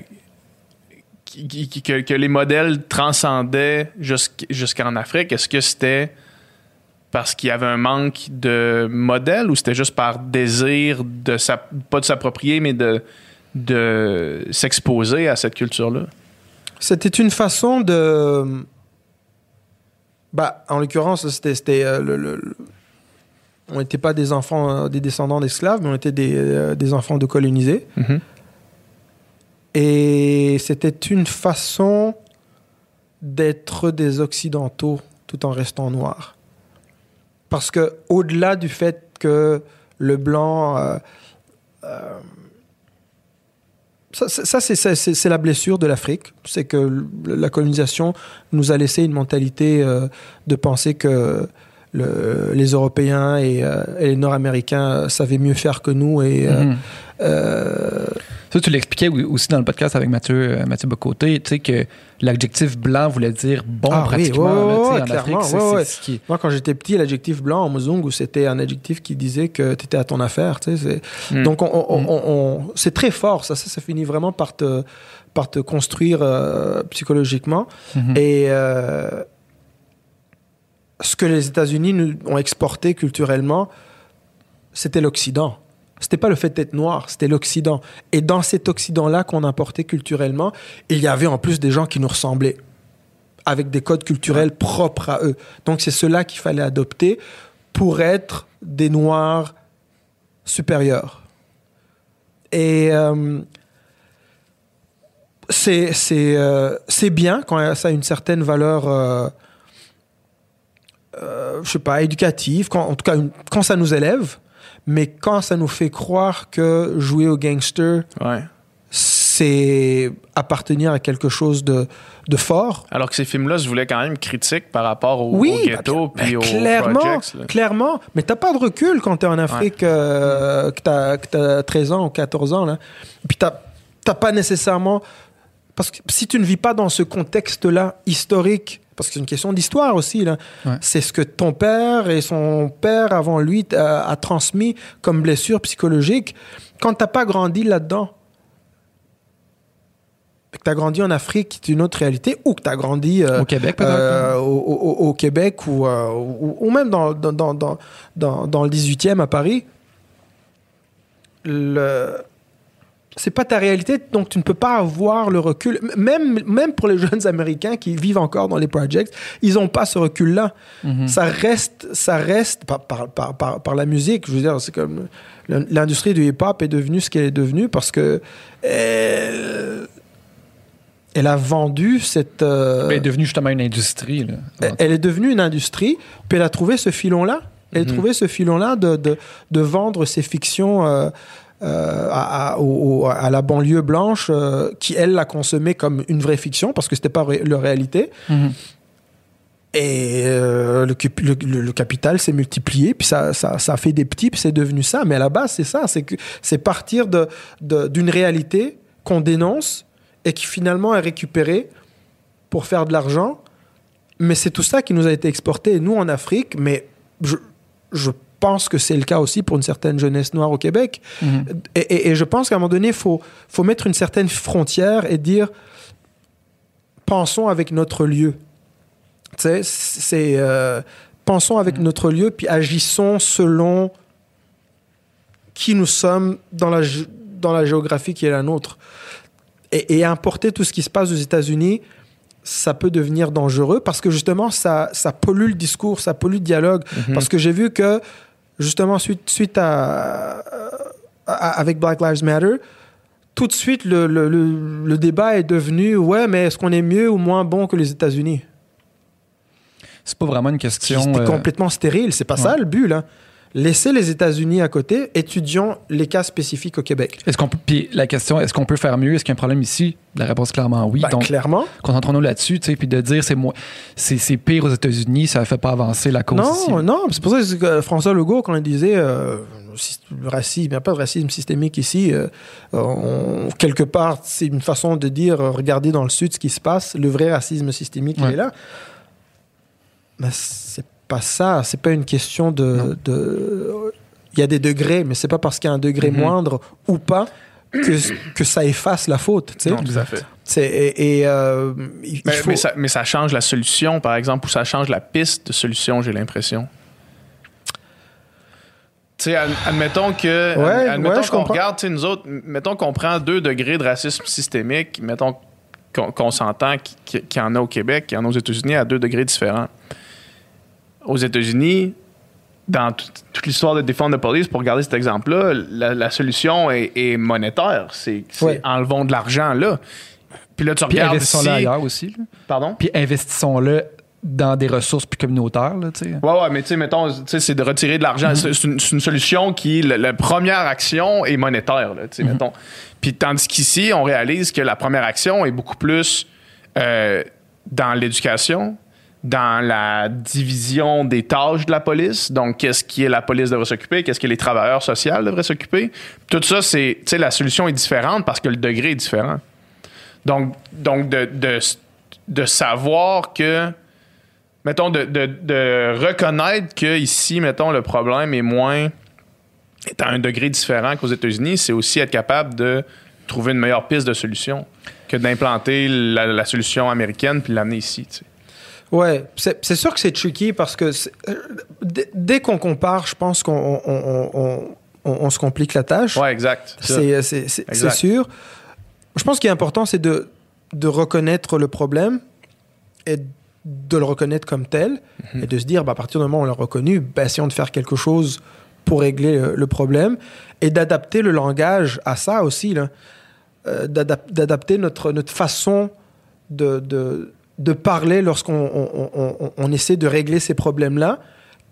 que, que les modèles transcendaient jusqu'- jusqu'en Afrique, est-ce que c'était parce qu'il y avait un manque de modèles ou c'était juste par désir de pas de s'approprier, mais de, de s'exposer à cette culture-là? C'était une façon de. Bah, en l'occurrence, c'était. c'était, euh, le- le- le- On n'était pas des enfants, euh, des descendants d'esclaves, mais on était des, euh, des enfants de colonisés. Et c'était une façon d'être des Occidentaux tout en restant noirs. Parce que au-delà du fait que le blanc... euh, euh, ça, c'est- la blessure de l'Afrique. C'est que la colonisation nous a laissé une mentalité euh, de penser que le- les Européens et, euh, et les Nord-Américains savaient mieux faire que nous et, euh, Mhm. euh, Ça, tu l'expliquais aussi dans le podcast avec Mathieu, euh, Mathieu Bocoté, tu sais, que l'adjectif blanc voulait dire bon Ah oui, pratiquement. là, ouais, en clairement, Afrique, ouais, qui Moi, quand j'étais petit, l'adjectif blanc en Muzungu, c'était un adjectif qui disait que tu étais à ton affaire. Mm. Donc, on, on- on- on- c'est très fort. Ça, ça, ça finit vraiment par te, par te construire euh, psychologiquement. Mhm. Et euh, ce que les États-Unis nous ont exporté culturellement, c'était l'Occident. C'était pas le fait d'être noir, c'était l'Occident. Et dans cet Occident-là qu'on importait culturellement, il y avait en plus des gens qui nous ressemblaient, avec des codes culturels propres à eux. Donc c'est cela qu'il fallait adopter pour être des noirs supérieurs. Et euh, c'est c'est euh, c'est bien quand ça a une certaine valeur, euh, euh, je sais pas, éducative, quand, en tout cas une- quand ça nous élève, mais quand ça nous fait croire que jouer au gangster, Ouais. c'est appartenir à quelque chose de, de fort. Alors que ces films-là se voulaient quand même critiques par rapport au, Oui, au ghetto bah, puis bah, aux clairement, projects. clairement. Mais t'as pas de recul quand t'es en Afrique, euh, que t'as que t'as 13 ans ou 14 ans. Là. Puis t'as t'as pas nécessairement... Parce que si tu ne vis pas dans ce contexte-là historique, parce que c'est une question d'histoire aussi, là, Ouais. c'est ce que ton père et son père avant lui t'a- a, transmis comme blessure psychologique. Quand t'as pas grandi là-dedans, que tu as grandi en Afrique, c'est une autre réalité, ou que tu as grandi euh, Au Québec, euh, au, au- au Québec ou, euh, ou, ou même dans, dans, dans, dans le 18e à Paris, le... c'est pas ta réalité, donc tu ne peux pas avoir le recul. Même, même pour les <laughs> jeunes Américains qui vivent encore dans les projects, ils n'ont pas ce recul-là. Mhm. Ça reste, ça reste par, par, par, par, par la musique. Je veux dire, c'est comme l'industrie du hip-hop est devenue ce qu'elle est devenue parce que elle, elle a vendu cette. euh, Elle est devenue justement une industrie. Là. elle- elle est devenue une industrie, puis elle a trouvé ce filon-là. Elle a Mhm. trouvé ce filon-là de, de, de vendre ses fictions euh, euh, à, à- au- au- à la banlieue blanche, euh, qui, elle, l'a consommée comme une vraie fiction, parce que c'était pas ré- leur réalité. Mhm. Et euh, le, capital s'est multiplié, puis ça, ça, fait des petits, puis c'est devenu ça. Mais à la base, c'est ça, c'est partir de, de- d'une réalité qu'on dénonce et qui finalement est récupérée pour faire de l'argent. Mais c'est tout ça qui nous a été exporté, nous en Afrique, mais je, je pense que c'est le cas aussi pour une certaine jeunesse noire au Québec. Mhm. Et, et- et je pense qu'à un moment donné, il faut, faut mettre une certaine frontière et dire pensons avec notre lieu. Tu sais, c'est. euh, pensons avec notre lieu, puis agissons selon qui nous sommes dans la, dans la géographie qui est la nôtre. Et, et importer tout ce qui se passe aux États-Unis, ça peut devenir dangereux parce que justement, ça, ça pollue le discours, ça pollue le dialogue. Mhm. Parce que j'ai vu que, justement, suite, suite à, à- avec Black Lives Matter, tout de suite, le, le- le- le débat est devenu ouais, mais est-ce qu'on est mieux ou moins bon que les États-Unis? C'est pas vraiment une question. C'était euh, complètement stérile. C'est pas ça le but, là. Laissez les États-Unis à côté, étudions les cas spécifiques au Québec. Est-ce qu'on puis la question, est-ce qu'on peut faire mieux? Est-ce qu'il y a un problème ici? La réponse clairement oui. Ben, Donc, clairement. concentrons-nous là-dessus, tu sais, puis de dire c'est moi, c'est, pire aux États-Unis, ça ne fait pas avancer la cause ici. Non, non, c'est pour ça que François Legault, quand il disait euh, le racisme, il n'y a pas de racisme systémique ici, euh, on- quelque part, c'est une façon de dire euh, regardez dans le Sud ce qui se passe, le vrai racisme systémique, il Ouais. est là. Mais c'est pas ça, c'est pas une question de. de- il y a des degrés, mais c'est pas parce qu'il y a un degré Mhm. moindre ou pas que, que ça efface la faute. tu sais. Non, tout à fait. Et, et, euh, il il Mais, faut- mais ça, mais ça change la solution, par exemple, ou ça change la piste de solution, j'ai l'impression. Tu sais, admettons que. Ouais, admettons ouais, qu'on regarde, nous autres, mettons qu'on prend deux degrés de racisme systémique, mettons qu'on qu'on s'entend qu'il qu'il y en a au Québec, qu'il y en a aux États-Unis à deux degrés différents. Aux États-Unis, dans tout- toute l'histoire de défendre de police, pour regarder cet exemple-là, la, la solution est, est monétaire. C'est Ouais. enlevons de l'argent là. Puis là, tu Puis regardes investissons-le ailleurs aussi. là. Pardon? Puis investissons-le dans des ressources plus communautaires, là, tu sais. Ouais, ouais, mais tu sais, mettons, c'est de retirer de l'argent. C'est- C'est une, solution qui, la, la première action est monétaire, là, sais, mettons. Puis tandis qu'ici, on réalise que la première action est beaucoup plus euh, dans l'éducation, dans la division des tâches de la police. Donc, qu'est-ce qui est la police devrait s'occuper, qu'est-ce que les travailleurs sociaux devraient s'occuper? Tout ça, c'est, tu sais, la solution est différente parce que le degré est différent. Donc, donc de, de, de savoir que, mettons, de, de, reconnaître que ici, mettons, le problème est moins, est à un degré différent qu'aux États-Unis, c'est aussi être capable de trouver une meilleure piste de solution que d'implanter la, solution américaine puis l'amener ici. Ouais, c'est sûr que c'est tricky parce que euh, dès, qu'on compare, je pense qu'on on, on- on- on- on se complique la tâche. Ouais, exact. C'est c'est sûr. Je pense qu'il est important, c'est de, de reconnaître le problème et de le reconnaître comme tel Mhm. et de se dire, bah, à partir du moment où on l'a reconnu, bah, essayons de faire quelque chose pour régler le, le problème et d'adapter le langage à ça aussi, là. Euh, d'adap- d'adapter notre, notre façon de, de, de parler lorsqu'on on, on- on- on essaie de régler ces problèmes-là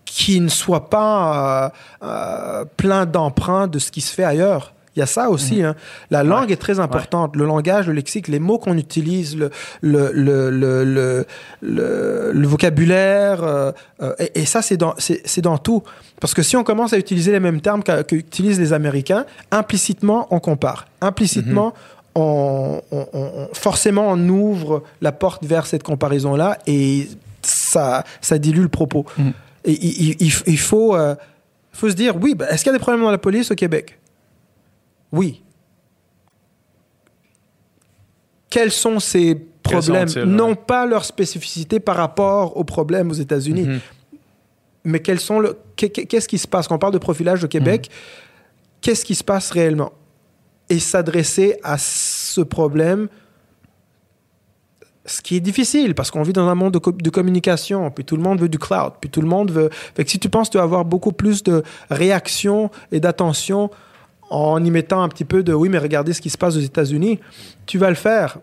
qui ne soit pas euh, euh, plein d'emprunts de ce qui se fait ailleurs. Il y a ça aussi. hein. La langue est très importante. Le langage, le lexique, les mots qu'on utilise, le, le, le, le, vocabulaire. euh, euh, et, et ça, c'est dans, c'est, dans tout. Parce que si on commence à utiliser les mêmes termes qu'utilisent les Américains, implicitement, on compare. Implicitement, on, on- on- forcément, on ouvre la porte vers cette comparaison-là et ça, ça dilue le propos. Mhm. Et il, il- faut, euh, faut se dire, oui, bah, est-ce qu'il y a des problèmes dans la police au Québec? Oui. Quels sont ces problèmes? Non ouais. pas leur spécificité par rapport aux problèmes aux États-Unis, Mhm. mais quels sont le, qu'est-ce qui se passe? Quand on parle de profilage au Québec Qu'est-ce qui se passe réellement? Et s'adresser à ce problème, ce qui est difficile parce qu'on vit dans un monde de, co- de communication, puis tout le monde veut du cloud, puis tout le monde veut. Fait que si tu penses tu vas avoir beaucoup plus de réaction et d'attention en y mettant un petit peu de oui, mais regardez ce qui se passe aux États-Unis, tu vas le faire.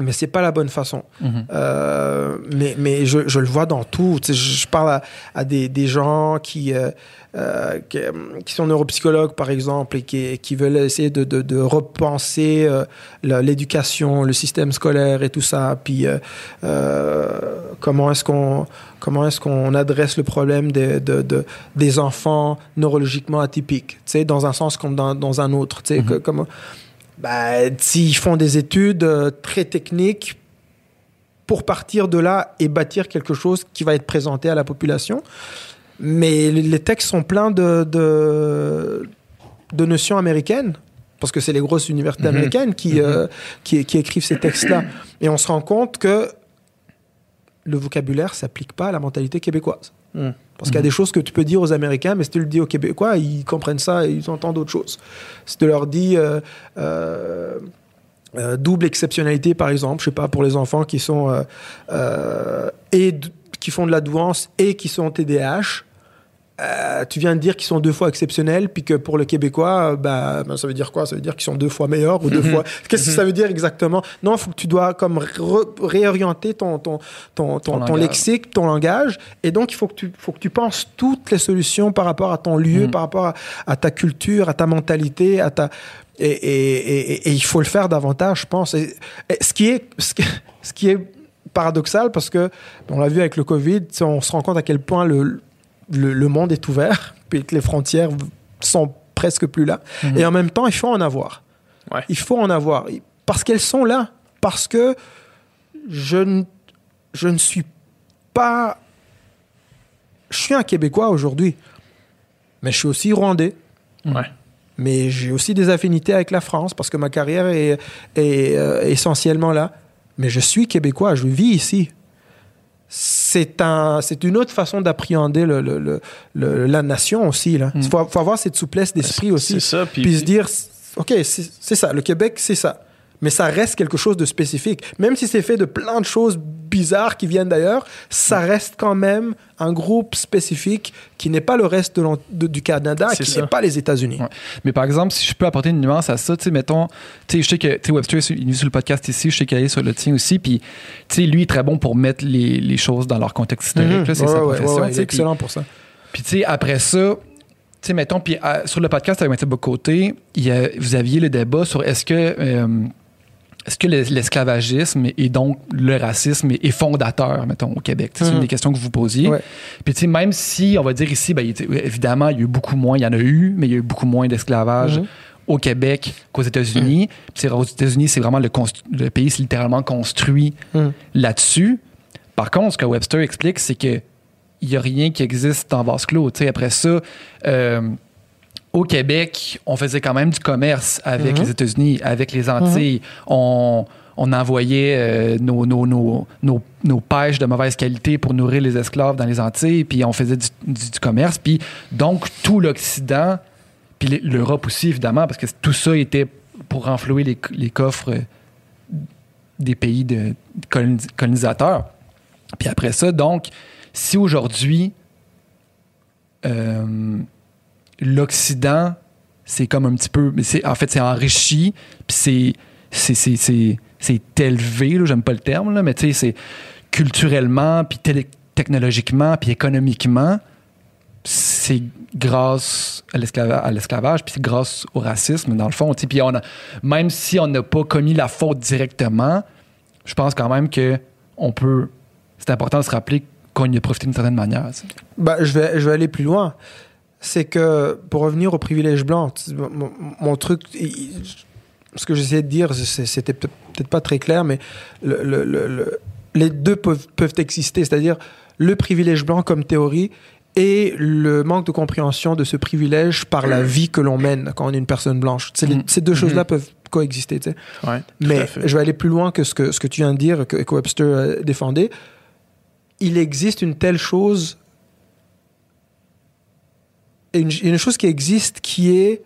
Mais c'est pas la bonne façon. Mhm. Euh, mais mais je, je le vois dans tout. Tu sais, je, je parle à, à des, des gens qui, euh, euh, qui, euh, qui sont neuropsychologues, par exemple, et qui, qui veulent essayer de, de, de repenser euh, l'éducation, le système scolaire et tout ça. Puis euh, euh, comment est-ce qu'on comment est-ce qu'on adresse le problème des, de, de- des enfants neurologiquement atypiques, tu sais, dans un sens comme dans, dans un autre. Tu sais, que- comment ben, s'ils font des études euh, très techniques pour partir de là et bâtir quelque chose qui va être présenté à la population. Mais les- textes sont pleins de, de, de notions américaines, parce que c'est les grosses universités Mhm. américaines qui, euh, qui, qui écrivent ces textes-là. Et on se rend compte que le vocabulaire s'applique pas à la mentalité québécoise. Mhm. Parce qu'il y a des choses que tu peux dire aux Américains, mais si tu le dis aux Québécois, ils comprennent ça et ils entendent d'autres choses. Si tu leur dis euh, euh, euh, double exceptionnalité, par exemple, je sais pas, pour les enfants qui sont et qui font de la douance et qui sont TDAH, euh, tu viens de dire qu'ils sont deux fois exceptionnels, puis que pour le Québécois, euh, bah, ben, ça veut dire quoi? Ça veut dire qu'ils sont deux fois meilleurs ou deux fois? Qu'est-ce que ça veut dire exactement? Non, faut que tu dois comme réorienter ton, ton, ton, ton, Ton ton langage. lexique, ton langage, et donc il faut que tu, faut que tu penses toutes les solutions par rapport à ton lieu, Mhm. par rapport à, à ta culture, à ta mentalité, à ta et, et, et, il faut le faire davantage, je pense. Ce qui est ce qui, ce qui est paradoxal parce que on l'a vu avec le Covid, on se rend compte à quel point le, le, le monde est ouvert, <laughs> puis que les frontières sont presque plus là. Mhm. Et en même temps, il faut en avoir. Ouais. Il faut en avoir. Parce qu'elles sont là. Parce que je ne, je ne suis pas... Je suis un Québécois aujourd'hui. Mais je suis aussi rwandais. Ouais. Mais j'ai aussi des affinités avec la France parce que ma carrière est, est, euh, essentiellement là. Mais je suis québécois, je vis ici. C'est un, c'est une autre façon d'appréhender le, le- le- le- la nation aussi. Il Mm. faut, faut avoir cette souplesse d'esprit aussi. C'est ça. Puis, Puis se dire, OK, c'est c'est ça, le Québec, c'est ça. Mais ça reste quelque chose de spécifique. Même si c'est fait de plein de choses bizarres qui viennent d'ailleurs, ça reste quand même un groupe spécifique qui n'est pas le reste de du Canada, qui n'est pas les États-Unis. Ouais. Mais par exemple, si je peux apporter une nuance à ça, tu sais, mettons, tu sais, je sais que, Webster est venu sur le podcast ici, je sais qu'il est sur le tien aussi, puis, tu sais, lui, il est très bon pour mettre les, les choses dans leur contexte historique, là, c'est. Ouais, sa profession, ouais, il est excellent pour ça. Puis, tu sais, après ça, tu sais, mettons, puis euh, sur le podcast avec Mathieu Bocoté, il y a- vous aviez le débat sur est-ce que. euh, est-ce que l'es- l'esclavagisme et donc le racisme est fondateur, mettons, au Québec? C'est une Mhm. des questions que vous posiez. Ouais. Puis, tu sais, même si, on va dire ici, ben, évidemment, il y a eu beaucoup moins, il y en a eu, mais il y a eu beaucoup moins d'esclavage Mhm. au Québec qu'aux États-Unis. Puis, c'est- aux États-Unis, c'est vraiment le, le pays, c'est littéralement construit là-dessus. Par contre, ce que Webster explique, c'est que il n'y a rien qui existe en vase clos. Tu sais, après ça, euh, au Québec, on faisait quand même du commerce avec Mhm. les États-Unis, avec les Antilles. On, on envoyait euh, nos, nos, nos, nos, nos pêches de mauvaise qualité pour nourrir les esclaves dans les Antilles, puis on faisait du, du- du commerce. Puis donc, tout l'Occident, puis l'E- l'Europe aussi, évidemment, parce que tout ça était pour renflouer les, les coffres des pays de colonis- colonisateurs. Puis après ça, donc, si aujourd'hui, euh, l'Occident, c'est comme un petit peu. En fait, c'est enrichi, puis c'est. élevé, j'aime pas le terme, mais c'est culturellement, puis technologiquement, puis économiquement, c'est grâce à l'esclava- à l'esclavage, puis grâce au racisme, dans le fond. Puis on a, même si on n'a pas commis la faute directement, je pense quand même que on peut. C'est important de se rappeler qu'on y a profité d'une certaine manière. vais, je vais aller plus loin. C'est que, pour revenir au privilège blanc, mon, mon truc, il- ce que j'essayais de dire, c'était peut- peut-être pas très clair, mais le- le- le- le- les deux peuvent, peuvent exister, c'est-à-dire le privilège blanc comme théorie et le manque de compréhension de ce privilège par la vie que l'on mène quand on est une personne blanche. Les- Mhm. ces deux choses-là peuvent coexister. tu sais. Ouais, Mais je vais aller plus loin que ce que, ce que tu viens de dire, que, que Webster euh, défendait. Il existe une telle chose, une, une chose qui existe qui est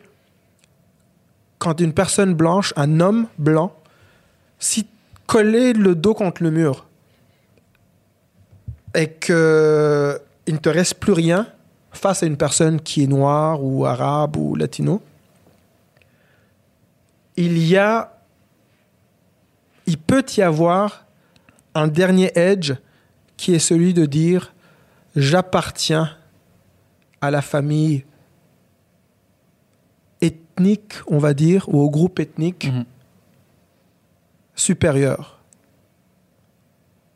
quand une personne blanche, un homme blanc, si coller le dos contre le mur et que il ne te reste plus rien face à une personne qui est noire ou arabe ou latino, il y a il peut y avoir un dernier edge qui est celui de dire j'appartiens à la famille ethnique, on va dire, ou au groupe ethnique Mhm. supérieur.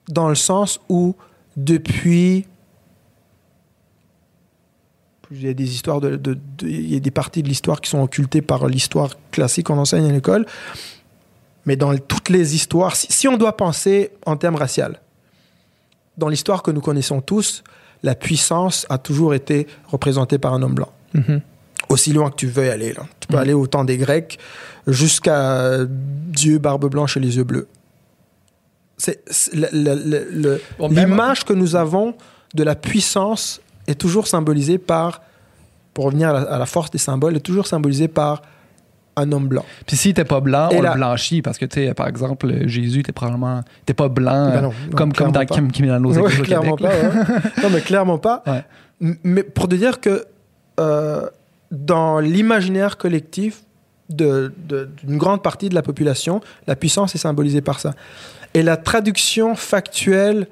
Dans le sens où depuis il y a des histoires de, de- de- il y a des parties de l'histoire qui sont occultées par l'histoire classique qu'on enseigne à l'école mais dans toutes les histoires, si, si on doit penser en termes raciaux, dans l'histoire que nous connaissons tous, la puissance a toujours été représentée par un homme blanc. Mhm. Aussi loin que tu veux aller. Là. Tu peux aller au temps des Grecs jusqu'à Dieu, barbe blanche et les yeux bleus. C'est, l'image que nous avons de la puissance est toujours symbolisée par, pour revenir à la, à la force des symboles, est toujours symbolisée par un homme blanc. Puis s'il n'était pas blanc, Et on là- le blanchit parce que, tu sais, par exemple, Jésus était probablement était pas blanc, Ben euh, non, non, comme, comme dans. Kim, Kim dans nos Ouais, églises au clairement Québec. pas. ouais. <laughs> non, mais clairement pas. Ouais. Mais pour te dire que euh, dans l'imaginaire collectif de- de- d'une grande partie de la population, la puissance est symbolisée par ça. Et la traduction factuelle,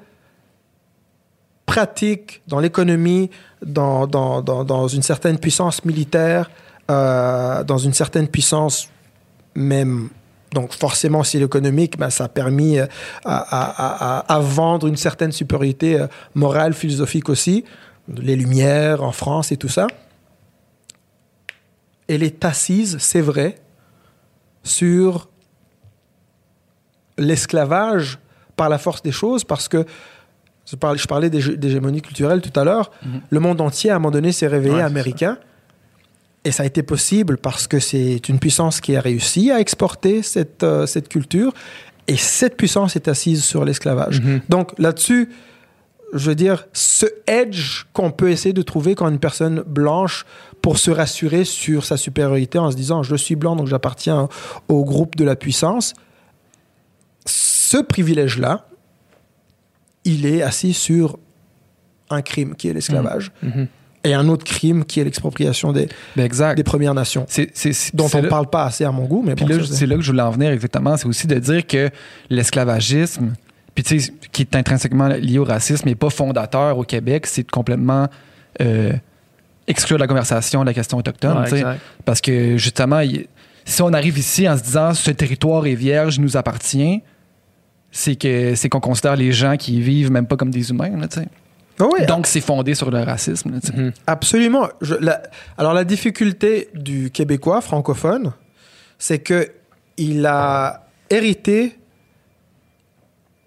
pratique dans l'économie, dans, dans, dans, dans une certaine puissance militaire, euh, dans une certaine puissance même. Donc forcément, si l'économique, ben, ça a permis euh, à, à- à- à vendre une certaine supériorité euh, morale, philosophique aussi, les Lumières en France et tout ça. Elle est assise, c'est vrai, sur l'esclavage par la force des choses, parce que je parlais, je parlais culturelle tout à l'heure, Mhm. le monde entier à un moment donné s'est réveillé Ouais, américain. Et ça a été possible parce que c'est une puissance qui a réussi à exporter cette, euh, cette culture. Et cette puissance est assise sur l'esclavage. Mhm. Donc là-dessus, je veux dire, ce edge qu'on peut essayer de trouver quand une personne blanche pour se rassurer sur sa supériorité en se disant je suis blanc donc j'appartiens au groupe de la puissance, ce privilège-là, il est assis sur un crime qui est l'esclavage Mhm. Et un autre crime qui est l'expropriation des, Ben, des Premières Nations, dont on ne là- parle pas assez à mon goût. Mais Puis bon, c'est- là que je voulais en venir exactement. C'est aussi de dire que l'esclavagisme, puis tu sais, qui est intrinsèquement lié au racisme, n'est pas fondateur au Québec. C'est de complètement euh, exclure de la conversation la question autochtone. Ouais, parce que justement, il- Si on arrive ici en se disant ce territoire est vierge, nous appartient, c'est que c'est qu'on considère les gens qui y vivent même pas comme des humains. Là, Ah Donc, c'est fondé sur le racisme. là, sais. Absolument. Je- la- alors la difficulté du québécois francophone, c'est que il a hérité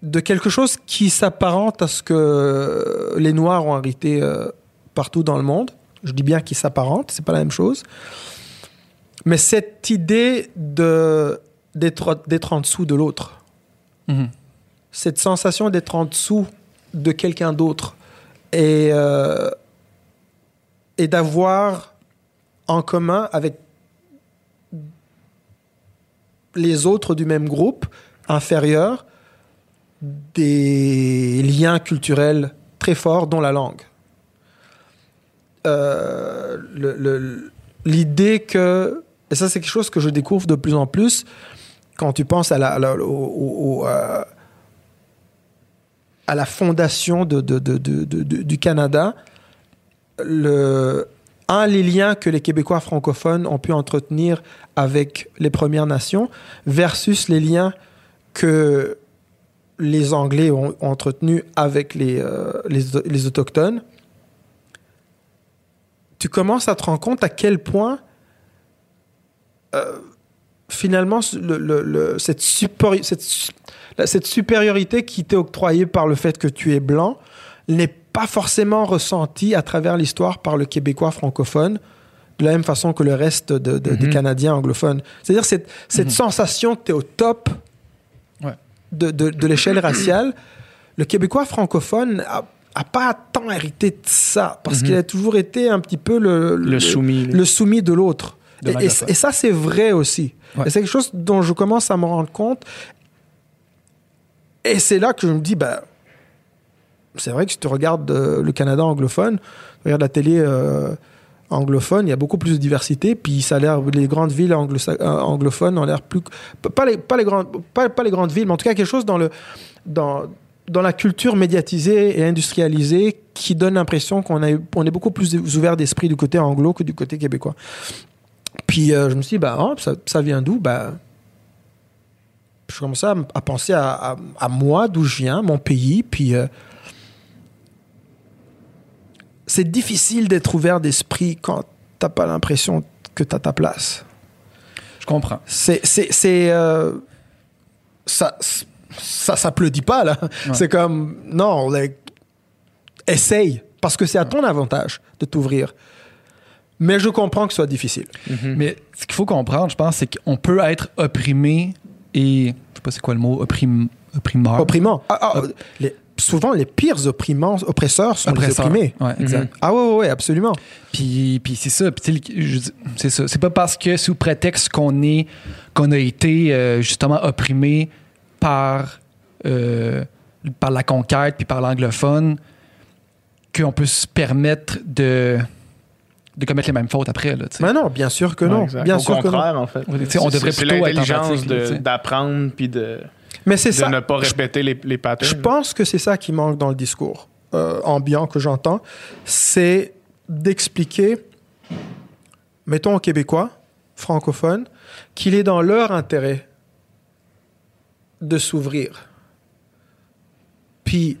de quelque chose qui s'apparente à ce que les Noirs ont hérité euh, partout dans le monde. Je dis bien qui s'apparente, c'est pas la même chose. Mais cette idée de d'être d'être en dessous de l'autre, Mhm. cette sensation d'être en dessous de quelqu'un d'autre et, euh, et d'avoir en commun avec les autres du même groupe inférieur des liens culturels très forts, dont la langue. Euh, L'idée que, et ça c'est quelque chose que je découvre de plus en plus, quand tu penses à la, à à la fondation du Canada, un, les liens que les Québécois francophones ont pu entretenir avec les Premières Nations versus les liens que les Anglais ont, entretenus avec les, euh, les, les Autochtones, tu commences à te rendre compte à quel point euh, finalement le- le- le- cette, supéri- cette, cette supériorité qui t'est octroyée par le fait que tu es blanc n'est pas forcément ressentie à travers l'histoire par le Québécois francophone de la même façon que le reste de- de- des Mhm. Canadiens anglophones. C'est-à-dire cette, cette Mhm. sensation que tu es au top Ouais. de, l'échelle raciale, le Québécois francophone a, a pas tant hérité de ça parce Mhm. qu'il a toujours été un petit peu le, Le soumis. le soumis de l'autre. Et, et- l'anglophone. et ça, c'est vrai aussi. Ouais. C'est quelque chose dont je commence à me rendre compte. Et c'est là que je me dis, bah, c'est vrai que si tu regardes euh, le Canada anglophone, tu regardes la télé euh, anglophone, il y a beaucoup plus de diversité, puis ça a l'air, les grandes villes euh, anglophones ont l'air plus, pas les, grandes, pas, les grandes villes, mais en tout cas quelque chose dans le, dans, dans la culture médiatisée et industrialisée qui donne l'impression qu'on est beaucoup plus ouvert d'esprit du côté anglo que du côté québécois. Puis je me suis dit, bah, ah, ça, ça vient d'où? Bah, Je commençais à, à penser à, à- à moi, d'où je viens, mon pays. Puis euh, c'est difficile d'être ouvert d'esprit quand t'as pas l'impression que tu as ta place. Je comprends. C'est. c'est, c'est, euh, ça, ça s'applaudit pas, là. C'est comme. Non, like, essaye. Parce que c'est à ton avantage de t'ouvrir. Mais je comprends que ce soit difficile. Mais ce qu'il faut comprendre, je pense, c'est qu'on peut être opprimé et. Je sais pas c'est quoi le mot, opprim, opprimeur. Opprimant. Ah, ah, les- souvent, les pires opprimants, oppresseurs sont les opprimés. Ouais, exact. Ah ouais, ouais, ouais, absolument. Puis, puis c'est ça. C'est ça. C'est pas parce que sous prétexte qu'on est, qu'on a été euh, justement opprimé par, euh, par la conquête puis par l'anglophone qu'on peut se permettre de, de commettre les mêmes fautes après. Là. Mais non, bien sûr que non. Ouais, bien Au sûr que non. en fait. Ouais, on devrait plutôt être l'intelligence d'apprendre puis de, Mais c'est de ça. ne pas Je- répéter les, les patterns. Je pense que c'est ça qui manque dans le discours euh, ambiant que j'entends, c'est d'expliquer, mettons aux Québécois, francophones, qu'il est dans leur intérêt de s'ouvrir. Puis,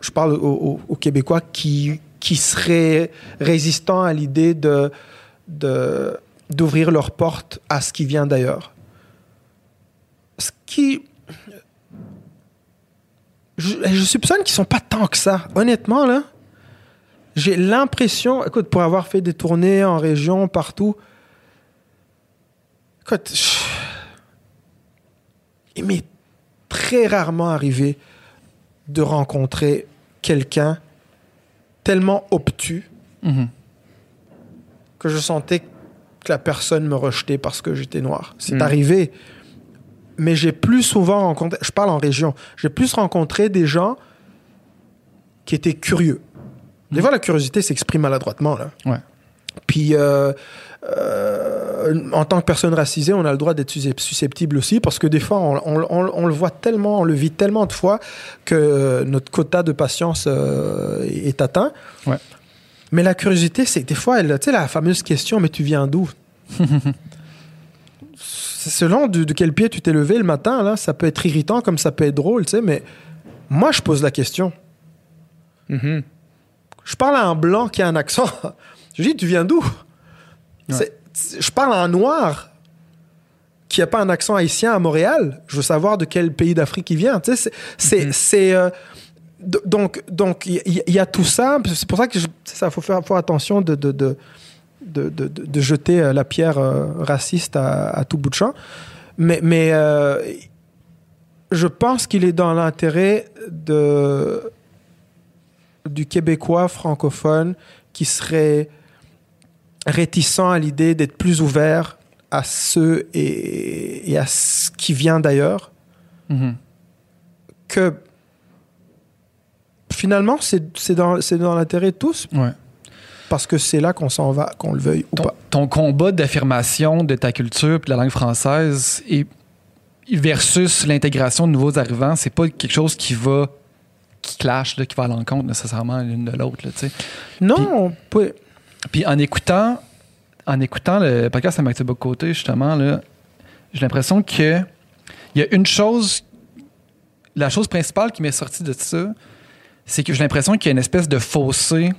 je parle aux, aux- aux Québécois qui, qui seraient résistants à l'idée de, d'ouvrir leurs portes à ce qui vient d'ailleurs. Ce qui, je, je soupçonne qu'ils sont pas tant que ça. Honnêtement, là, j'ai l'impression, écoute, pour avoir fait des tournées en région, partout, écoute, il m'est très rarement arrivé de rencontrer quelqu'un tellement obtus Mhm. que je sentais que la personne me rejetait parce que j'étais noir. C'est Mm. arrivé. Mais j'ai plus souvent rencontré, je parle en région, j'ai plus rencontré des gens qui étaient curieux. Des fois, la curiosité s'exprime maladroitement. Là. Ouais. Puis, euh, euh, en tant que personne racisée, on a le droit d'être suscept- susceptible aussi parce que des fois, on, on- on- on le voit tellement, on le vit tellement de fois que notre quota de patience euh, est atteint. Ouais. Mais la curiosité, c'est que des fois, tu sais, la fameuse question, mais tu viens d'où c'est <laughs> selon de, de quel pied tu t'es levé le matin, là, ça peut être irritant comme ça peut être drôle, tu sais, mais moi, je pose la question. Mhm. Je parle à un blanc qui a un accent. <laughs> Je lui dis, tu viens d'où Je parle à un noir qui n'a pas un accent haïtien à Montréal. Je veux savoir de quel pays d'Afrique il vient. Tu sais, c'est- c'est, euh, donc, donc il y, a tout ça. C'est pour ça que je- ça faut faire, faut attention de, de, de, de, de- jeter euh, la pierre euh, raciste à, à tout bout de champ. Mais, mais euh, je pense qu'il est dans l'intérêt de du Québécois francophone qui serait réticent à l'idée d'être plus ouvert à ceux et, et à ce qui vient d'ailleurs, Mhm. que finalement, c'est dans, dans l'intérêt de tous, Ouais. parce que c'est là qu'on s'en va, qu'on le veuille ou ton, pas. ton combat d'affirmation de ta culture et de la langue française et versus l'intégration de nouveaux arrivants, c'est pas quelque chose qui va qui clash, là, qui va à l'encontre nécessairement l'une de l'autre. Non, Puis- on peut- Puis en écoutant, en écoutant le podcast à Mathieu Bocoté, justement, là, j'ai l'impression que il y a une chose, la chose principale qui m'est sortie de ça, c'est que j'ai l'impression qu'il y a une espèce de fossé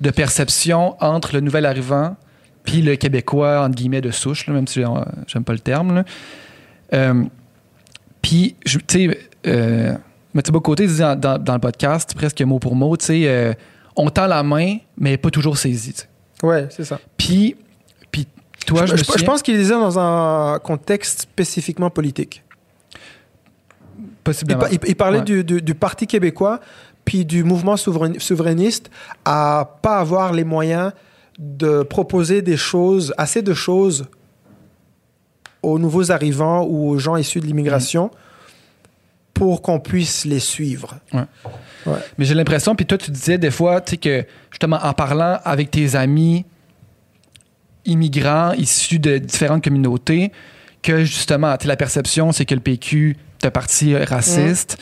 de perception entre le nouvel arrivant puis le Québécois, entre guillemets, de souche, même si j'aime pas le terme. Euh, puis, tu sais, euh, Mathieu Bocoté dans- dans le podcast, presque mot pour mot, tu sais, euh, on tend la main, mais pas toujours saisie. tu sais. ouais, c'est ça. Puis, puis toi, je, je, me je- je souviens- pense qu'il disait dans un contexte spécifiquement politique. Il, possiblement. pa- il- il parlait Ouais. du, du- du Parti québécois, puis du mouvement souverain- souverainiste à pas avoir les moyens de proposer des choses, assez de choses aux nouveaux arrivants ou aux gens issus de l'immigration pour qu'on puisse les suivre. Mais j'ai l'impression, puis toi, tu disais des fois, tu sais, que justement, en parlant avec tes amis immigrants issus de différentes communautés, que justement, tu la perception, c'est que le PQ est un parti raciste,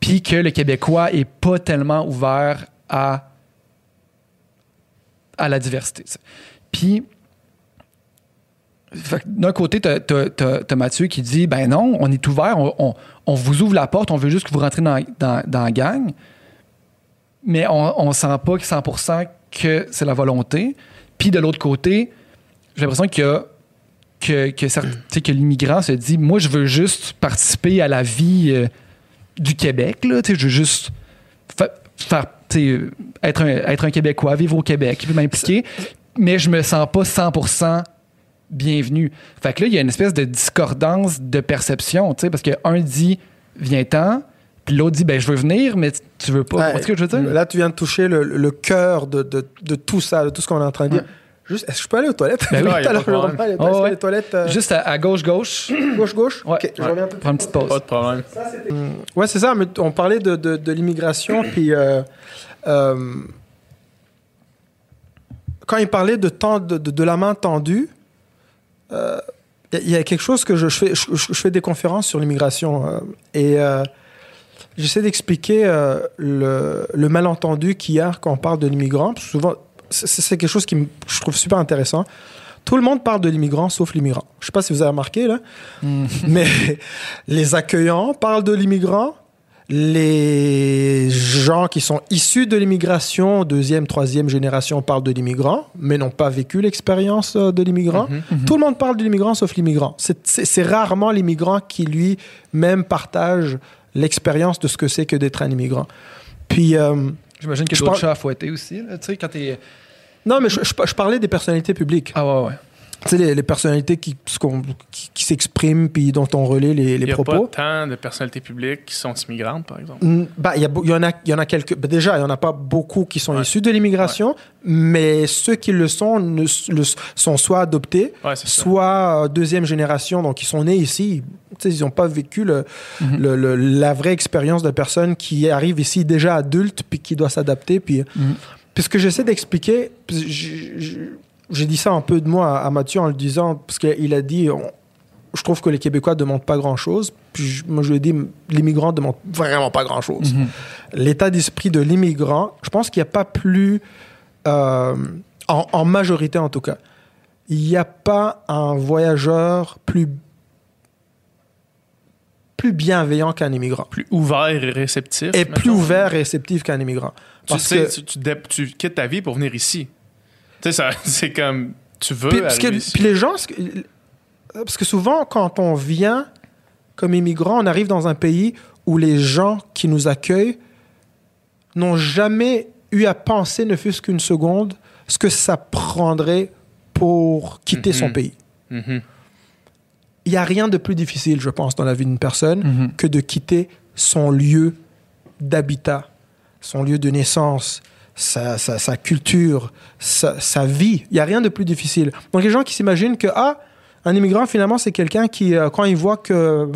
puis que le Québécois est pas tellement ouvert à, à la diversité. Puis, d'un côté, t'as as, Mathieu qui dit ben non, on est ouvert, on, on- on vous ouvre la porte, on veut juste que vous rentrez dans, dans, dans la gang, mais on, on sent pas que 100% que c'est la volonté. Puis de l'autre côté, j'ai l'impression qu'il y a que, sais, que l'immigrant se dit moi je veux juste participer à la vie euh, du Québec là, je veux juste fa- faire être un, être un Québécois, vivre au Québec, m'impliquer, mais je me sens pas 100% bienvenu. Fait que là, il y a une espèce de discordance de perception, parce qu'un dit viens-t'en, puis l'autre dit ben je veux venir, mais tu- veux pas. Ouais, Tu vois ce que je veux dire? Là, tu viens de toucher le, le cœur de, de- de tout ça, de tout ce qu'on est en train de dire. Ouais. Juste, est-ce que je peux aller aux toilettes? Ben <laughs> oui. Tout à Ouais, y a l'heure, pas de je reviens, Oh, ouais. les toilettes euh, Juste à, à gauche, gauche. <clears throat> gauche, gauche? Ouais. Ok, je reviens un peu Prends une petite pause. Pas de problème. Ouais, c'est ça, mais on parlait de, de, de l'immigration, <clears throat> puis euh, euh, quand il parlait de, temps, de, de, de la main tendue, euh, il y, a- il y a quelque chose que je, je fais, je, je fais des conférences sur l'immigration euh, et euh, j'essaie d'expliquer euh, le, le malentendu qu'il y a quand on parle de l'immigrant. Souvent, c'est c'est quelque chose qui me- je trouve super intéressant. Tout le monde parle de l'immigrant sauf l'immigrant. Je sais pas si vous avez remarqué là, mais <laughs> les accueillants parlent de l'immigrant. Les gens qui sont issus de l'immigration, deuxième, troisième génération, parlent de l'immigrant, mais n'ont pas vécu l'expérience euh, de l'immigrant. Tout le monde parle de l'immigrant sauf l'immigrant. C'est- C'est c'est rarement l'immigrant qui lui-même partage l'expérience de ce que c'est que d'être un immigrant. Puis, euh, J'imagine a d'autres parle- chats à fouetter aussi, tu sais, quand t'es. non, mais je, je- je parlais des personnalités publiques. Ah ouais, ouais. Tu sais, les, les personnalités qui, s'expriment puis dont on relaie les, les Il n'y a propos. pas tant de personnalités publiques qui sont immigrantes, par exemple. Bah, il y, a beau- il y en a, y en a quelques. bah, déjà, il y en a pas beaucoup qui sont Ouais. issus de l'immigration, mais ceux qui le sont ne, le, sont soit adoptés, Ouais, soit euh, deuxième génération, donc ils sont nés ici. Ils n'ont pas vécu le, Mhm. le- la vraie expérience de personnes qui arrivent ici déjà adultes puis qui doivent s'adapter. Puis, puis ce que j'essaie d'expliquer, j'ai dit ça un peu de moi à, Mathieu en le disant, parce qu'il a dit, on- je trouve que les Québécois ne demandent pas grand-chose. Puis je- moi, je lui ai dit, l'immigrant ne demande vraiment pas grand-chose. Mhm. L'état d'esprit de l'immigrant, je pense qu'il n'y a pas plus, euh, en, en majorité en tout cas, il n'y a pas un voyageur plus plus bienveillant qu'un immigrant. Plus ouvert et réceptif. Et plus ouvert et réceptif qu'un immigrant. Tu sais, que- tu, tu tu quittes ta vie pour venir ici. Tu sais, ça- <laughs> c'est comme. Tu veux. Puis, parce que- arriver ici. puis les gens, parce que souvent, quand on vient comme immigrant, on arrive dans un pays où les gens qui nous accueillent n'ont jamais eu à penser, ne fût-ce qu'une seconde, ce que ça prendrait pour quitter son Mhm. pays. Mhm. Il n'y a rien de plus difficile, je pense, dans la vie d'une personne Mhm. que de quitter son lieu d'habitat, son lieu de naissance, sa, sa- sa culture, sa, sa vie. Il n'y a rien de plus difficile. Donc les gens qui s'imaginent que, ah, un immigrant, finalement, c'est quelqu'un qui, euh, quand il voit que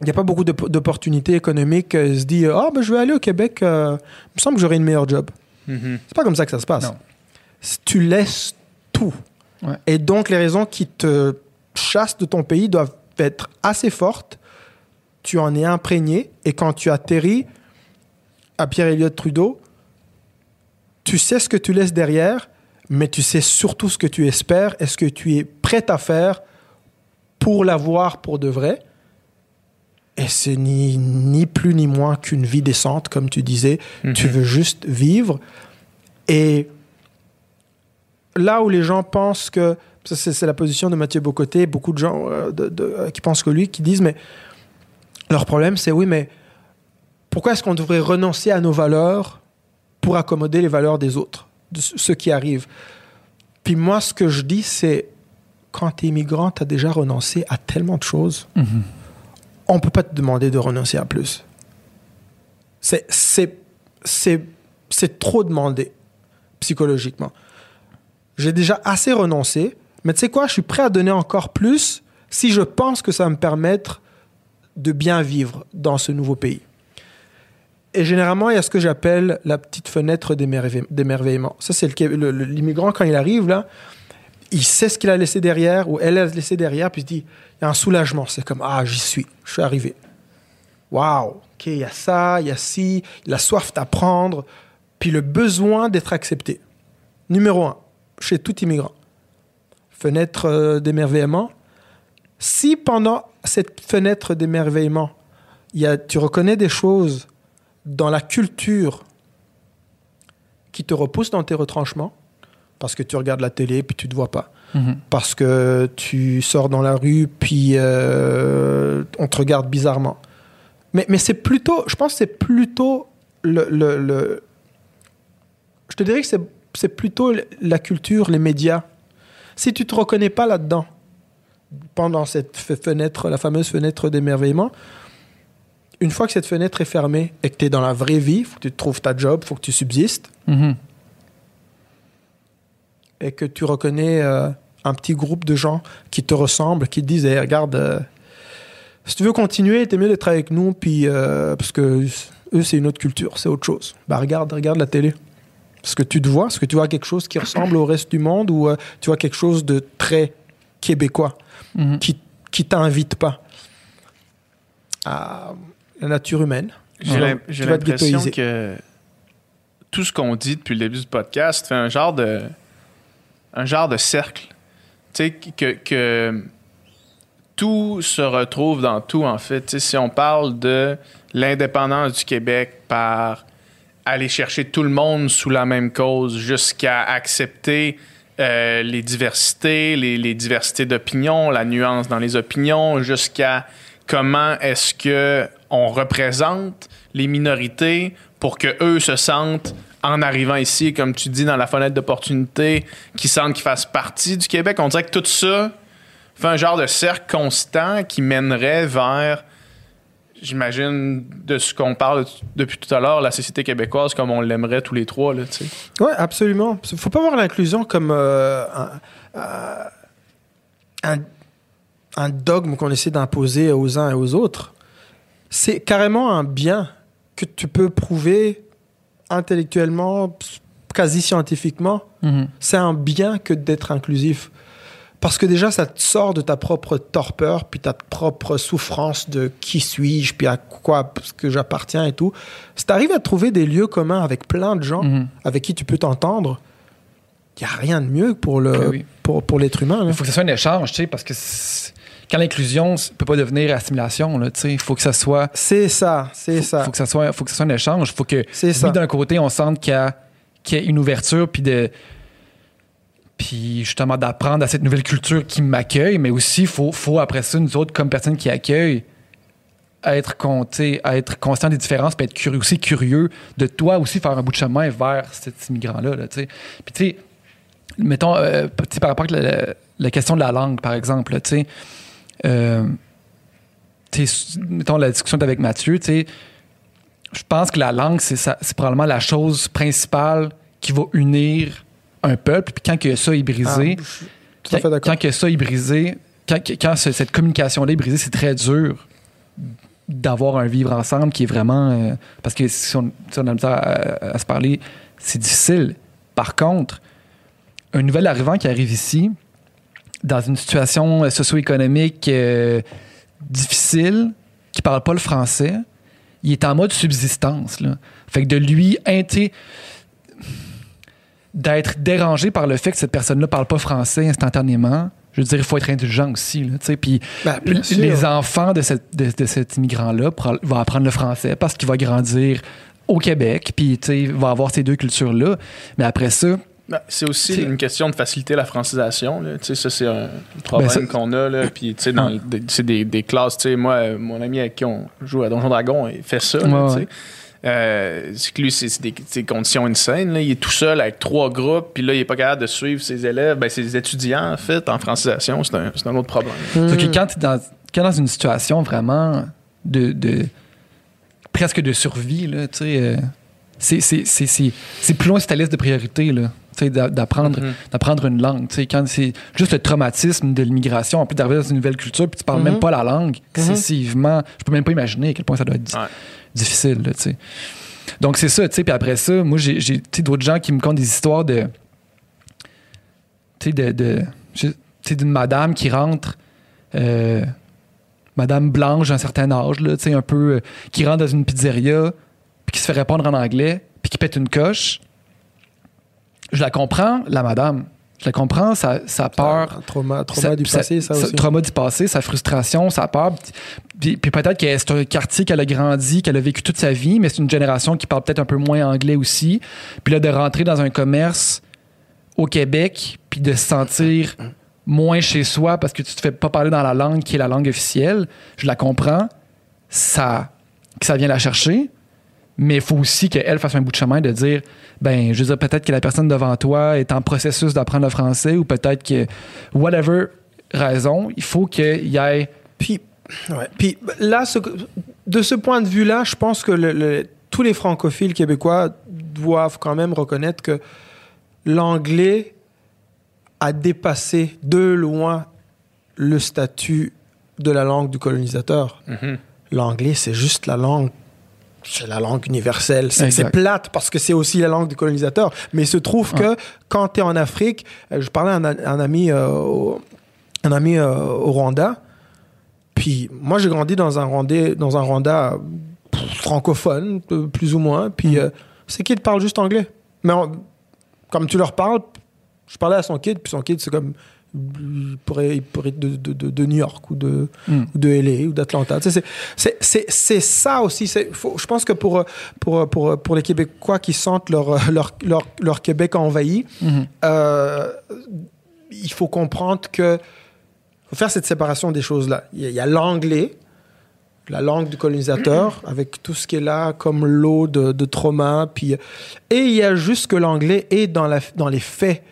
il n'y a pas beaucoup d'op- d'opportunités économiques, euh, se dit, ah, ben, je vais aller au Québec, euh, il me semble que j'aurai une meilleure job. Mhm. C'est pas comme ça que ça se passe. Non. Tu laisses tout. Ouais. Et donc, les raisons qui te chassent de ton pays doivent être assez fortes. Tu en es imprégné. Et quand tu atterris à Pierre-Éliott Trudeau, tu sais ce que tu laisses derrière, mais tu sais surtout ce que tu espères et ce que tu es prêt à faire pour l'avoir pour de vrai. Et c'est ni, ni plus ni moins qu'une vie décente, comme tu disais. Tu Mhm. veux juste vivre. Et là où les gens pensent que. C'est la position de Mathieu Bocoté, beaucoup de gens euh, de- de- euh, qui pensent que lui, qui disent, mais leur problème, c'est oui, mais pourquoi est-ce qu'on devrait renoncer à nos valeurs pour accommoder les valeurs des autres, de ce- qui arrivent Puis moi, ce que je dis, c'est quand tu es immigrant, tu as déjà renoncé à tellement de choses Mhm. on peut pas te demander de renoncer à plus. C'est trop demandé psychologiquement. J'ai déjà assez renoncé, mais tu sais quoi, je suis prêt à donner encore plus si je pense que ça va me permettre de bien vivre dans ce nouveau pays. Et généralement, il y a ce que j'appelle la petite fenêtre d'émerveille- d'émerveillement. Ça, c'est l'immigrant, quand il arrive là, il sait ce qu'il a laissé derrière ou elle a laissé derrière, puis il se dit, il y a un soulagement. C'est comme, ah, j'y suis, je suis arrivé. Waouh, ok, il y a ça, il y a ci, la soif d'apprendre, puis le besoin d'être accepté. Numéro un, chez tout immigrant. Fenêtre euh, d'émerveillement. Si pendant cette fenêtre d'émerveillement, tu reconnais des choses dans la culture qui te repoussent dans tes retranchements, parce que tu regardes la télé puis tu ne te vois pas Mhm. parce que tu sors dans la rue, puis euh, on te regarde bizarrement. Mais, mais c'est plutôt, je pense que c'est plutôt le, le- le- Je te dirais que c'est, plutôt la culture, les médias. Si tu te reconnais pas là-dedans, pendant cette fe- fenêtre, la fameuse fenêtre d'émerveillement, une fois que cette fenêtre est fermée et que tu es dans la vraie vie, faut que tu trouves ta job, faut que tu subsistes, Mhm. et que tu reconnais euh, un petit groupe de gens qui te ressemblent, qui te disent Hey, regarde, euh, si tu veux continuer, t'es mieux d'être avec nous, puis euh, parce que eux, c'est une autre culture, c'est autre chose. Bah regarde, regarde la télé. Ce que tu te vois, est-ce que tu vois quelque chose qui ressemble au reste du monde ou tu vois quelque chose de très québécois Mhm. qui qui t'invite pas à la nature humaine J'ai l'impression que tout ce qu'on dit depuis le début du podcast fait un genre de un genre de cercle. Tu sais, que, que tout se retrouve dans tout, en fait. Tu sais, si on parle de l'indépendance du Québec par aller chercher tout le monde sous la même cause jusqu'à accepter euh, les diversités, les, les diversités d'opinion, la nuance dans les opinions, jusqu'à comment est-ce que on représente les minorités pour que eux se sentent en arrivant ici, comme tu dis, dans la fenêtre d'opportunité, qu'ils sentent qu'ils fassent partie du Québec. On dirait que tout ça fait un genre de cercle constant qui mènerait vers, j'imagine, de ce qu'on parle depuis tout à l'heure, la société québécoise comme on l'aimerait tous les trois. Oui, absolument. Il faut pas voir l'inclusion comme euh, un dogme qu'on essaie d'imposer aux uns et aux autres. C'est carrément un bien que tu peux prouver intellectuellement, quasi scientifiquement. Mhm. C'est un bien que d'être inclusif. Parce que déjà, ça te sort de ta propre torpeur, puis ta propre souffrance de qui suis-je, puis à quoi que j'appartiens et tout. Si tu arrives à trouver des lieux communs avec plein de gens Mhm. avec qui tu peux t'entendre, il n'y a rien de mieux pour, Ben oui. pour, pour l'être humain. Il faut que ce soit un échange, tu sais, parce que quand l'inclusion ne peut pas devenir assimilation, il faut que ça soit. C'est ça, c'est ça. Faut que ça soit, faut que ça soit un échange. Faut que, oui, d'un côté, on sente qu'il y a, qu'il y a une ouverture, puis de. Puis justement d'apprendre à cette nouvelle culture qui m'accueille, mais aussi, il faut, faut après ça, nous autres, comme personnes qui accueillent, être, compté, être conscient des différences, puis être curieux, aussi curieux de toi aussi faire un bout de chemin vers cet immigrant-là. Là, tu sais. puis tu sais, mettons, euh, tu sais, par rapport à la, la question de la langue, par exemple, là, tu sais, tu sais, mettons la discussion avec Mathieu, tu sais, je pense que la langue, c'est, probablement la chose principale qui va unir un peuple. Puis quand que ça est brisé, Ah, quand, que ça est brisé, quand, quand ce- cette communication-là est brisée, c'est très dur d'avoir un vivre ensemble qui est vraiment. euh, parce que si on, si on a à se parler, c'est difficile. Par contre, un nouvel arrivant qui arrive ici, dans une situation euh, socio-économique euh, difficile, qui parle pas le français, il est en mode subsistance. Là. Fait que de lui, inté- d'être dérangé par le fait que cette personne-là parle pas français instantanément, je veux dire, il faut être indulgent aussi. Là, puis Ben, les enfants de, cette- de- de cet immigrant-là vont apprendre le français parce qu'il va grandir au Québec, puis il va avoir ces deux cultures-là. Mais après ça, Ben, c'est aussi une question de faciliter la francisation. là. Tu sais, ça, c'est un problème Ben, ça- qu'on a. Là. Puis, tu sais, dans c'est des, des classes. Tu sais, moi, euh, mon ami avec qui on joue à Donjon Dragon, il fait ça. là, Ouais, tu sais. ouais. Euh, c'est que lui, c'est c'est des, conditions insane. là. Il est tout seul avec trois groupes, puis là, il est pas capable de suivre ses élèves, ben, ses étudiants, en fait, en francisation. C'est un, c'est un autre problème. Fait que quand tu es dans, quand dans une situation vraiment de, de- presque de survie, là, tu sais, euh, c'est, c'est, c'est, c'est, c'est plus loin sur ta liste de priorités, là. D'a- D'apprendre, une langue. Quand c'est juste le traumatisme de l'immigration, en plus d'arriver dans une nouvelle culture, puis tu parles même pas la langue, excessivement. Je peux même pas imaginer à quel point ça doit être Ouais. difficile. Là. Donc, c'est ça. Puis après ça, moi, j'ai, d'autres gens qui me content des histoires de. Tu sais, de. de je- tu sais, d'une madame qui rentre. euh, madame blanche d'un certain âge, là, un peu. euh, qui rentre dans une pizzeria, puis qui se fait répondre en anglais, puis qui pète une coche. Je la comprends, la madame. Je la comprends, sa, sa peur. Trauma, du passé, ça, aussi. Trauma du passé, sa frustration, sa peur. Puis, puis peut-être que c'est un quartier qu'elle a grandi, qu'elle a vécu toute sa vie, mais c'est une génération qui parle peut-être un peu moins anglais aussi. Puis là, de rentrer dans un commerce au Québec, puis de se sentir moins chez soi parce que tu te fais pas parler dans la langue qui est la langue officielle, je la comprends. Ça, que ça vient la chercher. Mais il faut aussi qu'elle fasse un bout de chemin de dire, ben, je veux dire, peut-être que la personne devant toi est en processus d'apprendre le français ou peut-être que, whatever raison, il faut qu'il y ait. Puis, ouais. Puis là, ce- de ce point de vue-là, je pense que le- le- tous les francophiles québécois doivent quand même reconnaître que l'anglais a dépassé de loin le statut de la langue du colonisateur. Mhm. L'anglais, c'est juste la langue. C'est la langue universelle. C'est plate parce que c'est aussi la langue du colonisateur. Mais il se trouve que quand tu es en Afrique, euh, je parlais à un, un ami, euh, au, un ami euh, au Rwanda. Puis moi, j'ai grandi dans un Rwanda, dans un Rwanda francophone, plus ou moins. Puis euh, c'est kid parle juste anglais. Mais on- comme tu leur parles, je parlais à son kid, puis son kid, c'est comme. Il pourrait, il pourrait être de, de, de- de New York ou de, Mm. ou de LA ou d'Atlanta. Tu sais, c'est- ça aussi. Faut- je pense que pour, pour, pour, pour les Québécois qui sentent leur, leur, leur, leur Québec envahi, Mhm. euh, il faut comprendre que faut faire cette séparation des choses-là. Il y a- il y a l'anglais, la langue du colonisateur, avec tout ce qui est là comme lot de, de trauma. Puis, et il y a juste que l'anglais est dans, la, dans les faits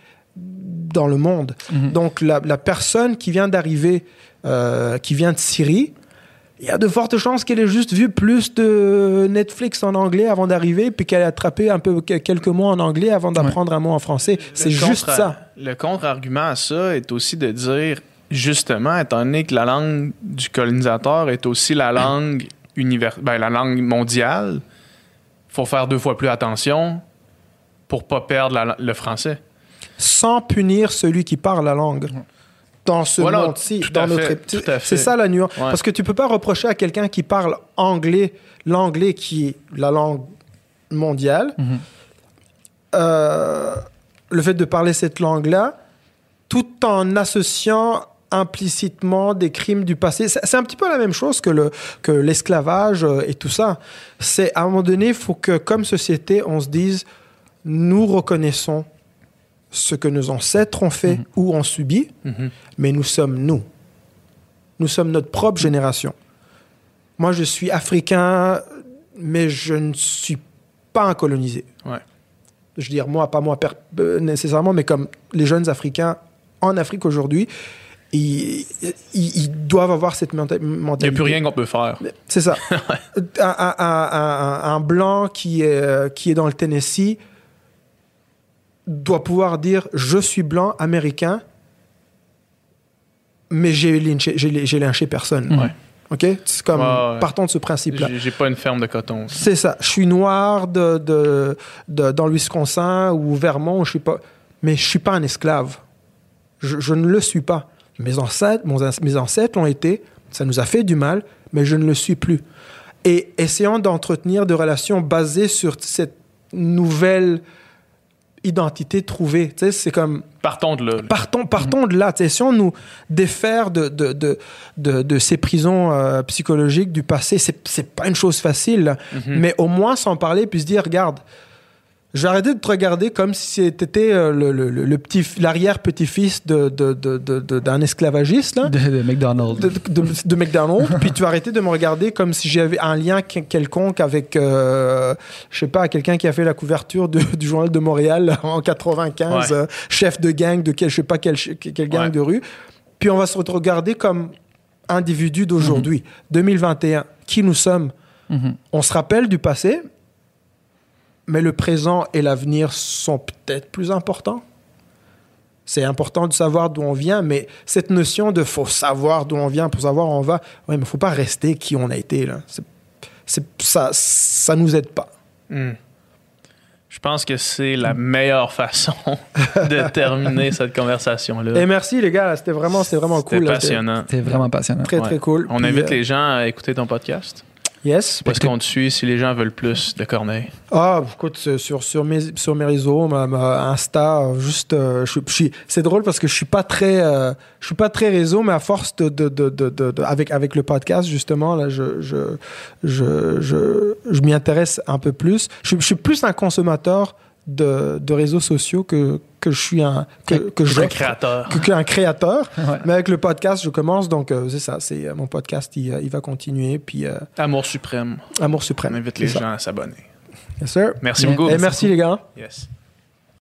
dans le monde. Mhm. Donc la, la personne qui vient d'arriver, euh, qui vient de Syrie, il y a de fortes chances qu'elle ait juste vu plus de Netflix en anglais avant d'arriver, puis qu'elle ait attrapé un peu que- quelques mots en anglais avant d'apprendre un mot en français. C'est juste ça. Le contre-argument à ça est aussi de dire, justement, étant donné que la langue du colonisateur est aussi la langue univers, ben, la langue mondiale, faut faire deux fois plus attention pour pas perdre la- le français. Sans punir celui qui parle la langue. Dans ce Voilà, monde-ci, dans notre fait, c'est ça la nuance. Ouais. Parce que tu peux pas reprocher à quelqu'un qui parle anglais, l'anglais qui est la langue mondiale, Mhm. euh, le fait de parler cette langue-là, tout en associant implicitement des crimes du passé. C'est c'est un petit peu la même chose que le que l'esclavage euh, et tout ça. C'est à un moment donné, il faut que comme société, on se dise, nous reconnaissons ce que nos ancêtres ont fait ou ont subi, Mhm. mais nous sommes nous. Nous sommes notre propre génération. Moi, je suis africain, mais je ne suis pas un colonisé. Ouais. Je veux dire, moi, pas moi euh, nécessairement, mais comme les jeunes Africains en Afrique aujourd'hui, ils, ils- ils doivent avoir cette menta- Il n'y mentalité. a plus rien qu'on peut faire. C'est ça. <laughs> un, un- un- un- un blanc qui est, euh, qui est dans le Tennessee doit pouvoir dire je suis blanc américain, mais j'ai lynché, j'ai, lynché personne. Ouais. Ok, c'est comme ouais. partons de ce principe-là. J'ai j'ai pas une ferme de coton. C'est ça. Je suis noir de, de, de- dans le Wisconsin ou Vermont. Je suis pas, mais je suis pas un esclave. Je, je ne le suis pas. Mes ancêtres, mon mes ancêtres l'ont été. Ça nous a fait du mal, mais je ne le suis plus. Et essayons d'entretenir des relations basées sur cette nouvelle identité trouvée. Tu sais, c'est comme Partons de là. partons, partons de là. Tu sais, si on nous défaire de, de, de, de, de ces prisons euh, psychologiques du passé, c'est, c'est pas une chose facile. là. Mais au moins s'en parler puis se dire, regarde, j'ai arrêté de te regarder comme si c'était euh, le, le, le- le petit, l'arrière-petit-fils de, de, de, de- de- d'un esclavagiste. Là De, de McDonald's. de, de, de McDonald's, puis tu as arrêté de me regarder comme si j'avais un lien que- quelconque avec, euh, je sais pas, quelqu'un qui a fait la couverture de- du journal de Montréal en 95, Ouais. euh, chef de gang de quel, je sais pas quel, quel gang Ouais. de rue. Puis on va se regarder comme individu d'aujourd'hui, 2021, qui nous sommes? Mhm. On se rappelle du passé, mais le présent et l'avenir sont peut-être plus importants. C'est important de savoir d'où on vient, mais cette notion de faut savoir d'où on vient pour savoir où on va, ouais, mais faut pas rester qui on a été là. C'est, c'est- ça, ça nous aide pas. Hmm. Je pense que c'est la meilleure façon <laughs> de terminer cette conversation-là. Et merci les gars, c'était vraiment, c'était vraiment C'était cool. là. passionnant. C'est vraiment passionnant. Très très cool. On Puis, invite euh, les gens à écouter ton podcast. Yes. Est-ce qu'on te suit si les gens veulent plus de Corneille? Ah, écoute, sur- sur, mes, sur mes réseaux, ma, ma Insta, juste, euh, je, je c'est drôle parce que je suis pas très, euh, je suis pas très réseau, mais à force de, de, de, de, avec, avec le podcast, justement, là, je, je, je, je, je m'y intéresse un peu plus. Je suis plus un consommateur de, de réseaux sociaux que, que je suis un, que, que Je un créateur. que- qu'un créateur. Ouais. Mais avec le podcast, je commence, donc euh, c'est ça, c'est euh, mon podcast, il, euh, il va continuer, puis euh, Amour suprême. Amour On suprême. invite les ça. gens à s'abonner. Yes, sir. Merci beaucoup. Et merci les gars. Yes.